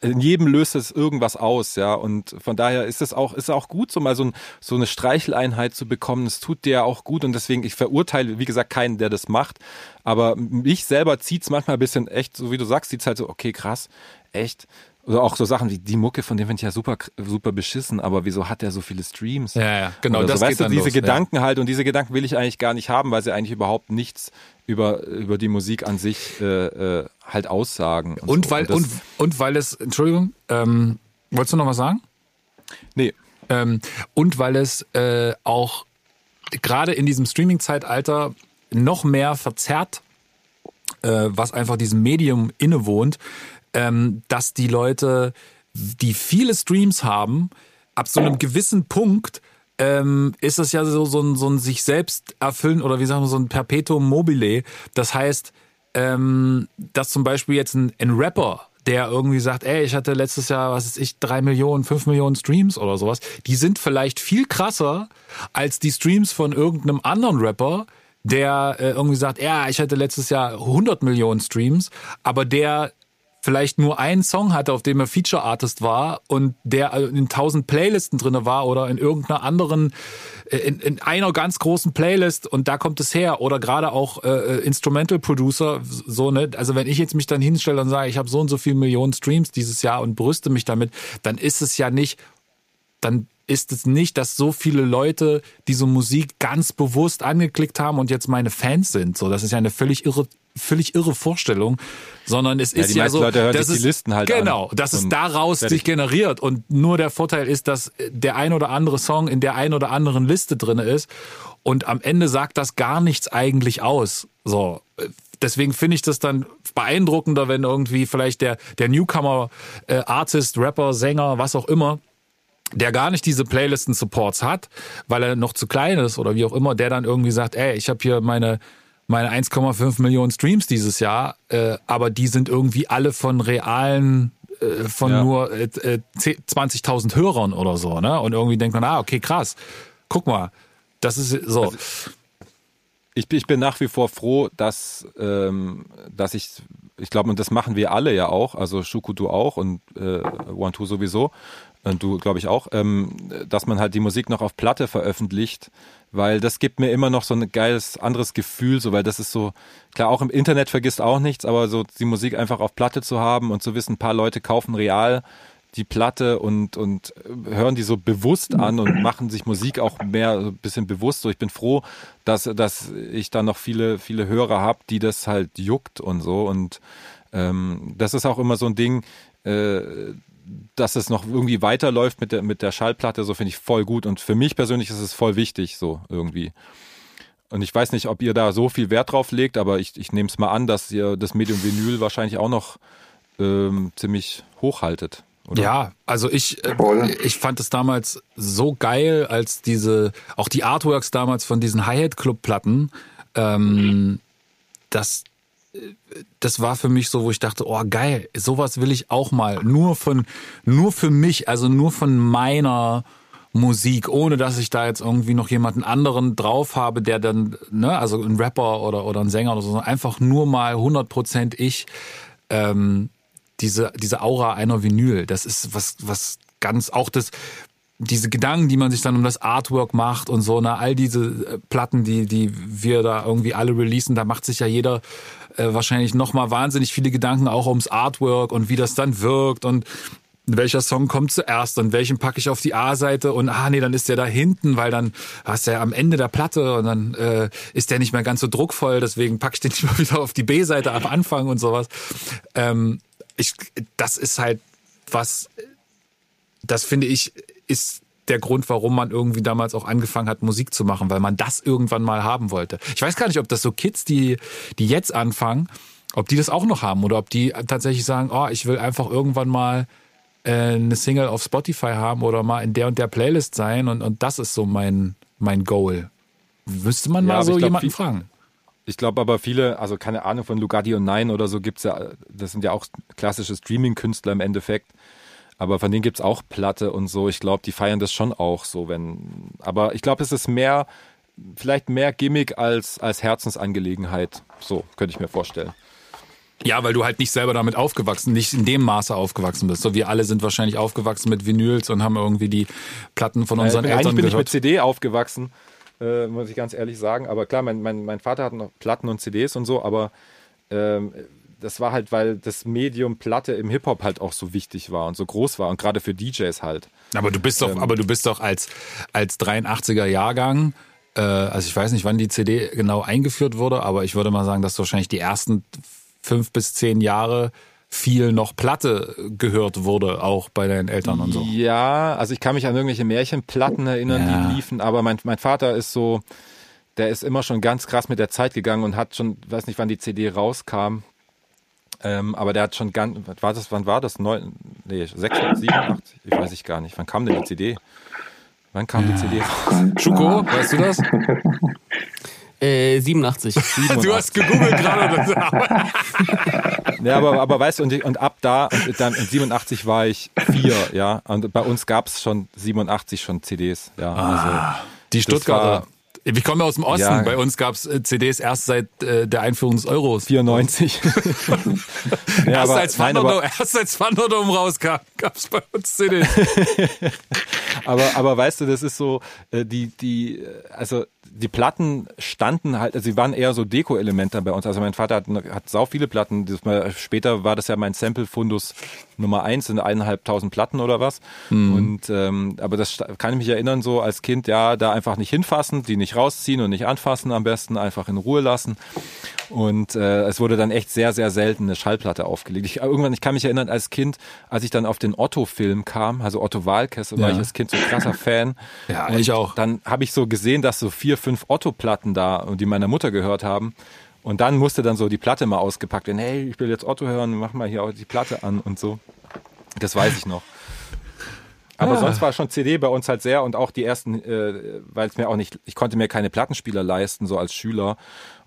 in jedem löst es irgendwas aus, ja. Und von daher ist es auch, ist auch gut, so mal so, ein, so eine Streicheleinheit zu bekommen. Es tut dir auch gut und deswegen, ich verurteile, wie gesagt, keinen, der das macht. Aber mich selber zieht's manchmal ein bisschen echt, so wie du sagst, zieht's halt so, okay, krass, echt. Oder auch so Sachen wie die Mucke, von dem finde ich ja super, super beschissen, aber wieso hat der so viele Streams? Ja, ja, genau, Oder das so, geht weißt du, diese los, ja. Gedanken halt und diese Gedanken will ich eigentlich gar nicht haben, weil sie eigentlich überhaupt nichts über, über die Musik an sich äh, äh, halt aussagen. Und so. weil, das, und, und weil es, Entschuldigung, ähm, wolltest du noch was sagen? Nee, Ähm, und weil es äh, auch gerade in diesem Streaming-Zeitalter noch mehr verzerrt, äh, was einfach diesem Medium innewohnt, ähm, dass die Leute, die viele Streams haben, ab so einem gewissen Punkt ähm, ist es ja so, so, ein, so ein sich selbst erfüllen oder wie sagen wir so ein Perpetuum mobile. Das heißt, ähm, dass zum Beispiel jetzt ein, ein Rapper, der irgendwie sagt, ey, ich hatte letztes Jahr, was ist ich, drei Millionen, fünf Millionen Streams oder sowas, die sind vielleicht viel krasser als die Streams von irgendeinem anderen Rapper, der äh, irgendwie sagt, ja, ich hatte letztes Jahr 100 Millionen Streams, aber der vielleicht nur einen Song hatte, auf dem er Feature Artist war und der in tausend Playlisten drinne war oder in irgendeiner anderen, äh, in, in einer ganz großen Playlist und da kommt es her oder gerade auch äh, Instrumental Producer, so ne, also wenn ich jetzt mich dann hinstelle und sage, ich habe so und so viele Millionen Streams dieses Jahr und brüste mich damit, dann ist es ja nicht, dann ist es nicht, dass so viele Leute diese Musik ganz bewusst angeklickt haben und jetzt meine Fans sind. So, das ist ja eine völlig irre, völlig irre Vorstellung, sondern es Ja, ist ja so, Leute hören dass sich die es, Listen halt an. genau, dass es Und daraus fertig. sich generiert und nur der Vorteil ist, dass der ein oder andere Song in der ein oder anderen Liste drinne ist und am Ende sagt das gar nichts eigentlich aus. So, deswegen finde ich das dann beeindruckender, wenn irgendwie vielleicht der der Newcomer äh, Artist, Rapper, Sänger, was auch immer der gar nicht diese Playlisten-Supports hat, weil er noch zu klein ist oder wie auch immer, der dann irgendwie sagt, ey, ich habe hier meine meine 1,5 Millionen Streams dieses Jahr, äh, aber die sind irgendwie alle von realen äh, von Ja. nur äh, äh, 10 20.000 Hörern oder so, ne? Und irgendwie denkt man, ah, okay, krass. Guck mal, das ist so. Also ich, bin- ich bin nach wie vor froh, dass, ähm, dass ich, ich glaube, und das machen wir alle ja auch, also Shuku du auch und äh, One Two sowieso, du glaube ich auch, ähm, dass man halt die Musik noch auf Platte veröffentlicht, weil das gibt mir immer noch so ein geiles anderes Gefühl, so weil das ist so, klar, auch im Internet vergisst auch nichts, aber so die Musik einfach auf Platte zu haben und zu wissen, ein paar Leute kaufen real die Platte und, und hören die so bewusst an und machen sich Musik auch mehr so ein bisschen bewusst. So, ich bin froh, dass, dass ich da noch viele, viele Hörer habe, die das halt juckt und so. Und ähm, das ist auch immer so ein Ding, äh, dass es noch irgendwie weiterläuft mit der, mit der Schallplatte, so finde ich voll gut. Und für mich persönlich ist es voll wichtig, so irgendwie. Und ich weiß nicht, ob ihr da so viel Wert drauf legt, aber ich, ich nehme es mal an, dass ihr das Medium Vinyl wahrscheinlich auch noch ähm, ziemlich hochhaltet. Oder? Ja, also ich, äh, ich fand es damals so geil, als diese, auch die Artworks damals von diesen Hi-Hat-Club-Platten, ähm, das, äh, das war für mich so, wo ich dachte, oh geil, sowas will ich auch mal. Nur von, nur für mich, also nur von meiner Musik, ohne dass ich da jetzt irgendwie noch jemanden anderen drauf habe, der dann, ne, also ein Rapper oder, oder ein Sänger oder so, einfach nur mal 100% ich, ähm, diese, diese Aura einer Vinyl, das ist was, was ganz, auch das, diese Gedanken, die man sich dann um das Artwork macht und so, ne, all diese äh, Platten, die, die wir da irgendwie alle releasen, da macht sich ja jeder äh, wahrscheinlich nochmal wahnsinnig viele Gedanken auch ums Artwork und wie das dann wirkt und welcher Song kommt zuerst und welchen packe ich auf die A-Seite und ah nee, dann ist der da hinten, weil dann hast du ja am Ende der Platte und dann äh, ist der nicht mehr ganz so druckvoll, deswegen packe ich den nicht mal wieder auf die B-Seite am Anfang und sowas. Ähm, ich, das ist halt was, das finde ich, ist der Grund, warum man irgendwie damals auch angefangen hat, Musik zu machen, weil man das irgendwann mal haben wollte. Ich weiß gar nicht, ob das so Kids, die, die jetzt anfangen, ob die das auch noch haben oder ob die tatsächlich sagen, oh, ich will einfach irgendwann mal äh, eine Single auf Spotify haben oder mal in der und der Playlist sein und, und das ist so mein, mein Goal. Müsste man ja, mal so glaub, jemanden viel, fragen. Ich glaube aber viele, also keine Ahnung von Lugatti und Nein oder so gibt's ja, das sind ja auch klassische Streaming-Künstler im Endeffekt. Aber von denen gibt's auch Platte und so. Ich glaube, die feiern das schon auch so, wenn. Aber ich glaube, es ist mehr, vielleicht mehr Gimmick als, als Herzensangelegenheit. So, könnte ich mir vorstellen. Ja, weil du halt nicht selber damit aufgewachsen, nicht in dem Maße aufgewachsen bist. So wir alle sind wahrscheinlich aufgewachsen mit Vinyls und haben irgendwie die Platten von unseren äh, Eltern bin gehört. ich mit CD aufgewachsen, äh, muss ich ganz ehrlich sagen. Aber klar, mein, mein, mein Vater hat noch Platten und CDs und so, aber ähm, das war halt, weil das Medium Platte im Hip-Hop halt auch so wichtig war und so groß war und gerade für DJs halt. Aber du bist doch, ähm, aber du bist doch als, als 83er Jahrgang, äh, also ich weiß nicht, wann die CD genau eingeführt wurde, aber ich würde mal sagen, dass wahrscheinlich die ersten fünf bis zehn Jahre viel noch Platte gehört wurde, auch bei deinen Eltern und so. Ja, also ich kann mich an irgendwelche Märchenplatten erinnern, ja. die liefen, aber mein, mein Vater ist so, der ist immer schon ganz krass mit der Zeit gegangen und hat schon, weiß nicht, wann die CD rauskam, ähm, aber der hat schon ganz, war das, wann war das? Neun, nee, 86? Ich weiß ich gar nicht. Wann kam denn die CD? Wann kam ja. die CD raus? Schuko, weißt du das? Äh, 87. 87. du hast gegoogelt gerade. ja, aber, aber weißt du, und, und ab da, und dann in 87 war ich vier, ja. Und bei uns gab es schon 87 schon CDs, ja. Also, ah, die Stuttgarter. Ich komme aus dem Osten. Ja. Bei uns gab es äh, CDs erst seit äh, der Einführung des Euros. 94. ja, erst, als Thunderdome, erst als Thunderdome rauskam, gab es bei uns CDs. aber, aber weißt du, das ist so, äh, die, die, also die Platten standen halt, also sie waren eher so Deko-Elemente bei uns. Also mein Vater hat, hat sau viele Platten. Später war das ja mein Sample-Fundus Nummer eins in eineinhalbtausend Platten oder was. Mhm. Und ähm, aber das kann ich mich erinnern, so als Kind, ja, da einfach nicht hinfassen, die nicht rausziehen und nicht anfassen, am besten einfach in Ruhe lassen. Und äh, es wurde dann echt sehr, sehr selten eine Schallplatte aufgelegt. Ich, irgendwann, ich kann mich erinnern, als Kind, als ich dann auf den Otto-Film kam, also Otto Wahlkessel, ja. war ich als Kind so ein krasser Fan. Ja, und ich auch. Dann habe ich so gesehen, dass so vier, fünf Otto-Platten da, die meiner Mutter gehört haben. Und dann musste dann so die Platte mal ausgepackt werden. Hey, ich will jetzt Otto hören, mach mal hier auch die Platte an und so. Das weiß ich noch. Aber ja. sonst war schon CD bei uns halt sehr und auch die ersten, äh, weil es mir auch nicht, ich konnte mir keine Plattenspieler leisten, so als Schüler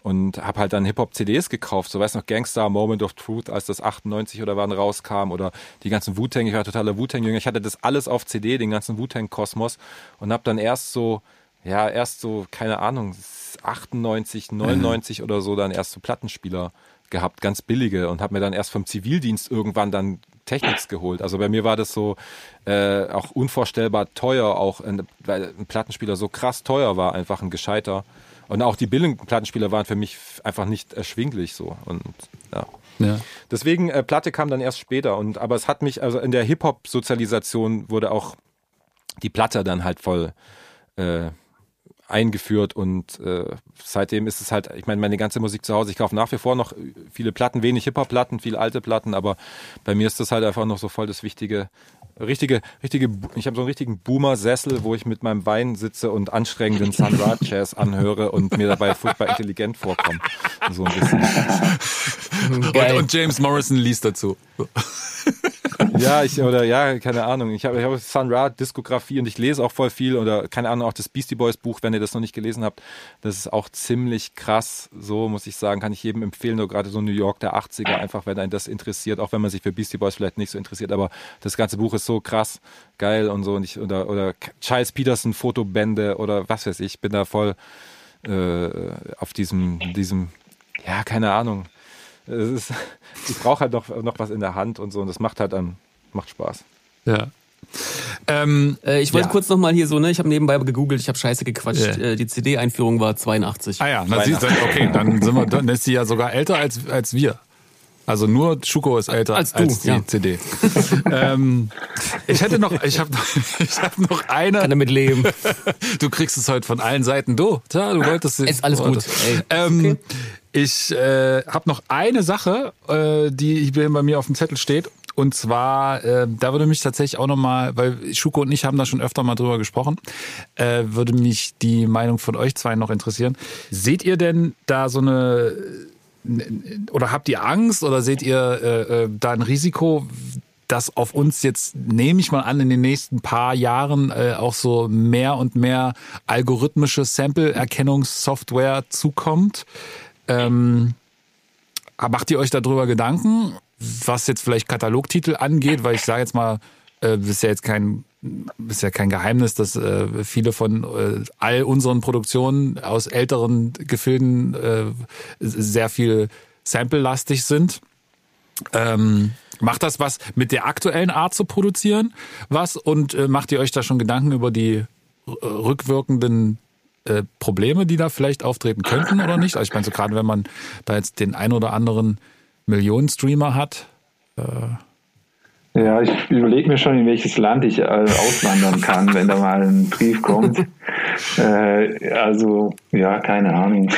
und habe halt dann Hip-Hop-CDs gekauft. So weißt du noch, Gangster, Moment of Truth, als das 98 oder wann rauskam oder die ganzen Wu-Tang, ich war totaler Wu-Tang-Jünger. Ich hatte das alles auf CD, den ganzen Wu-Tang-Kosmos und habe dann erst so, ja, erst so, keine Ahnung, 98, 99 mhm. oder so dann erst so Plattenspieler gehabt, ganz billige und habe mir dann erst vom Zivildienst irgendwann dann Technics geholt. Also bei mir war das so äh, auch unvorstellbar teuer, auch weil ein Plattenspieler so krass teuer war, einfach ein gescheiter. Und auch die billigen Plattenspieler waren für mich einfach nicht erschwinglich so. Und ja. ja. Deswegen, äh, Platte kam dann erst später. Und aber es hat mich, also in der Hip-Hop-Sozialisation wurde auch die Platte dann halt voll äh, eingeführt und äh, seitdem ist es halt, ich meine, meine ganze Musik zu Hause, ich kaufe nach wie vor noch viele Platten, wenig Hip-Hop-Platten, viele alte Platten, aber bei mir ist das halt einfach noch so voll das wichtige, richtige, richtige, ich habe so einen richtigen Boomer-Sessel, wo ich mit meinem Wein sitze und anstrengenden Sun Ra Jazz anhöre und mir dabei furchtbar intelligent vorkomme. So ein bisschen. Und, und James Morrison liest dazu. ja, ich, oder ja, keine Ahnung. Ich habe ich hab Sun Ra Diskografie und ich lese auch voll viel oder keine Ahnung, auch das Beastie Boys Buch, wenn ihr das noch nicht gelesen habt. Das ist auch ziemlich krass. So muss ich sagen, kann ich jedem empfehlen, nur gerade so New York der 80er, einfach wenn einen das interessiert, auch wenn man sich für Beastie Boys vielleicht nicht so interessiert, aber das ganze Buch ist so krass, geil und so und ich, oder, oder Charles Peterson Fotobände oder was weiß ich, bin da voll äh, auf diesem, diesem, ja, keine Ahnung. Ist, ich brauche halt noch, noch was in der Hand und so und das macht halt dann, macht Spaß. Ja. Ähm, äh, ich wollte ja. kurz nochmal hier so, ne, ich habe nebenbei gegoogelt, ich habe scheiße gequatscht. Yeah. Äh, die CD-Einführung war 82. Ah ja, na, siehst du, okay, dann sind wir, dann ist sie ja sogar älter als, als wir. Also nur Schuko ist älter als, du, als die ja. CD. ähm, ich hätte noch, ich habe ich hab noch eine. Kann damit leben. du kriegst es heute von allen Seiten. Du, tja, du wolltest es. Ist alles gut. Ähm, okay. Ich äh, habe noch eine Sache, äh, die bei mir auf dem Zettel steht. Und zwar, äh, da würde mich tatsächlich auch nochmal, weil Schuko und ich haben da schon öfter mal drüber gesprochen, äh, würde mich die Meinung von euch zwei noch interessieren. Seht ihr denn da so eine oder habt ihr Angst oder seht ihr äh, äh, da ein Risiko, dass auf uns jetzt, nehme ich mal an, in den nächsten paar Jahren äh, auch so mehr und mehr algorithmische Sample-Erkennungssoftware zukommt? Ähm, macht ihr euch darüber Gedanken, was jetzt vielleicht Katalogtitel angeht? Weil ich sage jetzt mal, äh, ist ja jetzt kein ist ja kein Geheimnis, dass äh, viele von äh, all unseren Produktionen aus älteren Gefilden äh, sehr viel Sample-lastig sind. Ähm, macht das was mit der aktuellen Art zu produzieren? Was? Und äh, macht ihr euch da schon Gedanken über die rückwirkenden äh, Probleme, die da vielleicht auftreten könnten oder nicht? Also ich meine, so gerade wenn man da jetzt den ein oder anderen Millionen-Streamer hat, äh, ja, ich überlege mir schon, in welches Land ich äh, auswandern kann, wenn da mal ein Brief kommt. Äh, also, ja, keine Ahnung.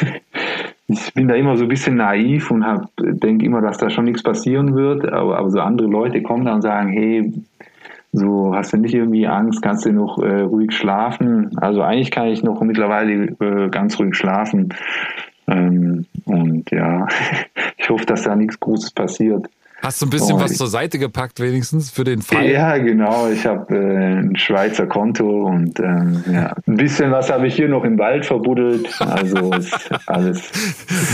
Ich bin da immer so ein bisschen naiv und denke immer, dass da schon nichts passieren wird. Aber, aber so andere Leute kommen da und sagen, hey, so hast du nicht irgendwie Angst, kannst du noch äh, ruhig schlafen. Also eigentlich kann ich noch mittlerweile äh, ganz ruhig schlafen. Ähm, und ja, ich hoffe, dass da nichts Großes passiert. Hast du ein bisschen oh, was zur Seite gepackt, wenigstens für den Fall? Ja, genau. Ich habe äh, ein Schweizer Konto und ähm, ja, ein bisschen was habe ich hier noch im Wald verbuddelt. Also ist alles.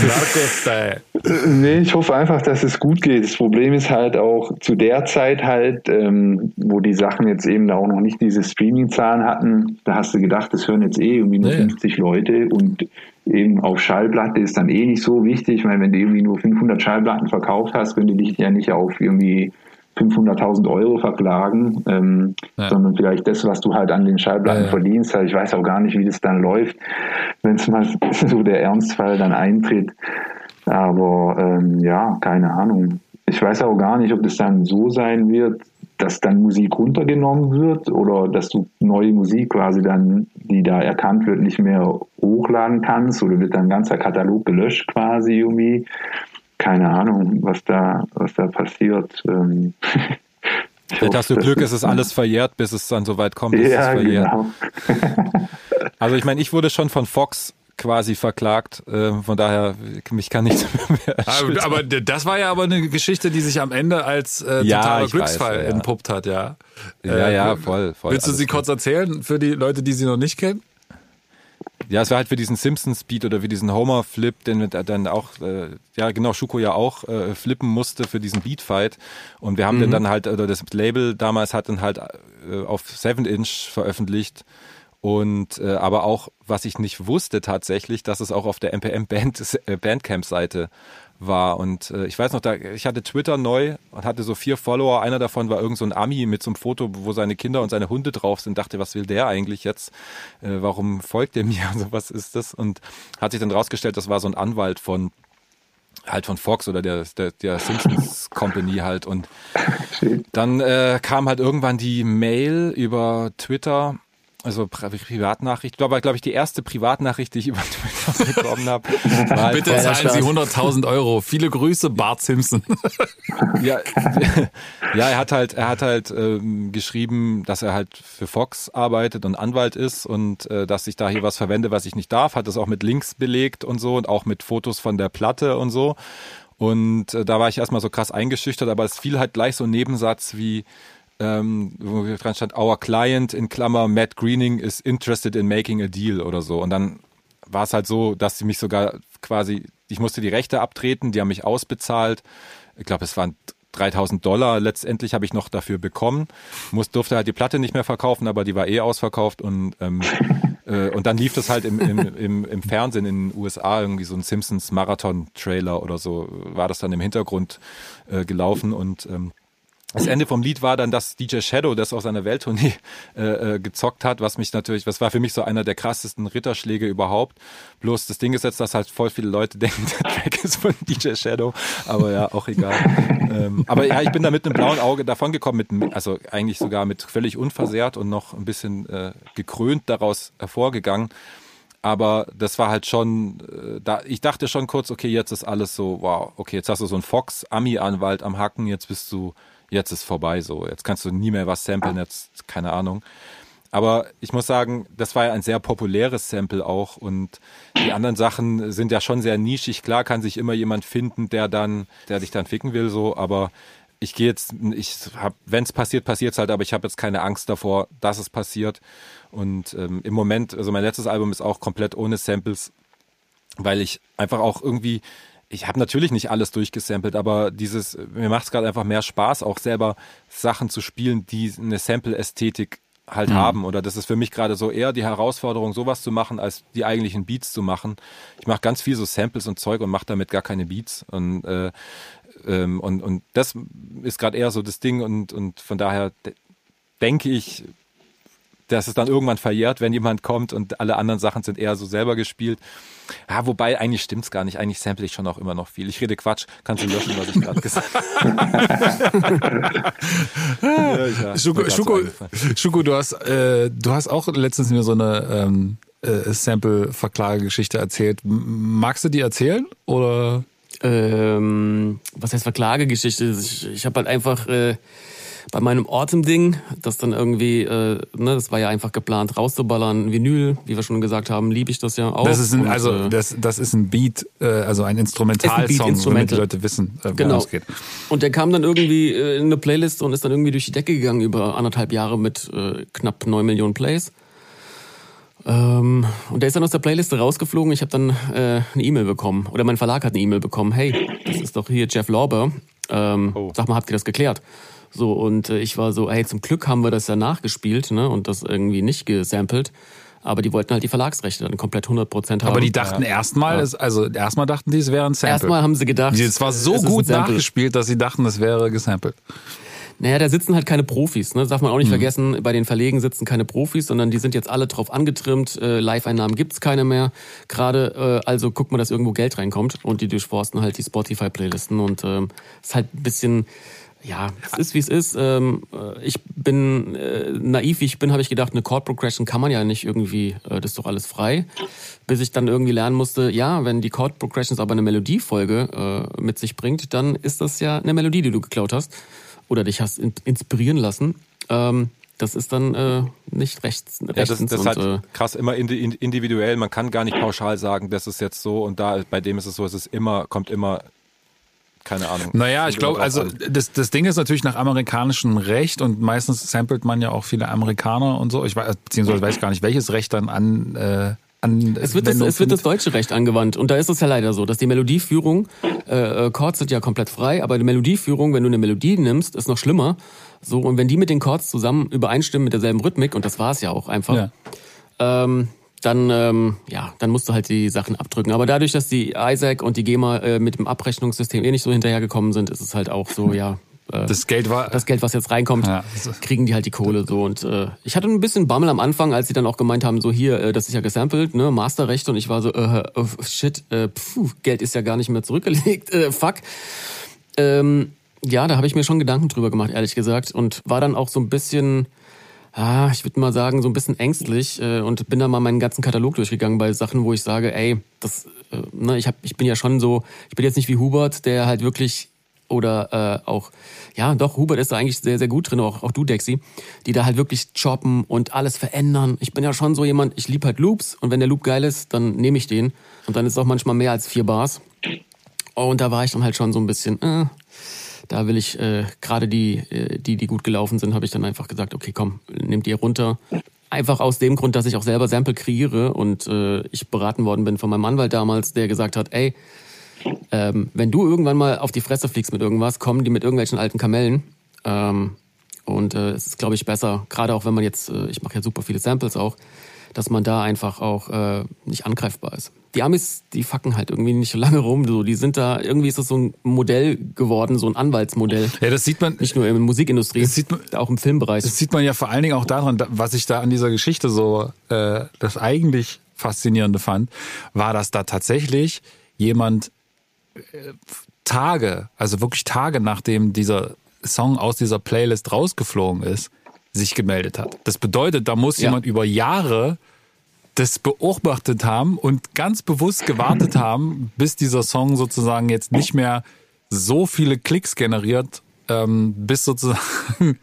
Narcos-Style. nee, ich hoffe einfach, dass es gut geht. Das Problem ist halt auch zu der Zeit halt, ähm, wo die Sachen jetzt eben auch noch nicht diese Streaming-Zahlen hatten, da hast du gedacht, das hören jetzt eh irgendwie nur ja, 50 Leute und eben auf Schallplatte ist dann eh nicht so wichtig, weil wenn du irgendwie nur 500 Schallplatten verkauft hast, können die dich ja nicht auf irgendwie 500.000 Euro verklagen, ähm, ja. sondern vielleicht das, was du halt an den Schallplatten ja, ja. verdienst. Also ich weiß auch gar nicht, wie das dann läuft, wenn es mal so der Ernstfall dann eintritt. Aber ähm, ja, keine Ahnung. Ich weiß auch gar nicht, ob das dann so sein wird, dass dann Musik runtergenommen wird oder dass du neue Musik quasi dann, die da erkannt wird, nicht mehr hochladen kannst oder wird dann ein ganzer Katalog gelöscht quasi irgendwie. Keine Ahnung, was da, was da passiert. Ähm, Vielleicht hast du Glück, es ist alles verjährt, bis es dann soweit kommt. Ja, genau. also ich meine, ich wurde schon von Fox quasi verklagt. Äh, von daher, mich kann nichts mehr aber, aber das war ja aber eine Geschichte, die sich am Ende als äh, ja, totaler Glücksfall weiß, ja. entpuppt hat, ja. Ja, äh, ja, voll, voll. Willst du sie kurz erzählen für die Leute, die sie noch nicht kennen? Ja, es war halt für diesen Simpsons-Beat oder für diesen Homer-Flip, den dann auch, äh, ja genau, Schuko ja auch äh, flippen musste für diesen Beat-Fight. Und wir haben mhm. den dann halt, oder das Label damals hat dann halt äh, auf 7-Inch veröffentlicht und äh, aber auch, was ich nicht wusste tatsächlich, dass es auch auf der MPM Band, äh, Bandcamp-Seite war. Und äh, ich weiß noch, da, ich hatte Twitter neu und hatte so vier Follower. Einer davon war irgend so ein Ami mit so einem Foto, wo seine Kinder und seine Hunde drauf sind. Dachte, was will der eigentlich jetzt? Äh, warum folgt der mir? Also was ist das? Und hat sich dann rausgestellt, das war so ein Anwalt von halt von Fox oder der, der, der Simpsons Company halt. Und dann äh, kam halt irgendwann die Mail über Twitter also Privatnachricht, glaube glaube ich, die erste Privatnachricht, die ich über Twitter bekommen habe. Bitte zahlen Sie 100.000 Euro. Viele Grüße, Bart Simpson. ja, ja, er hat halt, er hat halt ähm, geschrieben, dass er halt für Fox arbeitet und Anwalt ist und äh, dass ich da hier was verwende, was ich nicht darf. Hat das auch mit Links belegt und so und auch mit Fotos von der Platte und so. Und äh, da war ich erstmal so krass eingeschüchtert, aber es fiel halt gleich so ein Nebensatz wie ähm, wo dran stand, our client in Klammer Matt Greening is interested in making a deal oder so. Und dann war es halt so, dass sie mich sogar quasi, ich musste die Rechte abtreten, die haben mich ausbezahlt. Ich glaube, es waren 3000 Dollar letztendlich habe ich noch dafür bekommen. Muss, durfte halt die Platte nicht mehr verkaufen, aber die war eh ausverkauft und ähm, äh, und dann lief das halt im, im, im, im Fernsehen in den USA irgendwie so ein Simpsons Marathon Trailer oder so war das dann im Hintergrund äh, gelaufen und ähm, das Ende vom Lied war dann, dass DJ Shadow das auf seiner Welttournee äh, äh, gezockt hat, was mich natürlich, was war für mich so einer der krassesten Ritterschläge überhaupt. Bloß das Ding ist jetzt, dass halt voll viele Leute denken, der Track ist von DJ Shadow, aber ja, auch egal. ähm, aber ja, ich bin da mit einem blauen Auge davon gekommen, mit, also eigentlich sogar mit völlig unversehrt und noch ein bisschen äh, gekrönt daraus hervorgegangen. Aber das war halt schon, äh, da ich dachte schon kurz, okay, jetzt ist alles so, wow, okay, jetzt hast du so einen Fox-Ami-Anwalt am Hacken, jetzt bist du jetzt ist vorbei so. Jetzt kannst du nie mehr was samplen, jetzt keine Ahnung. Aber ich muss sagen, das war ja ein sehr populäres Sample auch und die anderen Sachen sind ja schon sehr nischig. Klar kann sich immer jemand finden, der dann, der dich dann ficken will, so, aber ich gehe jetzt, ich hab, wenn es passiert, passiert es halt, aber ich habe jetzt keine Angst davor, dass es passiert. Und ähm, im Moment, also mein letztes Album ist auch komplett ohne Samples, weil ich einfach auch irgendwie ich habe natürlich nicht alles durchgesampelt, aber dieses, mir macht es gerade einfach mehr Spaß, auch selber Sachen zu spielen, die eine Sample-Ästhetik halt mhm. haben. Oder das ist für mich gerade so eher die Herausforderung, sowas zu machen, als die eigentlichen Beats zu machen. Ich mache ganz viel so Samples und Zeug und mache damit gar keine Beats. Und, äh, ähm, und, und das ist gerade eher so das Ding und, und von daher denke ich, dass es dann irgendwann verjährt, wenn jemand kommt und alle anderen Sachen sind eher so selber gespielt. Ja, wobei eigentlich stimmt's gar nicht. Eigentlich sample ich schon auch immer noch viel. Ich rede Quatsch. Kannst du löschen, was ich gerade gesagt habe? ja, Schuko, Schuko, Schuko, du hast, äh, du hast auch letztens mir so eine ähm, äh, Sample-Verklagegeschichte erzählt. Magst du die erzählen oder? Ähm, was heißt Verklagegeschichte? Ich, ich habe halt einfach äh, bei meinem Autumn-Ding, das dann irgendwie, äh, ne, das war ja einfach geplant rauszuballern, Vinyl, wie wir schon gesagt haben, liebe ich das ja auch. Das ist ein, und, also äh, das, das ist ein Beat, äh, also ein Instrumentalsong, damit die Leute wissen, äh, genau. es geht. Und der kam dann irgendwie äh, in eine Playlist und ist dann irgendwie durch die Decke gegangen über anderthalb Jahre mit äh, knapp neun Millionen Plays. Ähm, und der ist dann aus der Playliste rausgeflogen. Ich habe dann äh, eine E-Mail bekommen. Oder mein Verlag hat eine E-Mail bekommen. Hey, das ist doch hier Jeff Lorber. Ähm, oh. Sag mal, habt ihr das geklärt? So, und äh, ich war so, hey, zum Glück haben wir das ja nachgespielt, ne, und das irgendwie nicht gesampelt. Aber die wollten halt die Verlagsrechte dann komplett 100% haben. Aber die dachten ja. erstmal, ja. also erstmal dachten die, es wäre ein Sample. Erstmal haben sie gedacht. Es war so gut nachgespielt, dass sie dachten, es wäre gesampelt. Naja, da sitzen halt keine Profis, ne? Das darf man auch nicht mhm. vergessen. Bei den Verlegen sitzen keine Profis, sondern die sind jetzt alle drauf angetrimmt. Äh, Live-Einnahmen gibt's keine mehr. Gerade, äh, also guckt mal, dass irgendwo Geld reinkommt und die durchforsten halt die Spotify-Playlisten und ähm, ist halt ein bisschen ja, es ist wie es ist. Ähm, äh, ich bin äh, naiv, wie ich bin, habe ich gedacht, eine Chord Progression kann man ja nicht irgendwie, äh, das ist doch alles frei. Bis ich dann irgendwie lernen musste, ja, wenn die Chord Progressions aber eine Melodiefolge äh, mit sich bringt, dann ist das ja eine Melodie, die du geklaut hast oder dich hast in inspirieren lassen. Ähm, das ist dann äh, nicht rechts. Ja, das, das ist halt äh, krass, immer individuell. Man kann gar nicht pauschal sagen, das ist jetzt so und da bei dem ist es so, es ist immer, kommt immer keine Ahnung. Naja, ich glaube, also das, das Ding ist natürlich nach amerikanischem Recht und meistens samplet man ja auch viele Amerikaner und so. Ich weiß, beziehungsweise weiß gar nicht, welches Recht dann an äh, an es wird, das, es wird das deutsche Recht angewandt und da ist es ja leider so, dass die Melodieführung, äh, äh, Chords sind ja komplett frei, aber die Melodieführung, wenn du eine Melodie nimmst, ist noch schlimmer. So und wenn die mit den Chords zusammen übereinstimmen mit derselben Rhythmik und das war es ja auch einfach, ja. Ähm, dann, ähm, ja, dann musst du halt die Sachen abdrücken. Aber dadurch, dass die Isaac und die GEMA äh, mit dem Abrechnungssystem eh nicht so hinterhergekommen sind, ist es halt auch so, ja. Äh, das Geld war. Das Geld, was jetzt reinkommt, ja, kriegen die halt die Kohle so. Und äh, ich hatte ein bisschen Bammel am Anfang, als sie dann auch gemeint haben, so hier, äh, das ist ja gesampelt, ne, Masterrechte. Und ich war so, äh, oh, shit, äh, pfuh, Geld ist ja gar nicht mehr zurückgelegt, äh, fuck. Ähm, ja, da habe ich mir schon Gedanken drüber gemacht, ehrlich gesagt. Und war dann auch so ein bisschen ah, ich würde mal sagen, so ein bisschen ängstlich äh, und bin da mal meinen ganzen Katalog durchgegangen bei Sachen, wo ich sage, ey, das, äh, ne, ich hab, ich bin ja schon so, ich bin jetzt nicht wie Hubert, der halt wirklich oder äh, auch, ja, doch, Hubert ist da eigentlich sehr, sehr gut drin, auch, auch du, Dexy, die da halt wirklich choppen und alles verändern. Ich bin ja schon so jemand, ich liebe halt Loops und wenn der Loop geil ist, dann nehme ich den. Und dann ist es auch manchmal mehr als vier Bars. Und da war ich dann halt schon so ein bisschen, äh, da will ich äh, gerade die, äh, die, die gut gelaufen sind, habe ich dann einfach gesagt, okay, komm, nehmt ihr runter. Einfach aus dem Grund, dass ich auch selber Sample kreiere und äh, ich beraten worden bin von meinem Anwalt damals, der gesagt hat, ey, ähm, wenn du irgendwann mal auf die Fresse fliegst mit irgendwas, kommen die mit irgendwelchen alten Kamellen. Ähm, und äh, es ist, glaube ich, besser, gerade auch wenn man jetzt, äh, ich mache ja super viele Samples auch, dass man da einfach auch äh, nicht angreifbar ist. Die Amis, die fucken halt irgendwie nicht so lange rum. So, die sind da, irgendwie ist das so ein Modell geworden, so ein Anwaltsmodell. Ja, das sieht man. Nicht nur in der Musikindustrie, Das sieht man- auch im Filmbereich. Das sieht man ja vor allen Dingen auch daran, da- was ich da an dieser Geschichte so äh, das eigentlich faszinierende fand, war, dass da tatsächlich jemand äh, Tage, also wirklich Tage nachdem dieser Song aus dieser Playlist rausgeflogen ist, sich gemeldet hat. Das bedeutet, da muss Ja. jemand über Jahre das beobachtet haben und ganz bewusst gewartet haben, bis dieser Song sozusagen jetzt nicht mehr so viele Klicks generiert, ähm, bis sozusagen.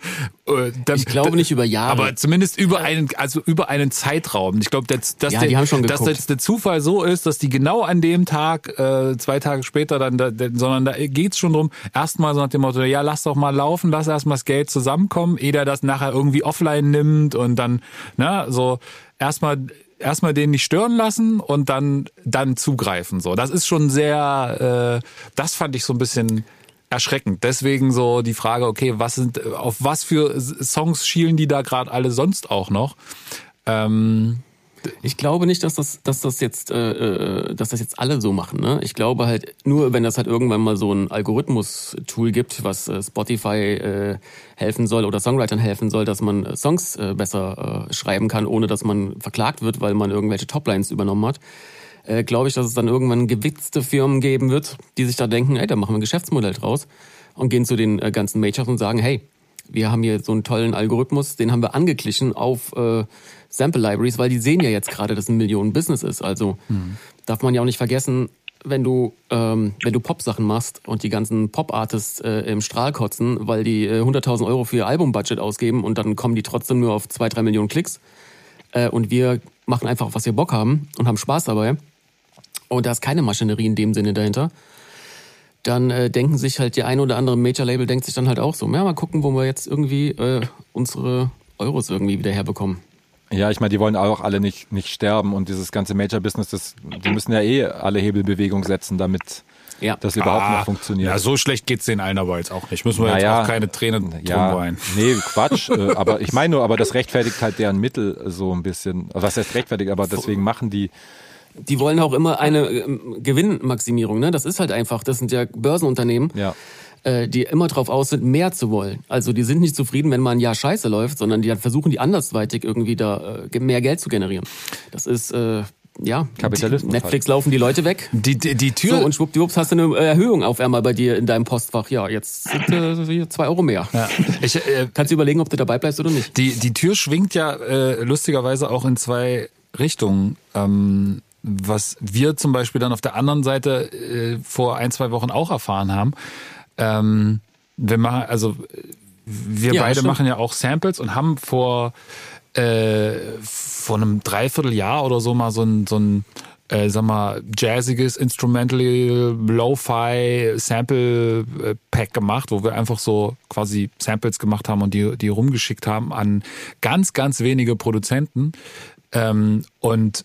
Äh, da- Ich glaube nicht über Jahre. Aber zumindest über einen, also über einen Zeitraum. Ich glaube, dass, dass, Ja, der, dass jetzt der Zufall so ist, dass die genau an dem Tag, äh, zwei Tage später dann, da, sondern da geht's schon drum, erstmal so nach dem Motto, ja, lass doch mal laufen, lass erstmal das Geld zusammenkommen, ehe der das nachher irgendwie offline nimmt und dann, na, so erstmal erstmal den nicht stören lassen und dann dann zugreifen so das ist schon sehr äh, das fand ich so ein bisschen erschreckend deswegen so die Frage okay was sind auf was für Songs schielen die da gerade alle sonst auch noch ähm, Ich glaube nicht, dass das, dass das jetzt, äh, äh, dass das jetzt alle so machen. Ne? Ich glaube halt nur, wenn das halt irgendwann mal so ein Algorithmus-Tool gibt, was äh, Spotify äh, helfen soll oder Songwritern helfen soll, dass man äh, Songs äh, besser äh, schreiben kann, ohne dass man verklagt wird, weil man irgendwelche Toplines übernommen hat. Äh, glaube ich, dass es dann irgendwann gewitzte Firmen geben wird, die sich da denken, ey, da machen wir ein Geschäftsmodell draus und gehen zu den äh, ganzen Majors und sagen, hey, wir haben hier so einen tollen Algorithmus, den haben wir angeglichen auf äh, Sample Libraries, weil die sehen ja jetzt gerade, dass ein Millionen-Business ist. Also darf man ja auch nicht vergessen, wenn du ähm, wenn du Pop-Sachen machst und die ganzen Pop-Artists äh, im Strahl kotzen, weil die äh, 100.000 Euro für ihr Albumbudget ausgeben und dann kommen die trotzdem nur auf zwei drei Millionen Klicks äh, und wir machen einfach, auf was wir Bock haben und haben Spaß dabei und da ist keine Maschinerie in dem Sinne dahinter, dann äh, denken sich halt die ein oder andere Major-Label denkt sich dann halt auch so, ja, mal gucken, wo wir jetzt irgendwie äh, unsere Euros irgendwie wieder herbekommen. Ja, ich meine, die wollen auch alle nicht, nicht sterben und dieses ganze Major-Business, das, die müssen ja eh alle Hebelbewegung setzen, damit Ja. das überhaupt ah, noch funktioniert. ja so schlecht geht's den allen aber jetzt auch nicht müssen wir Naja, jetzt auch keine Tränen ja, weinen nee, Quatsch. äh, aber ich meine nur, aber das rechtfertigt halt deren Mittel so ein bisschen. Was heißt rechtfertigt? Aber deswegen machen die. Die wollen auch immer eine ähm, Gewinnmaximierung, ne? Das ist halt einfach, das sind ja Börsenunternehmen, Ja. äh, die immer drauf aus sind, mehr zu wollen. Also die sind nicht zufrieden, wenn mal ein Jahr scheiße läuft, sondern die versuchen, die andersweitig irgendwie da äh, mehr Geld zu generieren. Das ist, äh, ja, Kapitalismus Netflix laufen die Leute weg. die, die, die Tür So, und schwuppdiwupps hast du eine Erhöhung auf einmal bei dir in deinem Postfach. Ja, jetzt sind äh, zwei Euro mehr. ja, ich, äh, Kannst du überlegen, ob du dabei bleibst oder nicht. Die, die Tür schwingt ja äh, lustigerweise auch in zwei Richtungen. Ähm, was wir zum Beispiel dann auf der anderen Seite äh, vor ein, zwei Wochen auch erfahren haben. Ähm, wir machen, also wir Ja, beide stimmt. machen ja auch Samples und haben vor, äh, vor einem Dreivierteljahr oder so mal so ein, so ein äh, sag mal, jazziges, instrumental, Lo-Fi Sample äh, Pack gemacht, wo wir einfach so quasi Samples gemacht haben und die, die rumgeschickt haben an ganz, ganz wenige Produzenten. Ähm, und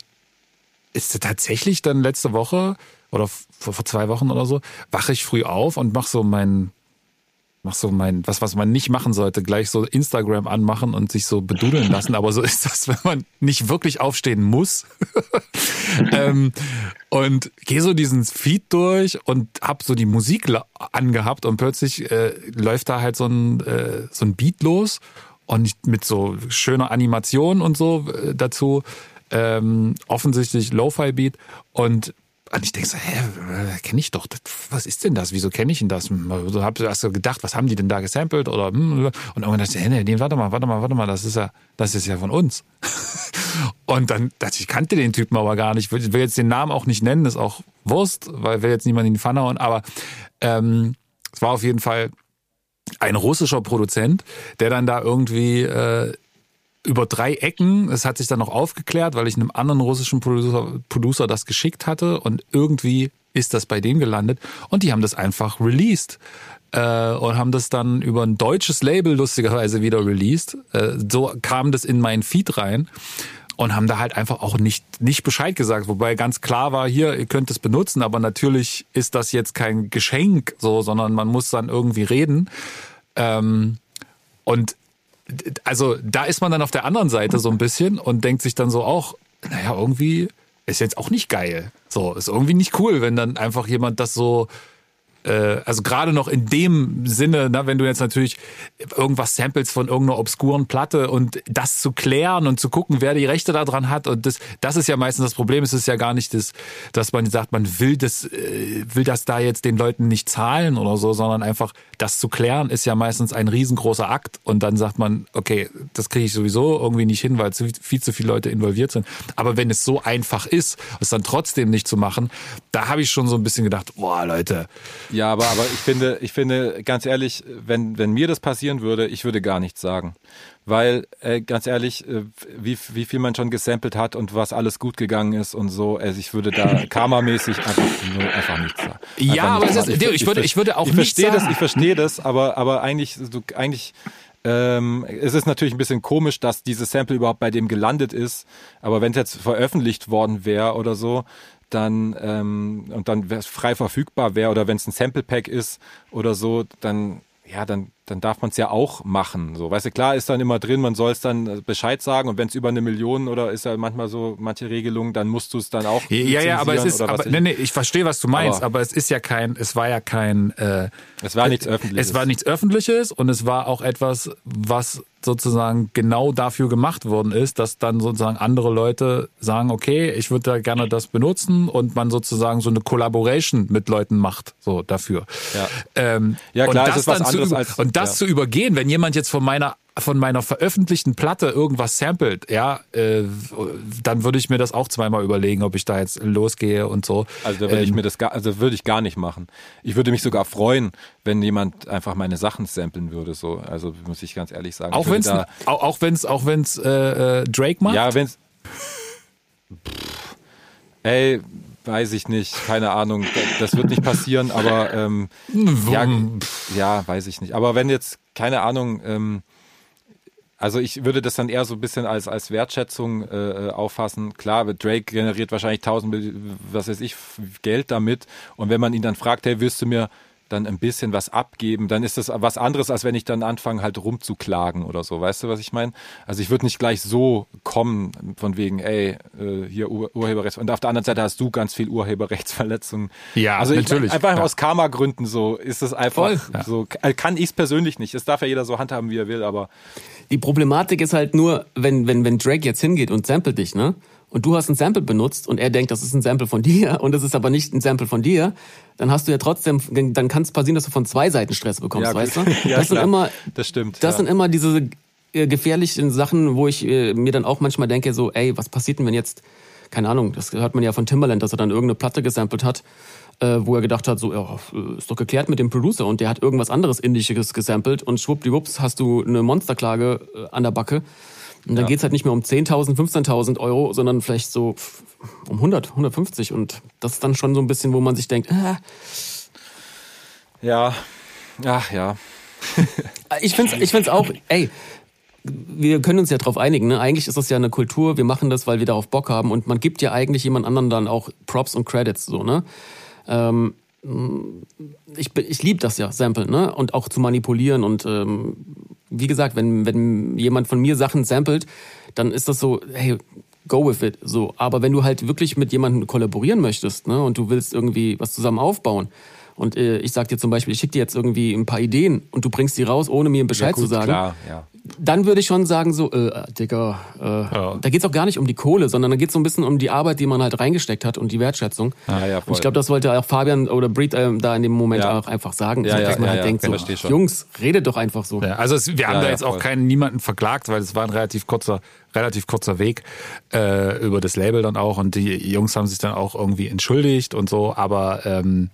ist tatsächlich dann letzte Woche oder vor, vor zwei Wochen oder so, wache ich früh auf und mach so mein, mach so mein, was, was man nicht machen sollte, gleich so Instagram anmachen und sich so bedudeln lassen. Aber so ist das, wenn man nicht wirklich aufstehen muss. ähm, und gehe so diesen Feed durch und hab so die Musik angehabt und plötzlich äh, läuft da halt so ein, äh, so ein Beat los und mit so schöner Animation und so äh, dazu. Ähm, offensichtlich Lo-Fi-Beat und und ich denke so, hä, kenne ich doch. Was ist denn das? Wieso kenne ich denn das? So hab erst so gedacht, was haben die denn da gesampelt? Oder hm, und irgendwann dachte ich, hey, nee, warte mal, warte mal, warte mal, das ist ja, das ist ja von uns. Und dann dachte ich, kannte den Typen aber gar nicht. Ich will will jetzt den Namen auch nicht nennen, ist auch Wurst, weil will jetzt niemand in die Pfanne hauen. Aber ähm, es war auf jeden Fall ein russischer Produzent, der dann da irgendwie äh, über drei Ecken, es hat sich dann noch aufgeklärt, weil ich einem anderen russischen Producer, Producer das geschickt hatte und irgendwie ist das bei dem gelandet und die haben das einfach released äh, und haben das dann über ein deutsches Label lustigerweise wieder released. Äh, so kam das in meinen Feed rein und haben da halt einfach auch nicht, nicht Bescheid gesagt, wobei ganz klar war, hier, ihr könnt es benutzen, aber natürlich ist das jetzt kein Geschenk, so, sondern man muss dann irgendwie reden. Ähm, und also da ist man dann auf der anderen Seite so ein bisschen und denkt sich dann so auch, naja, irgendwie ist jetzt auch nicht geil. So, ist irgendwie nicht cool, wenn dann einfach jemand das so äh, also gerade noch in dem Sinne, na, wenn du jetzt natürlich irgendwas samples von irgendeiner obskuren Platte und das zu klären und zu gucken, wer die Rechte daran hat und das, das ist ja meistens das Problem. Es ist ja gar nicht das, dass man sagt, man will das, äh, will das da jetzt den Leuten nicht zahlen oder so, sondern einfach das zu klären ist ja meistens ein riesengroßer Akt und dann sagt man, okay, das kriege ich sowieso irgendwie nicht hin, weil zu, viel zu viele Leute involviert sind. Aber wenn es so einfach ist, es dann trotzdem nicht zu machen, da habe ich schon so ein bisschen gedacht, boah, Leute. Ja, aber, aber ich finde, ich finde, ganz ehrlich, wenn, wenn mir das passieren würde, ich würde gar nichts sagen weil äh, ganz ehrlich, äh, wie, wie viel man schon gesampelt hat und was alles gut gegangen ist und so, also ich würde da karmamäßig einfach, nur, einfach nichts sagen. Ja, aber es ist, ich, ich, würde, ich würde auch ich nicht verstehe sagen. das, ich verstehe das, aber aber eigentlich, du, eigentlich ähm, es ist natürlich ein bisschen komisch, dass dieses Sample überhaupt bei dem gelandet ist, aber wenn es jetzt veröffentlicht worden wäre oder so, dann ähm, und dann frei verfügbar wäre oder wenn es ein Sample Pack ist oder so, dann ja, dann dann darf man es ja auch machen. So, weißt du, klar ist dann immer drin, man soll es dann äh, Bescheid sagen und wenn es über eine Million oder ist ja manchmal so manche Regelungen, dann musst du es dann auch. Ja, ja, aber es ist, aber, ich, nee, nee, ich verstehe, was du meinst, Aber- aber, es ist ja kein, es war ja kein, äh, es war nichts öffentliches. es war nichts Öffentliches und es war auch etwas, was sozusagen genau dafür gemacht worden ist, dass dann sozusagen andere Leute sagen, okay, ich würde da gerne das benutzen und man sozusagen so eine Collaboration mit Leuten macht, so dafür. Ja. Ähm, Ja, klar, das ist was anderes als- und das ja. zu übergehen, wenn jemand jetzt von meiner von meiner veröffentlichten Platte irgendwas samplet, ja, äh, dann würde ich mir das auch zweimal überlegen, ob ich da jetzt losgehe und so. Also da würde ich Ähm, mir das gar, also würde ich gar nicht machen. Ich würde mich sogar freuen, wenn jemand einfach meine Sachen samplen würde. So, also muss ich ganz ehrlich sagen. Auch Ich wenn es auch, auch wenn's auch wenn's äh, äh, Drake macht. ja, wenn's, ey, weiß ich nicht, keine Ahnung, das wird nicht passieren, aber ähm, ja, ja, weiß ich nicht. Aber wenn jetzt, keine Ahnung, ähm, also ich würde das dann eher so ein bisschen als, als Wertschätzung äh, auffassen. Klar, Drake generiert wahrscheinlich tausend, was weiß ich, Geld damit. Und wenn man ihn dann fragt, hey, willst du mir dann ein bisschen was abgeben, dann ist das was anderes, als wenn ich dann anfange, halt rumzuklagen oder so. Weißt du, was ich meine? Also ich würde nicht gleich so kommen, von wegen, ey, äh, hier Ur Urheberrechts. Und auf der anderen Seite hast du ganz viel Urheberrechtsverletzungen. Ja, also ich, natürlich. Einfach Ja. aus Karma-Gründen so ist es einfach Voll. So. Kann ich es persönlich nicht. Es darf ja jeder so handhaben, wie er will, aber Die Problematik ist halt nur, wenn, wenn, wenn Drake jetzt hingeht und samplet dich, ne? Und du hast ein Sample benutzt und er denkt, das ist ein Sample von dir und es ist aber nicht ein Sample von dir, dann hast du ja trotzdem, dann kann es passieren, dass du von zwei Seiten Stress bekommst, Ja, weißt du? Ja, das sind immer, Das stimmt, Das ja. sind immer diese äh, gefährlichen Sachen, wo ich äh, mir dann auch manchmal denke, so, ey, was passiert denn, wenn jetzt, keine Ahnung, das hört man ja von Timbaland, dass er dann irgendeine Platte gesampelt hat, äh, wo er gedacht hat, so, ja, ist doch geklärt mit dem Producer und der hat irgendwas anderes Indisches gesampelt und schwuppdiwupps hast du eine Monsterklage an der Backe. Und dann Ja. geht's halt nicht mehr um 10.000, 15.000 Euro, sondern vielleicht so um 100, 150 und das ist dann schon so ein bisschen, wo man sich denkt, äh, ja, ach ja. Ich find's, ich find's auch, ey, wir können uns ja drauf einigen, ne? Eigentlich ist das ja eine Kultur, wir machen das, weil wir darauf Bock haben und man gibt ja eigentlich jemand anderen dann auch Props und Credits, so, ne? Ähm, ich, bin- ich liebe das ja, Samplen, ne? Und auch zu manipulieren und ähm, wie gesagt, wenn, wenn jemand von mir Sachen samplet, dann ist das so, hey, go with it, so. Aber wenn du halt wirklich mit jemandem kollaborieren möchtest, ne? Und du willst irgendwie was zusammen aufbauen und äh, ich sag dir zum Beispiel, ich schicke dir jetzt irgendwie ein paar Ideen und du bringst die raus, ohne mir Bescheid gut, zu sagen, Klar, ja. dann würde ich schon sagen, so, äh, Digga, äh, da geht's auch gar nicht um die Kohle, sondern da geht's so ein bisschen um die Arbeit, die man halt reingesteckt hat und die Wertschätzung. Ja, ja, und voll. ich glaube, das wollte auch Fabian oder Breed ähm, da in dem Moment Ja. auch einfach sagen, Ja, so, ja, dass man ja, halt ja, denkt, so. Jungs, redet doch einfach so. Ja, also es, wir haben Ja, da ja, jetzt auch voll. keinen niemanden verklagt, weil es war ein relativ kurzer, relativ kurzer Weg äh, über das Label dann auch und die Jungs haben sich dann auch irgendwie entschuldigt und so, aber ähm,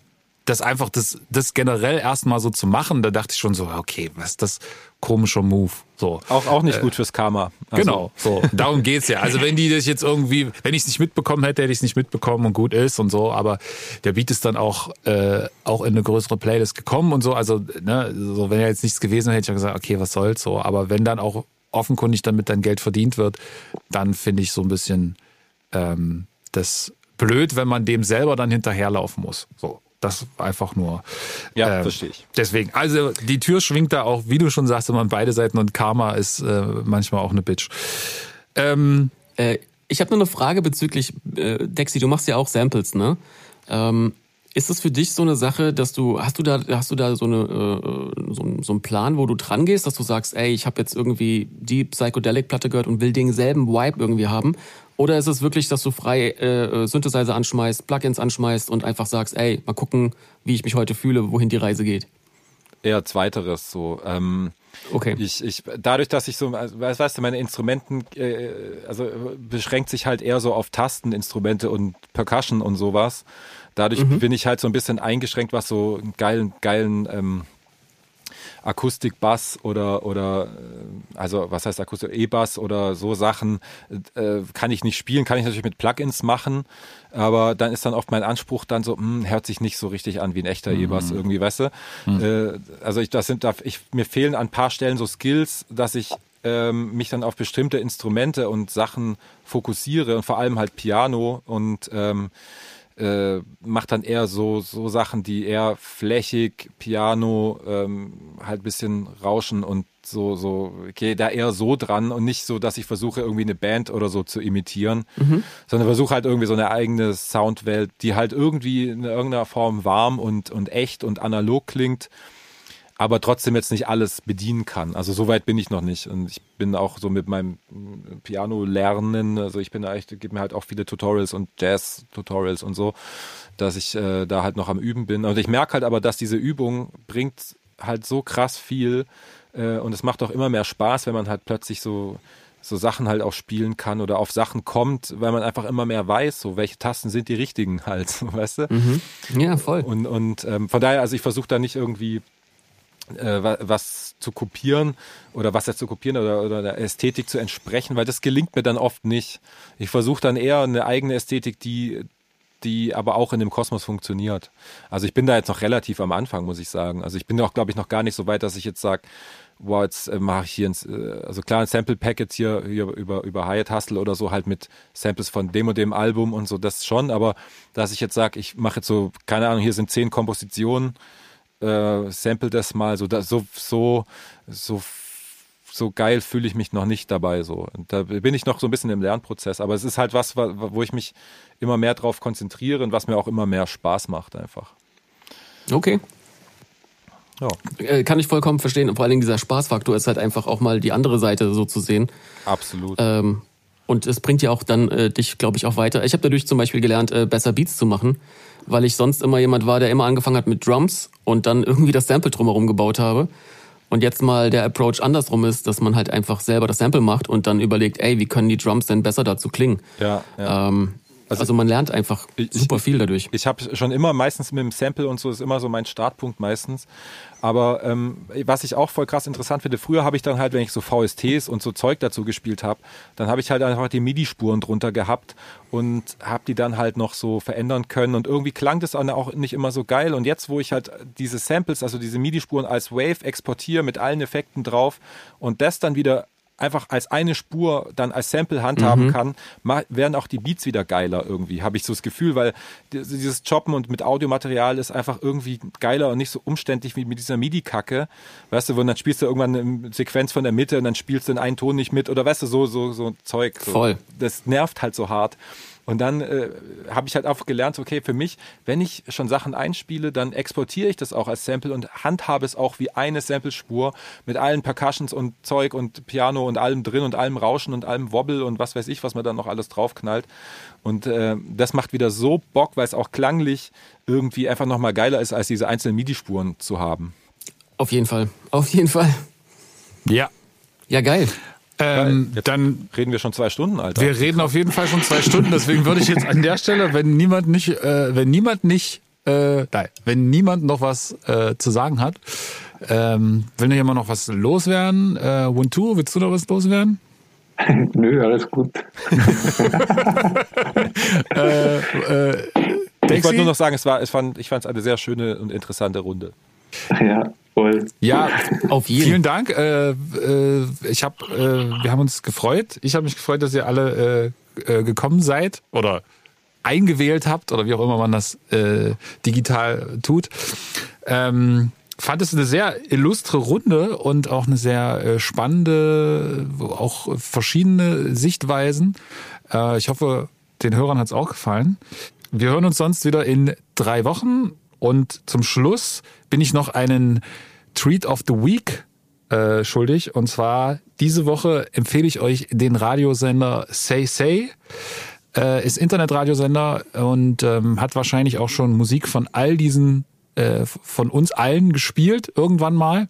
das einfach das, das generell erstmal so zu machen, da dachte ich schon so, okay, was ist das komischer Move, so. Auch, auch nicht gut fürs Karma. Also, Genau, so. Darum geht's ja. Also wenn die das jetzt irgendwie, wenn ich es nicht mitbekommen hätte, hätte ich es nicht mitbekommen und gut ist und so. Aber der Beat ist dann auch äh, auch in eine größere Playlist gekommen und so. Also ne, so wenn ja jetzt nichts gewesen wäre, hätte ich ja gesagt, okay, was soll's so. Aber wenn dann auch offenkundig damit dann Geld verdient wird, dann finde ich so ein bisschen ähm, das blöd, wenn man dem selber dann hinterherlaufen muss. So. Das einfach nur. Ja, ähm, verstehe ich. Deswegen, also die Tür schwingt da auch, wie du schon sagst, immer an beide Seiten und Karma ist äh, manchmal auch eine Bitch. Ähm, Äh, ich habe nur eine Frage bezüglich, äh, Dexy, du machst ja auch Samples, ne? Ähm, ist es für dich so eine Sache, dass du, hast du da, hast du da so, eine, äh, so, ein- so einen Plan, wo du dran gehst, dass du sagst, ey, ich habe jetzt irgendwie die Psychedelic-Platte gehört und will denselben Vibe irgendwie haben? Oder ist es wirklich, dass du frei äh, äh, Synthesizer anschmeißt, Plugins anschmeißt und einfach sagst, ey, mal gucken, wie ich mich heute fühle, wohin die Reise geht? Eher zweiteres so. Ähm, Okay. Ich, ich, dadurch, dass ich so, also, weißt du, meine Instrumenten, äh, also beschränkt sich halt eher so auf Tasteninstrumente und Percussion und sowas. Dadurch bin ich halt so ein bisschen eingeschränkt, was so einen geilen, geilen ähm, Akustik-Bass oder oder äh, also was heißt Akustik? E-Bass oder so Sachen äh, kann ich nicht spielen, kann ich natürlich mit Plugins machen, aber dann ist dann oft mein Anspruch dann so, hm, hört sich nicht so richtig an wie ein echter E-Bass irgendwie, weißt du? Äh, also ich das sind da ich mir fehlen an ein paar Stellen so Skills, dass ich ähm, mich dann auf bestimmte Instrumente und Sachen fokussiere und vor allem halt Piano und ähm, äh, macht dann eher so, so Sachen, die eher flächig, Piano, ähm, halt bisschen rauschen und so, so, okay, da eher so dran und nicht so, dass ich versuche, irgendwie eine Band oder so zu imitieren, sondern versuche halt irgendwie so eine eigene Soundwelt, die halt irgendwie in irgendeiner Form warm und, und echt und analog klingt, aber trotzdem jetzt nicht alles bedienen kann. Also so weit bin ich noch nicht. Und ich bin auch so mit meinem Piano lernen, also ich bin da echt, gebe mir halt auch viele Tutorials und Jazz-Tutorials und so, dass ich äh, da halt noch am Üben bin. Und ich merke halt aber, dass diese Übung bringt halt so krass viel äh, und es macht auch immer mehr Spaß, wenn man halt plötzlich so so Sachen halt auch spielen kann oder auf Sachen kommt, weil man einfach immer mehr weiß, so welche Tasten sind die richtigen halt, weißt du? Ja, voll. Und, und ähm, von daher, also ich versuche da nicht irgendwie äh, was zu kopieren oder was jetzt zu kopieren oder, oder der Ästhetik zu entsprechen, weil das gelingt mir dann oft nicht. Ich versuche dann eher eine eigene Ästhetik, die die aber auch in dem Kosmos funktioniert. Also ich bin da jetzt noch relativ am Anfang, muss ich sagen. Also ich bin auch, glaube ich, noch gar nicht so weit, dass ich jetzt sage, wow, jetzt äh, mache ich hier, ein, äh, also klar, ein Sample-Packet hier, hier über, über Hyatt Hustle oder so halt mit Samples von dem und dem Album und so, das schon, aber dass ich jetzt sage, ich mache jetzt so, keine Ahnung, hier sind zehn Kompositionen, äh, sample das mal, so, da, so, so, so, so geil fühle ich mich noch nicht dabei, so. Und da bin ich noch so ein bisschen im Lernprozess, aber es ist halt was, wa- wo ich mich immer mehr drauf konzentriere und was mir auch immer mehr Spaß macht einfach. Okay. Ja, Äh, kann ich vollkommen verstehen. Und vor allen Dingen dieser Spaßfaktor ist halt einfach auch mal die andere Seite so zu sehen. absolut. Ähm, und es bringt ja auch dann äh, dich, glaube ich, auch weiter. Ich habe dadurch zum Beispiel gelernt, äh, besser Beats zu machen, weil ich sonst immer jemand war, der immer angefangen hat mit Drums und dann irgendwie das Sample drumherum gebaut habe. Und jetzt mal der Approach andersrum ist, dass man halt einfach selber das Sample macht und dann überlegt, ey, wie können die Drums denn besser dazu klingen? ja, ja. Ähm, also, man lernt einfach Ich- super viel dadurch. Ich habe schon immer meistens mit dem Sample und so ist immer so mein Startpunkt meistens. Aber ähm, was ich auch voll krass interessant finde, früher habe ich dann halt, wenn ich so VSTs und so Zeug dazu gespielt habe, dann habe ich halt einfach die MIDI-Spuren drunter gehabt und habe die dann halt noch so verändern können. Und irgendwie klang das dann auch nicht immer so geil. Und jetzt, wo ich halt diese Samples, also diese MIDI-Spuren als Wave exportiere mit allen Effekten drauf und das dann wieder einfach als eine Spur dann als Sample handhaben kann, ma- werden auch die Beats wieder geiler irgendwie, habe ich so das Gefühl, weil di- dieses Choppen und mit Audiomaterial ist einfach irgendwie geiler und nicht so umständlich wie mit dieser MIDI-Kacke. Weißt du, wo dann spielst du irgendwann eine Sequenz von der Mitte und dann spielst du in einen Ton nicht mit oder weißt du, so, so, so Zeug. So. Voll. Das nervt halt so hart. Und dann äh, habe ich halt auch gelernt, okay, für mich, wenn ich schon Sachen einspiele, dann exportiere ich das auch als Sample und handhabe es auch wie eine Samplespur mit allen Percussions und Zeug und Piano und allem drin und allem Rauschen und allem Wobble und was weiß ich, was man dann noch alles draufknallt. Und äh, das macht wieder so Bock, weil es auch klanglich irgendwie einfach nochmal geiler ist, als diese einzelnen MIDI-Spuren zu haben. Auf jeden Fall. Auf jeden Fall. ja. Ja, geil. Ähm, Jetzt dann reden wir schon zwei Stunden, Alter. Wir reden auf jeden Fall schon zwei Stunden, deswegen würde ich jetzt an der Stelle, wenn niemand nicht, äh, wenn niemand nicht, äh, nein, wenn niemand noch was äh, zu sagen hat, ähm, will noch jemand noch was loswerden? Äh, One-Two, willst du noch was loswerden? Nö, alles gut. Äh, äh, ich wollte nur noch sagen, es war, es fand, ich fand es eine sehr schöne und interessante Runde. Ja, voll. ja, Auf jeden. vielen Dank. Äh, äh, ich hab, äh, wir haben uns gefreut. Ich habe mich gefreut, dass ihr alle äh, äh, gekommen seid oder eingewählt habt oder wie auch immer man das äh, digital tut. Ähm, fand es eine sehr illustre Runde und auch eine sehr spannende, auch verschiedene Sichtweisen. Ich hoffe, den Hörern hat es auch gefallen. Wir hören uns sonst wieder in drei Wochen und zum Schluss bin ich noch einen Treat of the Week äh, schuldig. Und zwar diese Woche empfehle ich euch den Radiosender Say Say. Äh, ist Internetradiosender und ähm, hat wahrscheinlich auch schon Musik von all diesen, äh, von uns allen gespielt, irgendwann mal.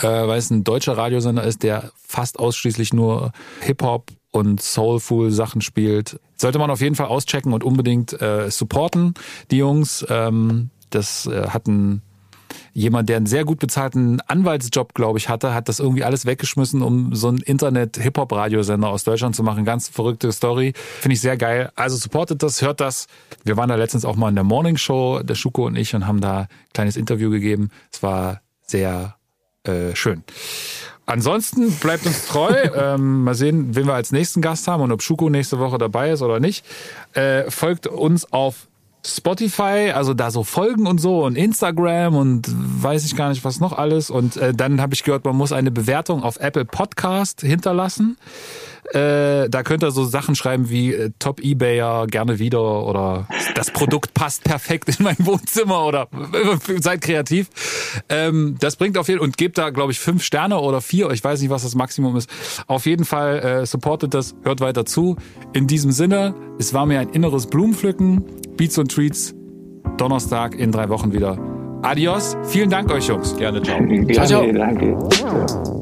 Äh, weil es ein deutscher Radiosender ist, der fast ausschließlich nur Hip-Hop und Soulful Sachen spielt. Sollte man auf jeden Fall auschecken und unbedingt äh, supporten, die Jungs. Ähm, das äh, hat ein jemand, der einen sehr gut bezahlten Anwaltsjob, glaube ich, hatte, hat das irgendwie alles weggeschmissen, um so einen Internet-Hip-Hop-Radiosender aus Deutschland zu machen. Ganz verrückte Story. Finde ich sehr geil. Also supportet das, hört das. Wir waren da letztens auch mal in der Morning Show, der Schuko und ich, und haben da ein kleines Interview gegeben. Es war sehr äh, schön. Ansonsten bleibt uns treu. ähm, mal sehen, wen wir als nächsten Gast haben und ob Schuko nächste Woche dabei ist oder nicht. Äh, folgt uns auf Spotify, also da so Folgen und so und Instagram und weiß ich gar nicht was noch alles. Und äh, dann habe ich gehört, man muss eine Bewertung auf Apple Podcast hinterlassen. Äh, da könnt ihr so Sachen schreiben wie äh, Top Ebayer gerne wieder oder das Produkt passt perfekt in mein Wohnzimmer oder seid kreativ. Ähm, das bringt auf jeden Fall und gebt da glaube ich fünf Sterne oder vier. Ich weiß nicht, was das Maximum ist. Auf jeden Fall äh, supportet das, hört weiter zu. In diesem Sinne, es war mir ein inneres Blumenpflücken. Beats und Treats. Donnerstag in drei Wochen wieder. Adios. Vielen Dank euch, Jungs. Gerne, ciao. Gerne, ciao. danke. Ciao.